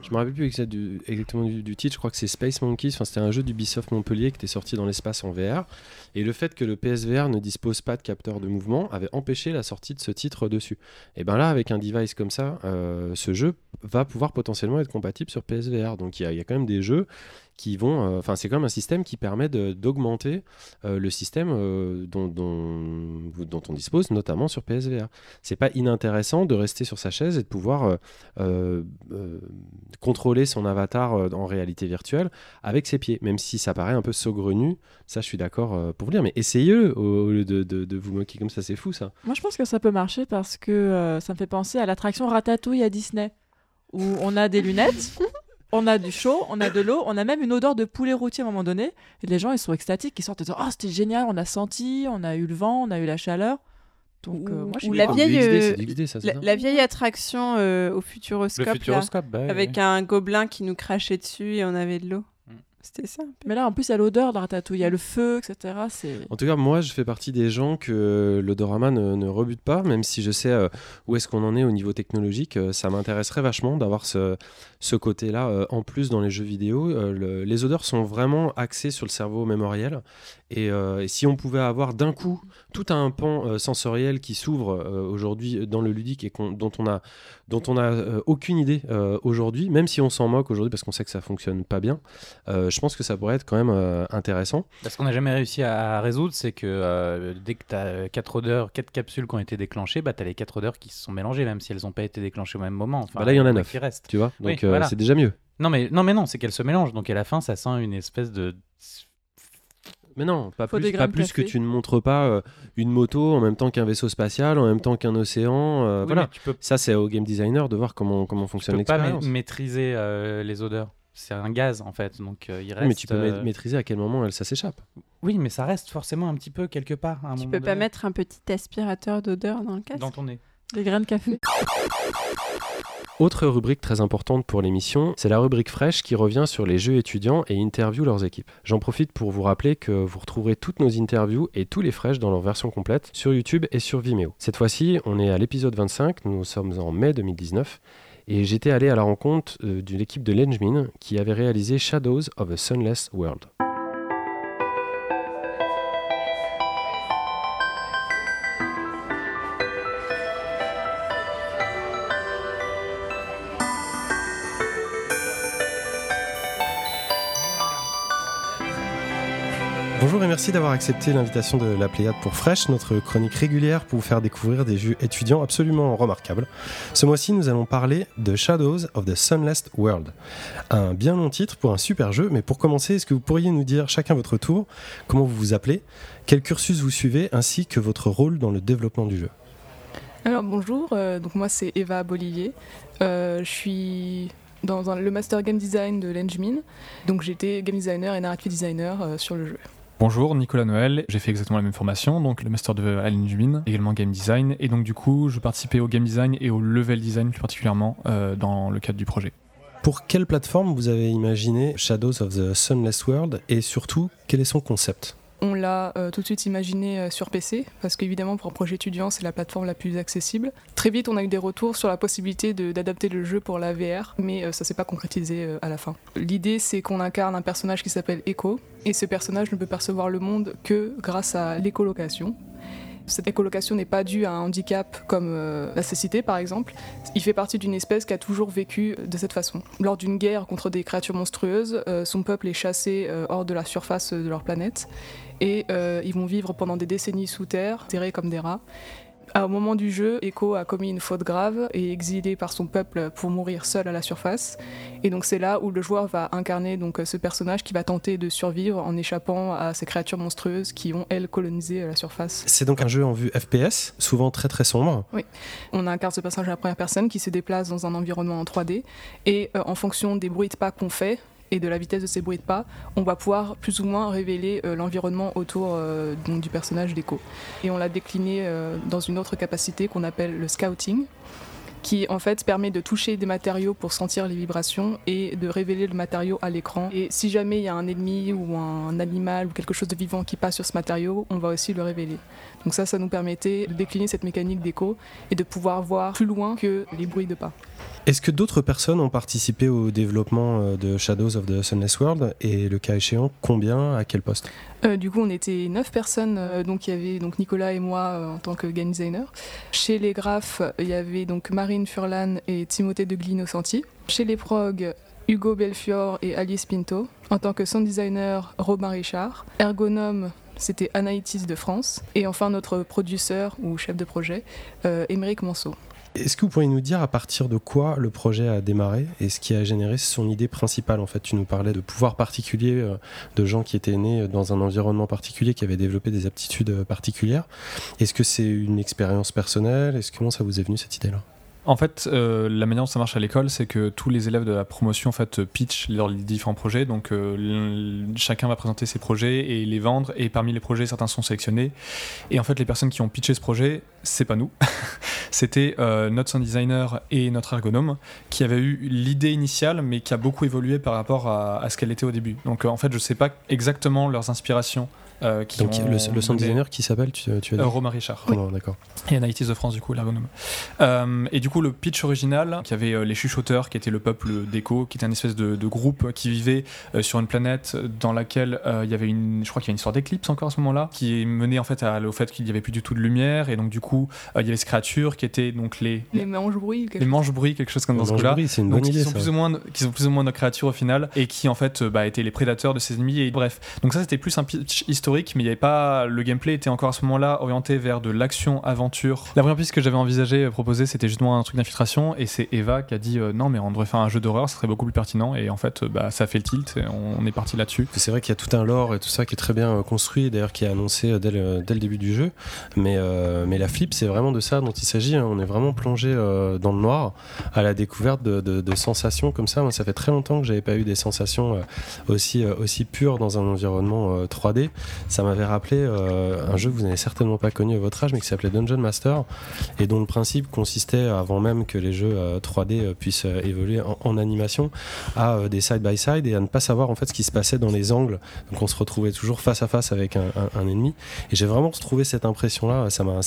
je me rappelle plus exactement du, du, titre, je crois que c'est Space Monkeys. Enfin, c'était un jeu d'Ubisoft Montpellier qui était sorti dans l'espace en VR. Et le fait que le PSVR ne dispose pas de capteur de mouvement avait empêché la sortie de ce titre dessus. Et bien là, avec un device comme ça, euh, ce jeu va pouvoir potentiellement être compatible sur PSVR. Donc il y, a quand même des jeux qui vont. Euh, enfin, c'est même un système qui permet d'augmenter euh, le système euh, dont, dont, on dispose, notamment sur PSVR. C'est pas inintéressant de rester sur sa chaise et de pouvoir contrôler son avatar en réalité virtuelle avec ses pieds, même si ça paraît un peu saugrenu. Ça, je suis d'accord pour vous dire, mais essayez-le au lieu de, de, vous moquer comme ça, c'est fou ça. Moi, je pense que ça peut marcher parce que ça me fait penser à l'attraction Ratatouille à Disney où on a des lunettes on a du chaud, on a de l'eau, on a même une odeur de poulet rôti à un moment donné. Et les gens, ils sont extatiques, ils sortent et disent Oh, c'était génial, on a senti, on a eu le vent, on a eu la chaleur. Donc, euh, moi, je la vieille, la, vieille attraction euh, au Futuroscope, bah avec un gobelin qui nous crachait dessus et on avait de l'eau. C'était ça. Mais là, en plus, il y a l'odeur de la ratatouille, il y a le feu, etc. En tout cas, moi, je fais partie des gens que l'odorama ne, ne, rebute pas, même si je sais euh, où est-ce qu'on en est au niveau technologique. Euh, ça m'intéresserait vachement d'avoir ce, ce côté-là euh, en plus dans les jeux vidéo. les odeurs sont vraiment axées sur le cerveau mémoriel Et, et, si on pouvait avoir d'un coup tout un pan sensoriel qui s'ouvre aujourd'hui dans le ludique et dont on a, dont on a aucune idée aujourd'hui, même si on s'en moque aujourd'hui parce qu'on sait que ça fonctionne pas bien, je pense que ça pourrait être quand même intéressant. Parce qu'on n'a jamais réussi à, résoudre, c'est que dès que tu as 4 odeurs, 4 capsules qui ont été déclenchées, bah, tu as les 4 odeurs qui se sont mélangées, même si elles n'ont pas été déclenchées au même moment. Enfin, bah là, il y en a 9 qui restent. Tu vois Donc c'est déjà mieux. Non mais non, mais non c'est qu'elles se mélangent. Donc à la fin, ça sent une espèce de. Mais non, pas plus, pas plus que tu ne montres pas euh, une moto en même temps qu'un vaisseau spatial, en même temps qu'un océan. Euh, voilà. Peux... Ça, c'est au game designer de voir comment, comment fonctionne l'expérience. Tu peux pas maîtriser euh, les odeurs. C'est un gaz en fait, donc il reste. mais tu peux maîtriser à quel moment elle, ça s'échappe. Oui, mais ça reste forcément un petit peu quelque part. tu peux pas mettre un petit aspirateur d'odeur dans le casque? Dans ton nez. Des grains de café. Autre rubrique très importante pour l'émission, c'est la rubrique fraîche qui revient sur les jeux étudiants et interview leurs équipes. J'en profite pour vous rappeler que vous retrouverez toutes nos interviews et tous les fraîches dans leur version complète sur YouTube et sur Vimeo. Cette fois-ci, on est à l'épisode 25, nous sommes en mai 2019. Et j'étais allé à la rencontre euh, d'une équipe de Lengemin qui avait réalisé Shadows of a Sunless World. Merci d'avoir accepté l'invitation de la Pléiade pour Fresh, notre chronique régulière pour vous faire découvrir des jeux étudiants absolument remarquables. Ce mois-ci, nous allons parler de Shadows of the Sunless World. Un bien long titre pour un super jeu, mais pour commencer, est-ce que vous pourriez nous dire chacun votre tour comment vous vous appelez, quel cursus vous suivez, ainsi que votre rôle dans le développement du jeu? Alors bonjour, euh, donc moi c'est Eva Bolivier, euh, je suis dans le master game design de l'Engmin, donc j'étais game designer et narrative designer euh, sur le jeu. Bonjour, Nicolas Noël. J'ai fait exactement la même formation, donc le master de Alan Jumin, également game design. Et donc, du coup, je participais au game design et au level design plus particulièrement euh, dans le cadre du projet. Pour quelle plateforme vous avez imaginé Shadows of the Sunless World? Et surtout, quel est son concept? On l'a euh, tout de suite imaginé euh, sur PC, parce qu'évidemment, pour un projet étudiant, c'est la plateforme la plus accessible. Très vite, on a eu des retours sur la possibilité d'adapter le jeu pour la VR, mais ça euh, ça s'est pas concrétisé à la fin. L'idée, c'est qu'on incarne un personnage qui s'appelle Echo, et ce personnage ne peut percevoir le monde que grâce à l'écolocation. Cette écolocation n'est pas due à un handicap comme la cécité par exemple. Il fait partie d'une espèce qui a toujours vécu de cette façon. Lors d'une guerre contre des créatures monstrueuses, son peuple est chassé hors de la surface de leur planète et euh, ils vont vivre pendant des décennies sous terre, terrés comme des rats. Au moment du jeu, Echo a commis une faute grave et est exilé par son peuple pour mourir seul à la surface. Et donc c'est là où le joueur va incarner donc ce personnage qui va tenter de survivre en échappant à ces créatures monstrueuses qui ont elles colonisé la surface. C'est donc un jeu en vue FPS, souvent très très sombre. Oui, on incarne ce personnage à la première personne qui se déplace dans un environnement en 3D et euh, en fonction des bruits de pas qu'on fait, et de la vitesse de ces bruits de pas, on va pouvoir plus ou moins révéler euh, l'environnement autour euh, du personnage d'Echo. Et on l'a décliné euh, dans une autre capacité qu'on appelle le scouting qui en fait permet de toucher des matériaux pour sentir les vibrations et de révéler le matériau à l'écran. Et si jamais il y a un ennemi ou un animal ou quelque chose de vivant qui passe sur ce matériau, on va aussi le révéler. Donc ça, ça nous permettait de décliner cette mécanique d'écho et de pouvoir voir plus loin que les bruits de pas. Est-ce que d'autres personnes ont participé au développement euh, de Shadows of the Sunless World et le cas échéant, combien, à quel poste? Euh, Du coup, on était neuf personnes, euh, donc il y avait donc Nicolas et moi en tant que game designer. Chez les graphes, il y avait donc Marine Furlan et Timothée de Glino-Santi. Chez les prog, Hugo Belfior et Alice Pinto. En tant que sound designer, Robin Richard. Ergonome, c'était Anaïtis de France. Et enfin, notre producteur ou chef de projet, Émeric Monceau. Est-ce que vous pourriez nous dire à partir de quoi le projet a démarré et ce qui a généré son idée principale En fait, tu nous parlais de pouvoirs particuliers, euh, de gens qui étaient nés dans un environnement particulier, qui avaient développé des aptitudes euh, particulières. Est-ce que c'est une expérience personnelle? Est-ce comment ça vous est venu cette idée-là? En fait, euh, la manière dont ça marche à l'école, c'est que tous les élèves de la promotion en fait, pitch leurs différents projets. Donc, euh, chacun va présenter ses projets et les vendre. Et parmi les projets, certains sont sélectionnés. Et en fait, les personnes qui ont pitché ce projet, c'est pas nous. C'était euh, notre sound designer et notre ergonome qui avaient eu l'idée initiale, mais qui a beaucoup évolué par rapport à, à ce qu'elle était au début. Donc, en fait, je sais pas exactement leurs inspirations qui Donc ont le, le sound designer qui s'appelle, tu, tu as dit Euh, Romain Richard. Romain, d'accord. Et Anaïtis de France, du coup, l'ergonome. Euh, et du coup, le pitch original, qui avait euh, les chuchoteurs, qui étaient le peuple d'Echo, qui était un espèce de, de groupe qui vivait euh, sur une planète dans laquelle euh, il y avait une, je crois qu'il y avait une sorte d'éclipse encore à ce moment-là, qui menait en fait à- au fait qu'il n'y avait plus du tout de lumière, et donc du coup, euh, il y avait ces créatures qui étaient donc les, Les manches bruits les chose. manches-bruits, quelque chose comme dans ce manches-bruits, c'est une Donc, bonne qui idée, sont ça. plus ou moins, qui sont plus ou moins nos créatures au final, et qui en fait euh, bah, étaient les prédateurs de ses ennemis. Et bref, donc ça c'était plus un pitch historique, mais il y avait pas le gameplay était encore à ce moment-là orienté vers de l'action aventure. La première piste que j'avais envisagé euh, proposer, c'était justement un truc d'infiltration, et c'est Eva qui a dit euh, non mais on devrait faire un jeu d'horreur, ça serait beaucoup plus pertinent. Et en fait, bah, ça a fait le tilt, et on est parti là-dessus. C'est vrai qu'il y a tout un lore et tout ça qui est très bien construit, d'ailleurs qui est annoncé dès le, dès le début du jeu. Mais, euh, mais la c'est vraiment de ça dont il s'agit. hein. On est vraiment plongé euh, dans le noir à la découverte de, sensations comme ça. Moi, ça fait très longtemps que j'avais pas eu des sensations euh, aussi, euh, aussi pures dans un environnement euh, 3D. Ça m'avait rappelé un jeu que vous n'avez certainement pas connu à votre âge, mais qui s'appelait Dungeon Master et dont le principe consistait, avant même que les jeux euh, 3D euh, puissent évoluer en, animation, à des side-by-side et à ne pas savoir en fait ce qui se passait dans les angles. Donc on se retrouvait toujours face à face avec un, un- ennemi. Et j'ai vraiment retrouvé cette impression-là. Ça m'a,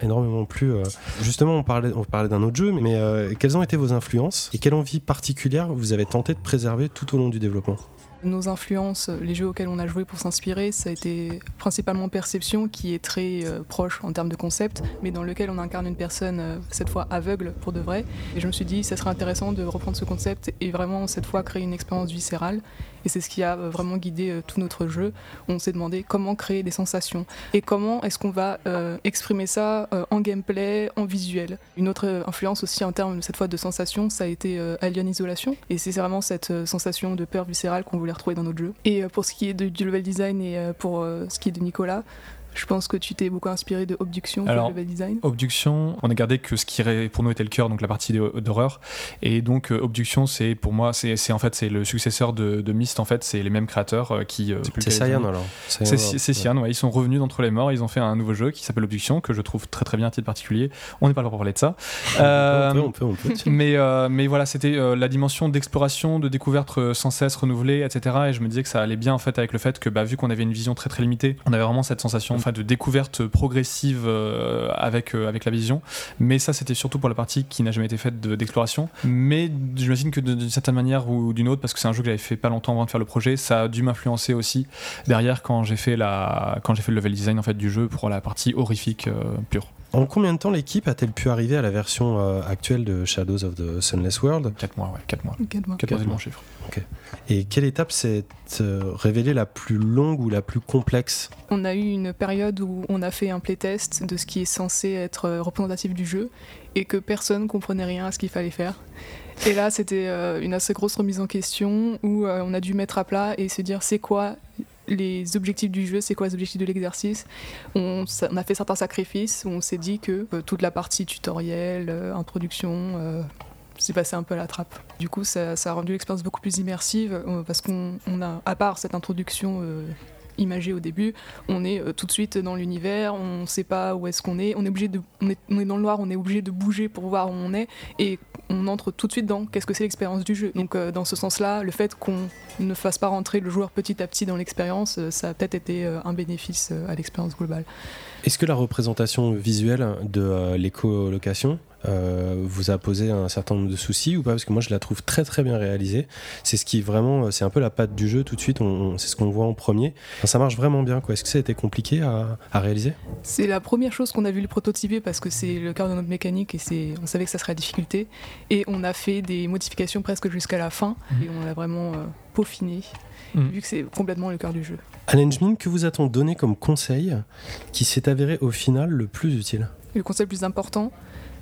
énormément plu. euh. Justement, on parlait, d'un autre jeu, mais euh, quelles ont été vos influences et quelle envie particulière vous avez tenté de préserver tout au long du développement? Nos influences, les jeux auxquels on a joué pour s'inspirer, ça a été principalement Perception, qui est très euh, proche en termes de concept, mais dans lequel on incarne une personne, euh, cette fois aveugle pour de vrai. Et je me suis dit, ça serait intéressant de reprendre ce concept et vraiment, cette fois, créer une expérience viscérale. Et c'est ce qui a euh, vraiment guidé euh, tout notre jeu. On s'est demandé comment créer des sensations et comment est-ce qu'on va euh, exprimer ça en gameplay, en visuel. Une autre influence aussi en termes cette fois de sensations, ça a été Alien Isolation. Et c'est vraiment cette sensation de peur viscérale qu'on voulait retrouver dans notre jeu. Et pour ce qui est du level design et pour ce qui est de Nicolas, je pense que tu t'es beaucoup inspiré de Obduction pour le level design. Obduction, on a gardé que ce qui pour nous était le cœur, donc la partie d'ho- d'horreur. Et donc euh, Obduction, c'est pour moi, c'est en fait c'est le successeur de, de Myst. En fait, c'est les mêmes créateurs euh, qui. euh, C'est Cyan alors C'est Cyan, ouais. Ils sont revenus d'entre les morts. Ils ont fait un nouveau jeu qui s'appelle Obduction que je trouve très très bien à titre particulier. On n'est pas là pour parler de ça. Euh, On peut, on peut, on peut. mais, euh, mais voilà, c'était euh, la dimension d'exploration, de découverte sans cesse renouvelée, etc. Et je me disais que ça allait bien en fait avec le fait que bah, vu qu'on avait une vision très très limitée, on avait vraiment cette sensation enfin, de découverte progressive euh, avec, euh, avec la vision. Mais ça, c'était surtout pour la partie qui n'a jamais été faite de- d'exploration. mais j'imagine que d'une certaine manière ou d'une autre, parce que c'est un jeu que j'avais fait pas longtemps avant de faire le projet, ça a dû m'influencer aussi derrière quand j'ai fait la quand j'ai fait le level design en fait du jeu pour la partie horrifique euh, pure. En combien de temps l'équipe a-t-elle pu arriver à la version euh, actuelle de Shadows of the Sunless World? 4 mois, ouais, 4 mois. Quatre mois. 4 mois, c'est le bon chiffre. Et quelle étape s'est révélée la plus longue ou la plus complexe? On a eu une période où on a fait un playtest de ce qui est censé être euh, représentatif du jeu et que personne comprenait rien à ce qu'il fallait faire. Et là, c'était euh, une assez grosse remise en question où euh, on a dû mettre à plat et se dire c'est quoi les objectifs du jeu, c'est quoi les objectifs de l'exercice? On, a fait certains sacrifices où on s'est dit que toute la partie tutoriel, introduction, c'est passé un peu à la trappe. Du coup, ça, a rendu l'expérience beaucoup plus immersive euh, parce qu'on on a, à part cette introduction euh, imagée au début, on est euh, tout de suite dans l'univers, on ne sait pas où est-ce qu'on est, on est obligé de, on est, dans le noir, on est obligé de bouger pour voir où on est et on entre tout de suite dans qu'est-ce que c'est l'expérience du jeu. Donc dans ce sens-là, le fait qu'on ne fasse pas rentrer le joueur petit à petit dans l'expérience, ça a peut-être été un bénéfice à l'expérience globale. Est-ce que la représentation visuelle de l'écolocation vous a posé un certain nombre de soucis ou pas? Parce que moi je la trouve très très bien réalisée. C'est ce qui vraiment, euh, c'est un peu la patte du jeu tout de suite. On, on- c'est ce qu'on voit en premier. Enfin, ça marche vraiment bien. Quoi. Est-ce que ça a été compliqué à, à réaliser? C'est la première chose qu'on a vu le prototyper parce que c'est le cœur de notre mécanique et c'est, on savait que ça serait la difficulté. Et on a fait des modifications presque jusqu'à la fin Mhm. et on l'a vraiment euh, peaufiné Mhm. vu que c'est complètement le cœur du jeu. Alain Jmin, que vous a-t-on donné comme conseil qui s'est avéré au final le plus utile? Le concept le plus important,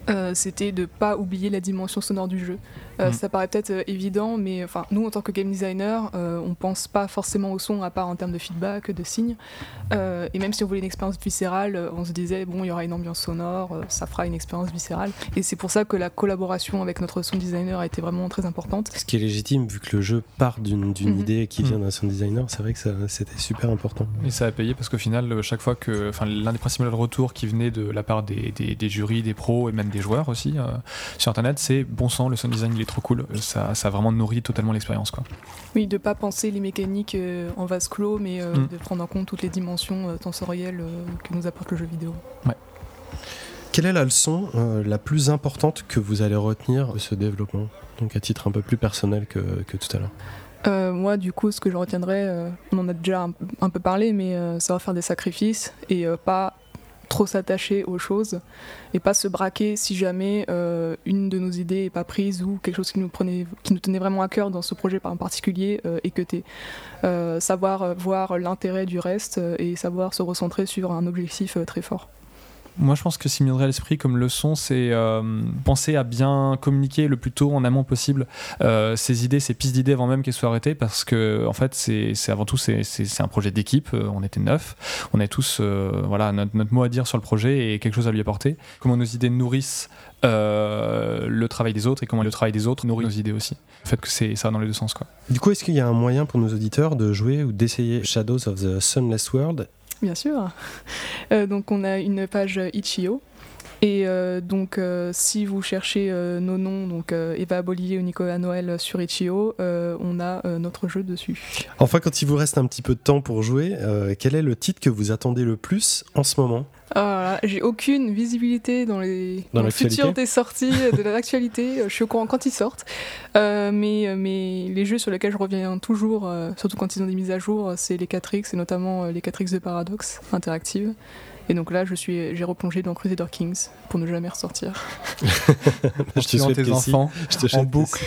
euh, c'était de pas oublier la dimension sonore du jeu. Euh, Mm. Ça paraît peut-être euh, évident, mais enfin nous en tant que game designer, euh, on pense pas forcément au son à part en termes de feedback, de signes. Euh, et même si on voulait une expérience viscérale, on se disait bon il y aura une ambiance sonore, euh, ça fera une expérience viscérale. Et c'est pour ça que la collaboration avec notre sound designer a été vraiment très importante. Ce qui est légitime vu que le jeu part d'une, d'une Mhm. idée qui vient Mhm. d'un sound designer. C'est vrai que ça, c'était super important. Et ça a payé parce qu'au final, chaque fois que, enfin, l'un des principaux retours qui venait de la part des, des- des jurys, des pros et même des joueurs aussi sur internet, c'est bon sang, le sound design il est trop cool. Ça, ça vraiment nourrit totalement l'expérience. quoi. Oui, de pas penser les mécaniques en vase clos, mais mm. de prendre en compte toutes les dimensions sensorielles que nous apporte le jeu vidéo. Ouais. Quelle est la leçon la plus importante que vous allez retenir de ce développement Donc à titre un peu plus personnel que, que tout à l'heure? Euh, moi, du coup, ce que je retiendrai, euh, on en a déjà un, peu parlé, mais euh, ça va faire des sacrifices et pas trop s'attacher aux choses et pas se braquer si jamais une de nos idées est pas prise ou quelque chose qui nous, prenait, qui nous tenait vraiment à cœur dans ce projet en particulier est que t'es. savoir voir l'intérêt du reste et savoir se recentrer sur un objectif très fort. Moi, je pense que ce me viendrait à l'esprit comme leçon, c'est euh, penser à bien communiquer le plus tôt en amont possible euh, ces idées, ces pistes d'idées avant même qu'elles soient arrêtées, parce que en fait, c'est avant tout c'est un projet d'équipe. Euh, on était neuf, on a tous voilà notre, notre, mot à dire sur le projet et quelque chose à lui apporter. Comment nos idées nourrissent le travail des autres et comment le travail des autres nourrit nos idées aussi. Le fait que c'est ça dans les deux sens quoi. Du coup, est-ce qu'il y a un moyen pour nos auditeurs de jouer ou d'essayer Shadows of the Sunless World Bien sûr. Euh, donc on a une page Itch.io. Et euh, donc, euh, si vous cherchez nos noms, donc Eva Bollier ou Nicolas Noël sur Itch.io, on a notre jeu dessus. Enfin, quand il vous reste un petit peu de temps pour jouer, quel est le titre que vous attendez le plus en ce moment? Ah, J'ai aucune visibilité dans les dans, le futur des sorties de l'actualité. je suis au courant quand ils sortent. mais, mais les jeux sur lesquels je reviens toujours, surtout quand ils ont des mises à jour, c'est les 4X et notamment les 4X de Paradox interactive. Et donc là, je suis, j'ai replongé dans Crusader Kings pour ne jamais ressortir. je te souhaite tes enfants je te en boucle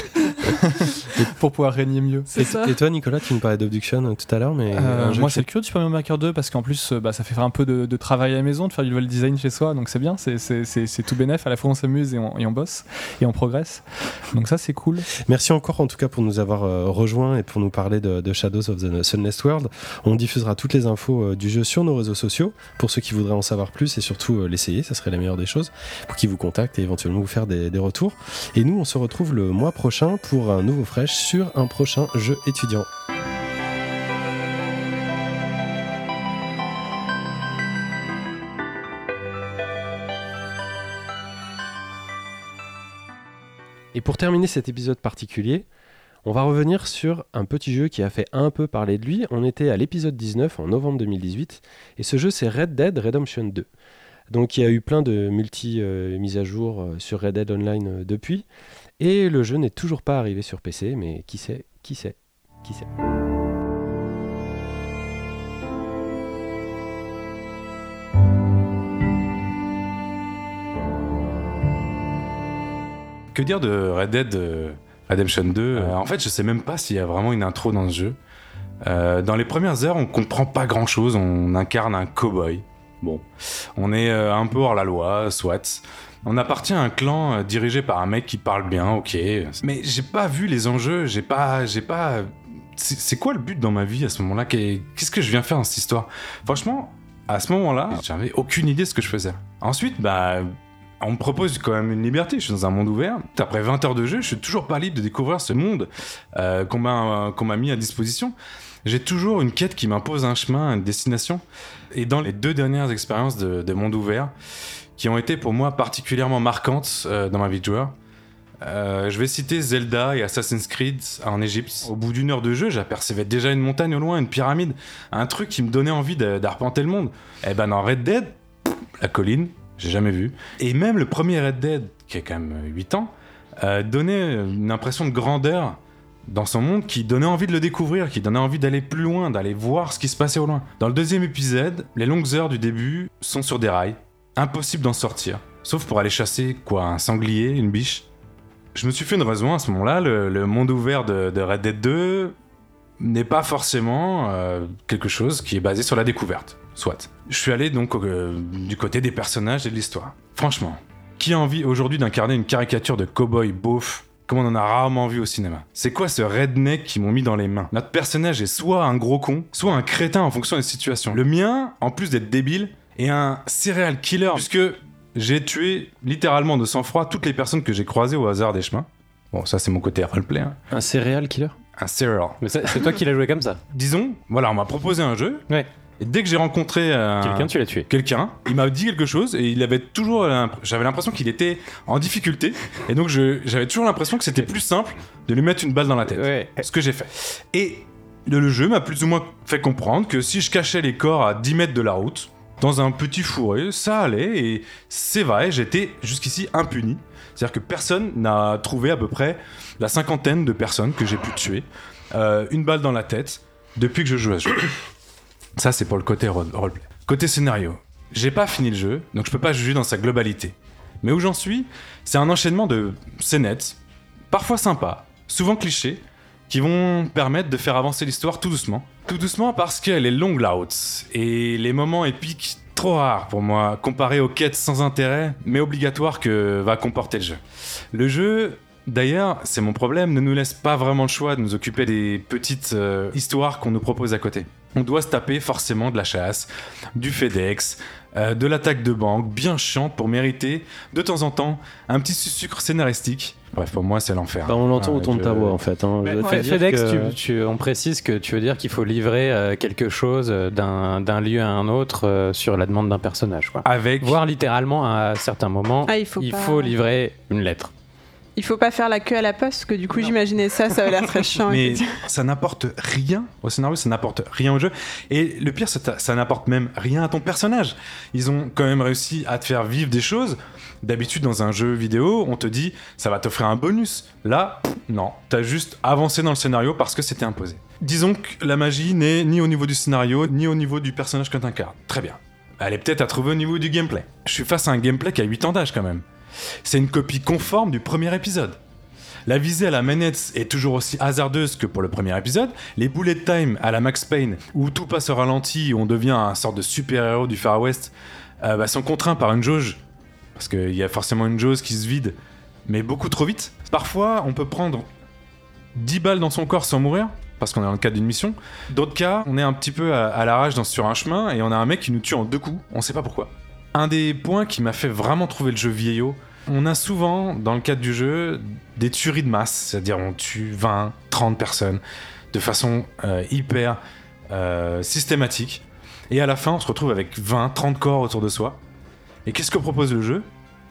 pour pouvoir régner mieux. Et, toi, Nicolas, tu nous parlais d'Obduction euh, tout à l'heure, mais euh, moi, c'est le cure du Super Mario 2 parce qu'en plus, euh, bah, ça fait un peu de, travail à la maison, de faire du level design chez soi, donc c'est bien, c'est tout bénef. À la fois, on s'amuse et, on, bosse et on progresse. Donc ça, c'est cool. Merci encore en tout cas pour nous avoir rejoints et pour nous parler de, Shadows of the Sunless World. On diffusera toutes les infos du jeu sur nos réseaux sociaux pour ceux qui voudraient en savoir plus et surtout euh, l'essayer, ça serait la meilleure des choses, pour qu'ils vous contactent et éventuellement vous faire des, retours. Et nous, on se retrouve le mois prochain pour un nouveau fraîche sur un prochain jeu étudiant. Et pour terminer cet épisode particulier, on va revenir sur un petit jeu qui a fait un peu parler de lui. On était à l'épisode 19 en novembre 2018 et ce jeu c'est Red Dead Redemption 2. Donc il y a eu plein de multi-mises à jour euh, sur Red Dead Online euh, depuis et le jeu n'est toujours pas arrivé sur PC mais qui sait, qui sait, qui sait. Que dire de Red Dead euh, Redemption 2. Euh, en fait, je sais même pas s'il y a vraiment une intro dans ce jeu. Euh, dans les premières heures, on comprend pas grand chose. On incarne un cowboy. Bon, on est euh, un peu hors la loi, soit. On appartient à un clan dirigé par un mec qui parle bien, ok. Mais j'ai pas vu les enjeux, j'ai pas. J'ai pas. C'est quoi le but dans ma vie à ce moment-là? Qu'est-ce que je viens faire dans cette histoire? Franchement, à ce moment-là, j'avais aucune idée de ce que je faisais. Ensuite, bah on me propose quand même une liberté. Je suis dans un monde ouvert. Après 20 heures de jeu, je suis toujours pas libre de découvrir ce monde euh, qu'on m'a mis à disposition. J'ai toujours une quête qui m'impose un chemin, une destination. Et dans les deux dernières expériences de, monde ouvert, qui ont été pour moi particulièrement marquantes euh, dans ma vie de joueur, euh, je vais citer Zelda et Assassin's Creed en Égypte. Au bout d'une heure de jeu, j'apercevais déjà une montagne au loin, une pyramide, un truc qui me donnait envie d'arpenter le monde. Et eh ben dans Red Dead, la colline, j'ai jamais vu. Et même le premier Red Dead, qui a quand même 8 ans, euh, donnait une impression de grandeur dans son monde qui donnait envie de le découvrir, qui donnait envie d'aller plus loin, d'aller voir ce qui se passait au loin. Dans le deuxième épisode, les longues heures du début sont sur des rails. Impossible d'en sortir. Sauf pour aller chasser, quoi, un sanglier, une biche. Je me suis fait une raison à ce moment-là, le, monde ouvert de, Red Dead 2 n'est pas forcément euh, quelque chose qui est basé sur la découverte. Soit. Je suis allé donc euh, du côté des personnages et de l'histoire. Franchement, qui a envie aujourd'hui d'incarner une caricature de cowboy beauf comme on en a rarement vu au cinéma? C'est quoi ce redneck qu'ils m'ont mis dans les mains? Notre personnage est soit un gros con, soit un crétin en fonction des situations. Le mien, en plus d'être débile, est un serial killer, puisque j'ai tué littéralement de sang-froid toutes les personnes que j'ai croisées au hasard des chemins. Bon, ça c'est mon côté roleplay. Hein. Un serial killer? Un serial. Mais c'est toi qui l'as joué comme ça Disons, voilà, on m'a proposé un jeu. Ouais Et dès que j'ai rencontré un- Quelqu'un, tu l'as tué. quelqu'un, il m'a dit quelque chose et il avait toujours, j'avais l'impression qu'il était en difficulté et donc j'avais toujours l'impression que c'était plus simple de lui mettre une balle dans la tête. Ouais. Ce que j'ai fait. Et le, le jeu m'a plus ou moins fait comprendre que si je cachais les corps à 10 mètres de la route, dans un petit fourré, ça allait et c'est vrai, j'étais jusqu'ici impuni. C'est-à-dire que personne n'a trouvé à peu près la cinquantaine de personnes que j'ai pu tuer, euh, une balle dans la tête, depuis que je joue à ce jeu. Ça, c'est pour le côté role- roleplay. Côté scénario, j'ai pas fini le jeu, donc je peux pas juger dans sa globalité. Mais où j'en suis, c'est un enchaînement de scénettes, parfois sympas, souvent clichés, qui vont permettre de faire avancer l'histoire tout doucement. Tout doucement parce qu'elle est longue route, et les moments épiques trop rares pour moi, comparés aux quêtes sans intérêt, mais obligatoires que va comporter le jeu. Le jeu, d'ailleurs, c'est mon problème, ne nous laisse pas vraiment le choix de nous occuper des petites euh, histoires qu'on nous propose à côté. On doit se taper forcément de la chasse, du FedEx, euh, de l'attaque de banque, bien chiante pour mériter de temps en temps un petit sucre scénaristique. Bref, pour moi, c'est l'enfer. Bah, on l'entend Ouais, au ton de ta voix en fait. hein. Mais FedEx, que- tu, tu- on précise que tu veux dire qu'il faut livrer euh, quelque chose d'un lieu à un autre euh, sur la demande d'un personnage. Quoi. Avec. Voire littéralement, à certains moments, Ah, il faut pas- faut livrer une lettre. Il faut pas faire la queue à la poste, parce que du coup, j'imaginais ça, ça avait l'air très chiant. Mais ça n'apporte rien au scénario, ça n'apporte rien au jeu. Et le pire, ça n'apporte même rien à ton personnage. Ils ont quand même réussi à te faire vivre des choses. D'habitude, dans un jeu vidéo, on te dit ça va t'offrir un bonus. Là, non. T'as juste avancé dans le scénario parce que c'était imposé. Disons que la magie n'est ni au niveau du scénario, ni au niveau du personnage que t'incarnes. Très bien. Elle est peut-être à trouver au niveau du gameplay. Je suis face à un gameplay qui a 8 ans d'âge quand même. C'est une copie conforme du premier épisode. La visée à la manette est toujours aussi hasardeuse que pour le premier épisode. Les bullet time à la Max Payne, où tout passe au ralenti, où on devient un sorte de super-héros du Far West, euh, bah, sont contraints par une jauge. Parce qu'il y a forcément une jauge qui se vide, mais beaucoup trop vite. Parfois, on peut prendre 10 balles dans son corps sans mourir, parce qu'on est dans le cadre d'une mission. D'autres cas, on est un petit peu à, à l'arrache sur un chemin, et on a un mec qui nous tue en deux coups, on sait pas pourquoi. Un des points qui m'a fait vraiment trouver le jeu vieillot, on a souvent, dans le cadre du jeu, des tueries de masse, c'est-à-dire on tue 20, 30 personnes de façon euh, hyper euh, systématique. Et à la fin, on se retrouve avec 20, 30 corps autour de soi. Et qu'est-ce que propose le jeu?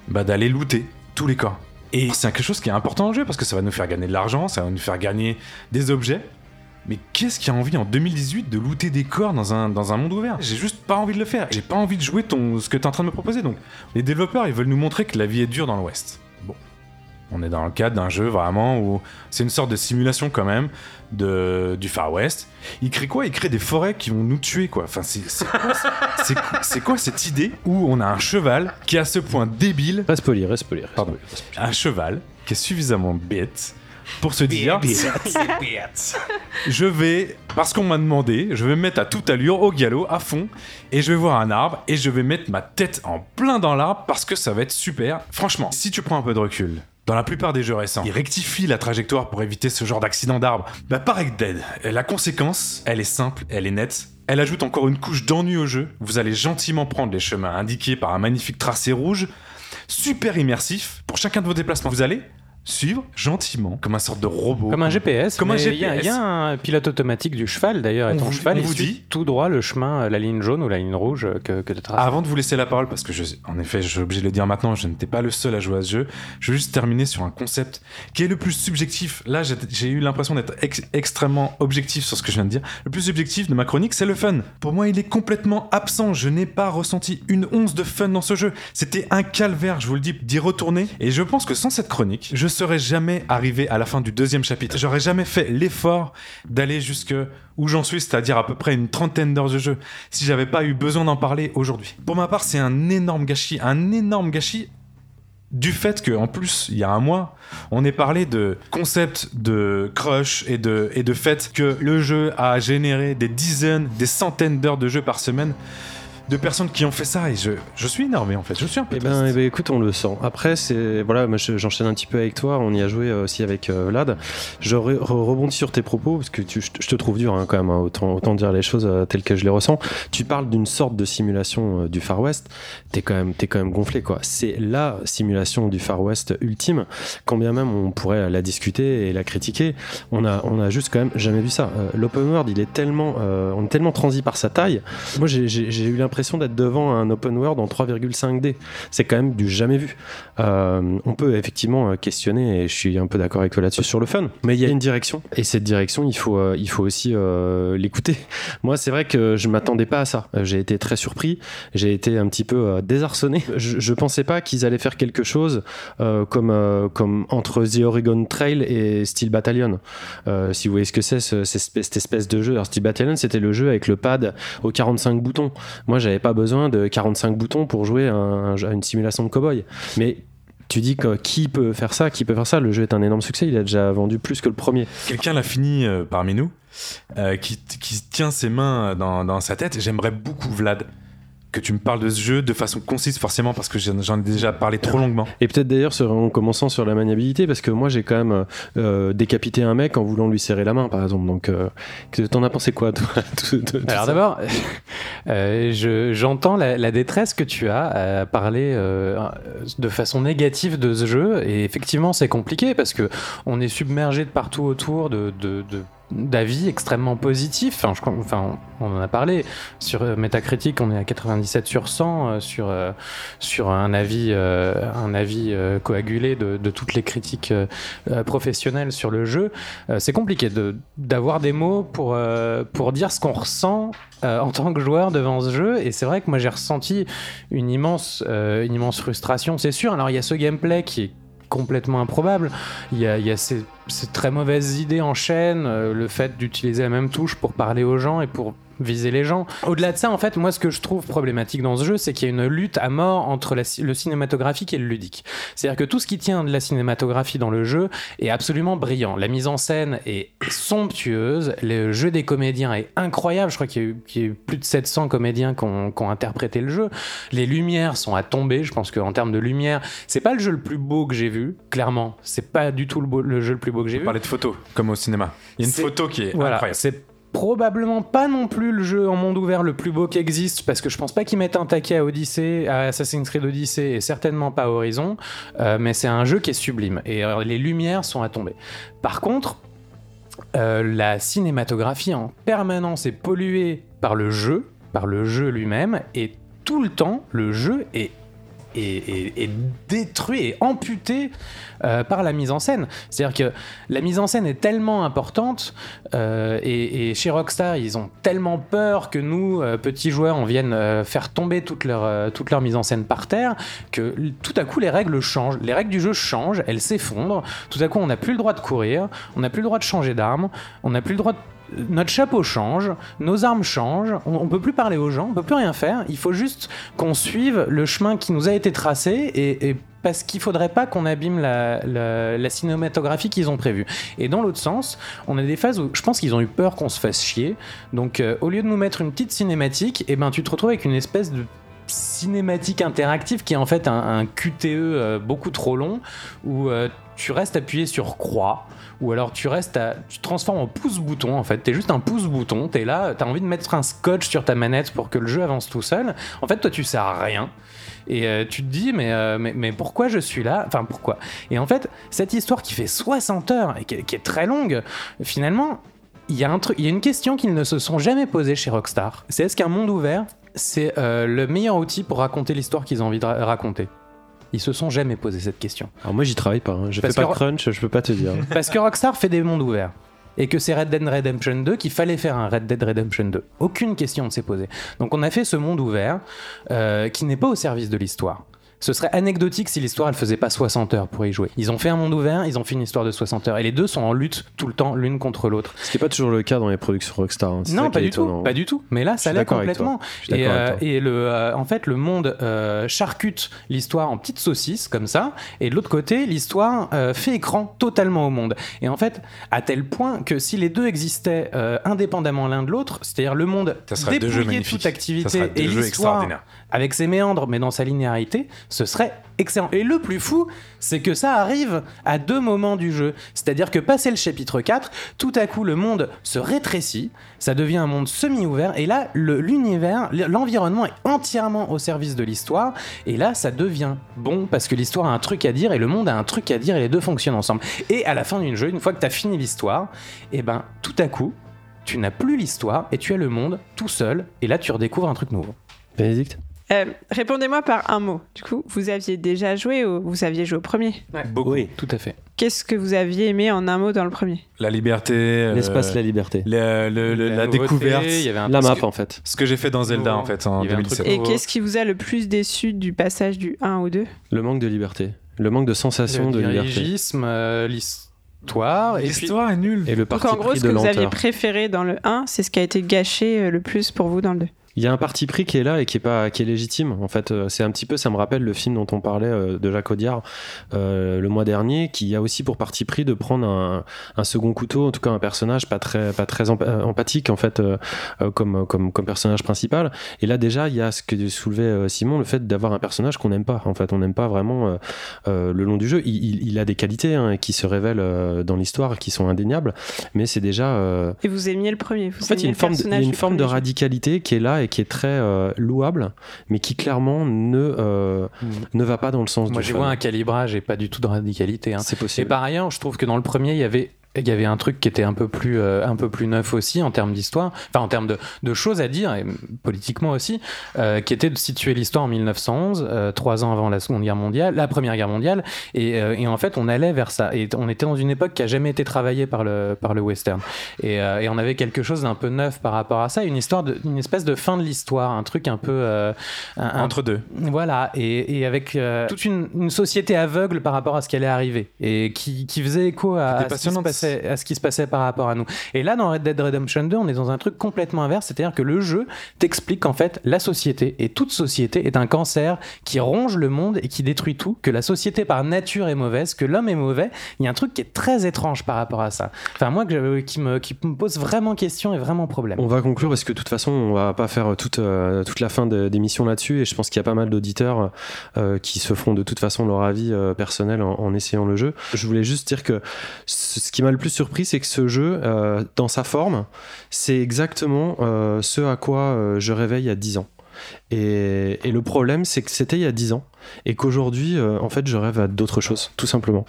Bah d'aller looter tous les corps. Et c'est quelque chose qui est important le jeu parce que ça va nous faire gagner de l'argent, ça va nous faire gagner des objets. Mais qu'est-ce qui a envie en 2018 de looter des corps dans un, dans un monde ouvert? J'ai juste pas envie de le faire. J'ai pas envie de jouer ton, ce que tu es en train de me proposer. Donc, les développeurs, ils veulent nous montrer que la vie est dure dans l'Ouest. Bon. On est dans le cadre d'un jeu vraiment où c'est une sorte de simulation quand même de, du Far West. Ils créent quoi? Ils créent des forêts qui vont nous tuer quoi. Enfin, c'est c'est quoi, quoi- cette idée où on a un cheval qui est à ce point débile Reste poli, reste poli. Pardon. poli, reste poli. un cheval qui est suffisamment bête pour se dire je vais parce qu'on m'a demandé je vais me mettre à toute allure au galop à fond et je vais voir un arbre et je vais mettre ma tête en plein dans l'arbre parce que ça va être super franchement si tu prends un peu de recul dans la plupart des jeux récents, ils rectifient la trajectoire pour éviter ce genre d'accident d'arbre. Bah, par Red Dead, la conséquence, elle est simple, elle est nette. Elle ajoute encore une couche d'ennui au jeu. Vous allez gentiment prendre les chemins indiqués par un magnifique tracé rouge super immersif. Pour chacun de vos déplacements, vous allez suivre gentiment, comme un sorte de robot. Comme un GPS. Comme un il y a- GPS. Il y, a un pilote automatique du cheval d'ailleurs. Et On ton vous- cheval, on il vous suit dit- tout droit le chemin, euh, la ligne jaune ou la ligne rouge euh, que, que tu traces. Avant de vous laisser la parole, parce que je, en effet, je suis obligé de le dire maintenant, je n'étais pas le seul à jouer à ce jeu. Je veux juste terminer sur un concept qui est le plus subjectif. Là, j'ai j'ai eu l'impression d'être ex- extrêmement objectif sur ce que je viens de dire. Le plus subjectif de ma chronique, c'est le fun. Pour moi, il est complètement absent. Je n'ai pas ressenti une once de fun dans ce jeu. C'était un calvaire, je vous le dis, d'y retourner. Et je pense que sans cette chronique, je serais jamais arrivé à la fin du deuxième chapitre. J'aurais jamais fait l'effort d'aller jusque où j'en suis, c'est-à-dire à peu près une trentaine d'heures de jeu, si j'avais pas eu besoin d'en parler aujourd'hui. Pour ma part, c'est un énorme gâchis, un énorme gâchis du fait que en plus il y a un mois on ait parlé de concept de crush et de fait que le jeu a généré des dizaines des centaines d'heures de jeu par semaine de personnes qui ont fait ça et je, je suis énervé en fait. Je suis un peu. Eh ben, eh ben, écoute, on le sent. Après, c'est voilà, j'enchaîne un petit peu avec toi. On y a joué euh, aussi avec euh, Vlad. Je re- re- rebondis sur tes propos parce que tu- je te- trouve dur hein, quand même. hein, autant, autant dire les choses euh, telles que je les ressens. Tu parles d'une sorte de simulation euh, du Far West. T'es quand même, t'es quand même gonflé quoi. C'est la simulation du Far West ultime. Quand bien même on pourrait la discuter et la critiquer, on a, on a juste quand même jamais vu ça. L'open world, il est tellement, on est tellement transi par sa taille. Moi, j'ai eu l'impression d'être devant un open world en 3,5D. C'est quand même du jamais vu. Euh, on peut effectivement euh, questionner, et je suis un peu d'accord avec toi là-dessus, sur le fun. Mais il y a une direction, et cette direction, il faut, euh, il faut aussi l'écouter. Moi, c'est vrai que je m'attendais pas à ça. J'ai été très surpris, j'ai été un petit peu désarçonné. Je, pensais pas qu'ils allaient faire quelque chose comme, comme entre The Oregon Trail et Steel Battalion. Si vous voyez ce que c'est, cette espèce de jeu. Alors, Steel Battalion, c'était le jeu avec le pad aux 45 boutons. Moi, j'avais pas besoin de 45 boutons pour jouer à une simulation de cowboy. Mais tu dis que qui peut faire ça Qui peut faire ça? Le jeu est un énorme succès. Il a déjà vendu plus que le premier. Quelqu'un l'a fini euh, parmi nous, euh, qui, qui tient ses mains dans, dans sa tête. J'aimerais beaucoup, Vlad, que tu me parles de ce jeu de façon concise, forcément, parce que j'en ai déjà parlé trop longuement. Et peut-être d'ailleurs sur- en commençant sur la maniabilité, parce que moi j'ai quand même euh, décapité un mec en voulant lui serrer la main, par exemple. Donc, euh, que- t'en as pensé quoi, toi tout- tout- tout Alors d'abord, euh, je- j'entends la, la détresse que tu as à parler euh, de façon négative de ce jeu, et effectivement c'est compliqué parce que on est submergé de partout autour de, de- de- d'avis extrêmement positifs. Enfin, je enfin, on en a parlé sur euh, Metacritic, on est à 97 sur 100 euh, sur euh, sur un avis un avis coagulé de, de toutes les critiques professionnelles sur le jeu. C'est compliqué d'avoir des mots pour pour dire ce qu'on ressent en tant que joueur devant ce jeu. Et c'est vrai que moi j'ai ressenti une immense une immense frustration, c'est sûr. Alors il y a ce gameplay qui est complètement improbable. Il y a, ces très mauvaises idées en chaîne, euh, le fait d'utiliser la même touche pour parler aux gens et pour viser les gens. Au-delà de ça, en fait, moi, ce que je trouve problématique dans ce jeu, c'est qu'il y a une lutte à mort entre la le cinématographique et le ludique. C'est-à-dire que tout ce qui tient de la cinématographie dans le jeu est absolument brillant. La mise en scène est somptueuse, le jeu des comédiens est incroyable. Je crois qu'il y a eu, qu'il y a eu plus de 700 comédiens qui ont, interprété le jeu. Les lumières sont à tomber. Je pense qu'en termes de lumière, c'est pas le jeu le plus beau que j'ai vu, clairement. C'est pas du tout le, beau- le jeu le plus beau que j'ai vu. Parler de photos, comme au cinéma. Il y a une photo qui est Voilà, incroyable. c'est probablement pas non plus le jeu en monde ouvert le plus beau qui existe parce que je pense pas qu'ils mettent un taquet à Odyssey, à Assassin's Creed Odyssey et certainement pas Horizon, euh, mais c'est un jeu qui est sublime et euh, les lumières sont à tomber. Par contre, euh, la cinématographie en permanence est polluée par le jeu, par le jeu lui-même et tout le temps le jeu est est, détruit et amputé euh, par la mise en scène. C'est-à-dire que la mise en scène est tellement importante euh, et, chez Rockstar, ils ont tellement peur que nous, euh, petits joueurs, on vienne faire tomber toute leur, toute leur mise en scène par terre que tout à coup les règles changent. Les règles du jeu changent, elles s'effondrent. Tout à coup, on n'a plus le droit de courir, on n'a plus le droit de changer d'arme, on n'a plus le droit de notre chapeau change, nos armes changent, on, on peut plus parler aux gens, on peut plus rien faire. Il faut juste qu'on suive le chemin qui nous a été tracé et, parce qu'il faudrait pas qu'on abîme la, cinématographie qu'ils ont prévue. Et dans l'autre sens, on a des phases où je pense qu'ils ont eu peur qu'on se fasse chier. Donc euh, au lieu de nous mettre une petite cinématique, et ben tu te retrouves avec une espèce de cinématique interactive qui est en fait un, un QTE euh, beaucoup trop long où euh, tu restes appuyé sur croix ou alors tu restes à, tu te transformes en pouce-bouton en fait, t'es juste un pouce-bouton, t'es là, t'as envie de mettre un scotch sur ta manette pour que le jeu avance tout seul. En fait, toi tu sers à rien. Et euh, tu te dis, mais, euh, mais, mais pourquoi je suis là? Enfin, pourquoi? Et en fait, cette histoire qui fait 60 heures et qui est, très longue, finalement, il y, a une question qu'ils ne se sont jamais posée chez Rockstar. C'est est-ce qu'un monde ouvert, c'est euh, le meilleur outil pour raconter l'histoire qu'ils ont envie de ra- raconter? Ils se sont jamais posé cette question. Alors moi j'y travaille pas, hein. je Parce fais pas de crunch, je peux pas te dire. Parce que Rockstar fait des mondes ouverts. Et que c'est Red Dead Redemption 2 qu'il fallait faire un Red Dead Redemption 2. Aucune question ne s'est posée. Donc on a fait ce monde ouvert euh, qui n'est pas au service de l'histoire. Ce serait anecdotique si l'histoire elle faisait pas 60 heures pour y jouer. Ils ont fait un monde ouvert, ils ont fait une histoire de 60 heures et les deux sont en lutte tout le temps l'une contre l'autre. Ce qui n'est pas toujours le cas dans les productions Rockstar. hein. Non, pas du tout, étonnant. pas du tout. Mais là, ça l'est complètement. Je suis Et, d'accord avec euh, toi. et le, euh, en fait, le monde euh, charcute l'histoire en petites saucisses comme ça, et de l'autre côté, l'histoire euh, fait écran totalement au monde. Et en fait, à tel point que si les deux existaient euh, indépendamment l'un de l'autre, c'est-à-dire le monde Ça dépouillé de toute activité Ça et l'histoire. Avec ses méandres, mais dans sa linéarité, ce serait excellent. Et le plus fou, c'est que ça arrive à deux moments du jeu. C'est-à-dire que passé le chapitre 4, tout à coup, le monde se rétrécit, ça devient un monde semi-ouvert, et là, l'univers, l'environnement est entièrement au service de l'histoire, et là, ça devient bon, parce que l'histoire a un truc à dire, et le monde a un truc à dire, et les deux fonctionnent ensemble. Et à la fin d'une jeu, une fois que tu as fini l'histoire, et ben, tout à coup, tu n'as plus l'histoire, et tu as le monde tout seul, et là, tu redécouvres un truc nouveau. Bénédicte? Euh, Répondez-moi par un mot. Du coup, vous aviez déjà joué ou vous aviez joué au premier Beaucoup. Oui. Tout à fait. Qu'est-ce que vous aviez aimé en un mot dans le premier? La liberté. euh, L'espace, la liberté. le- le- le- la, nouveauté, découverte. il y avait un La map que- en fait. Ce que j'ai fait dans Zelda en fait en Il y avait un 2017. truc Et qu'est-ce qui vous a le plus déçu du passage du 1 au 2 Le manque de liberté. Le manque de sensation le de liberté. euh, l'histoire, L'histoire est nulle. Et le Donc parti en gros, pris ce que vous aviez préféré dans le 1, c'est ce qui a été gâché euh, le plus pour vous dans le 2. Il y a un parti pris qui est là et qui est pas qui est légitime. En fait, euh, c'est un petit peu, ça me rappelle le film dont on parlait euh, de Jacques Audiard euh, le mois dernier, qui a aussi pour parti pris de prendre un, un second couteau, en tout cas un personnage pas très pas très emp- empathique en fait euh, comme comme comme personnage principal. Et là déjà, il y a ce que soulevait Simon, le fait d'avoir un personnage qu'on n'aime pas. En fait, on n'aime pas vraiment euh, le long du jeu. Il, il- il a des qualités hein, qui se révèlent dans l'histoire, qui sont indéniables, mais c'est déjà Et vous aimiez le premier vous en fait, il y a une forme, de, y a une forme de radicalité qui est là et qui est très euh, louable, mais qui clairement ne, euh, ne va pas dans le sens Moi, du j'y fun. vois un calibrage et pas du tout de radicalité. hein. C'est Et possible. par ailleurs, je trouve que dans le premier, il y avait il y avait un truc qui était un peu plus euh, un peu plus neuf aussi en termes d'histoire enfin en termes de, de choses à dire et politiquement aussi euh, qui était de situer l'histoire en 1911 euh, trois ans avant la seconde guerre mondiale la première guerre mondiale et, et en fait on allait vers ça et on était dans une époque qui a jamais été travaillée par le par le western et, et on avait quelque chose d'un peu neuf par rapport à ça une histoire de, une espèce de fin de l'histoire un truc un peu un- Entre deux. voilà, et, et avec toute une, une société aveugle par rapport à ce qui allait arriver et qui, qui faisait écho à, ce qui se. À ce qui se passait par rapport à nous. Et là, dans Red Dead Redemption 2, on est dans un truc complètement inverse, c'est-à-dire que le jeu t'explique qu'en fait, la société et toute société est un cancer qui ronge le monde et qui détruit tout, que la société par nature est mauvaise, que l'homme est mauvais. Il y a un truc qui est très étrange par rapport à ça. Enfin, moi, je- qui, me, qui me pose vraiment question et vraiment problème. On va conclure parce que de toute façon, on va pas faire toute, euh, toute la fin d'émission là-dessus et je pense qu'il y a pas mal d'auditeurs euh, qui se feront de toute façon leur avis euh, personnel en, essayant le jeu. Je voulais juste dire que ce qui m'a le plus surpris, c'est que ce jeu, euh, dans sa forme, c'est exactement euh, ce à quoi euh, je rêvais il y a 10 ans. Et, le problème, c'est que c'était il y a 10 ans et qu'aujourd'hui, en fait, je rêve à d'autres choses, tout simplement.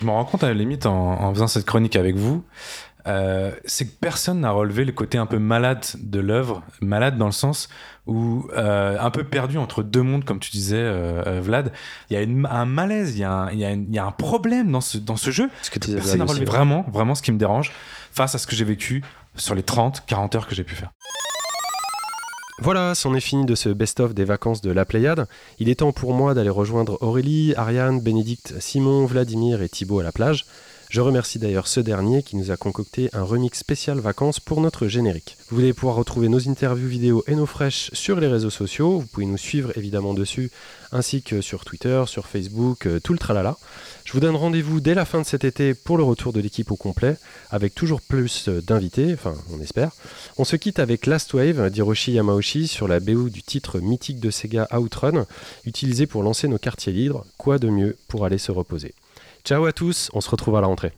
Je me rends compte à la limite en faisant cette chronique avec vous, euh, c'est que personne n'a relevé le côté un peu malade de l'œuvre, malade dans le sens où euh, un peu perdu entre deux mondes, comme tu disais, euh, Vlad. Il y a une- un malaise, il y a un, il y a une- il y a un problème dans ce, dans ce jeu. Ce que disais, Personne n'a relevé vraiment, vraiment ce qui me dérange face à ce que j'ai vécu sur les 30, 40 heures que j'ai pu faire. Voilà, c'en est fini de ce best-of des vacances de la Pléiade. Il est temps pour moi d'aller rejoindre Aurélie, Ariane, Bénédicte, Simon, Vladimir et Thibaut à la plage. Je remercie d'ailleurs ce dernier qui nous a concocté un remix spécial vacances pour notre générique. Vous allez pouvoir retrouver nos interviews vidéo et nos fraîches sur les réseaux sociaux. Vous pouvez nous suivre évidemment dessus, ainsi que sur Twitter, sur Facebook, euh, tout le tralala. Je vous donne rendez-vous dès la fin de cet été pour le retour de l'équipe au complet, avec toujours plus euh, d'invités, enfin on espère. On se quitte avec Last Wave d'Hiroshi Yamauchi sur la BO du titre mythique de Sega Outrun, utilisé pour lancer nos quartiers libres. Quoi de mieux pour aller se reposer? Ciao à tous, on se retrouve à la rentrée.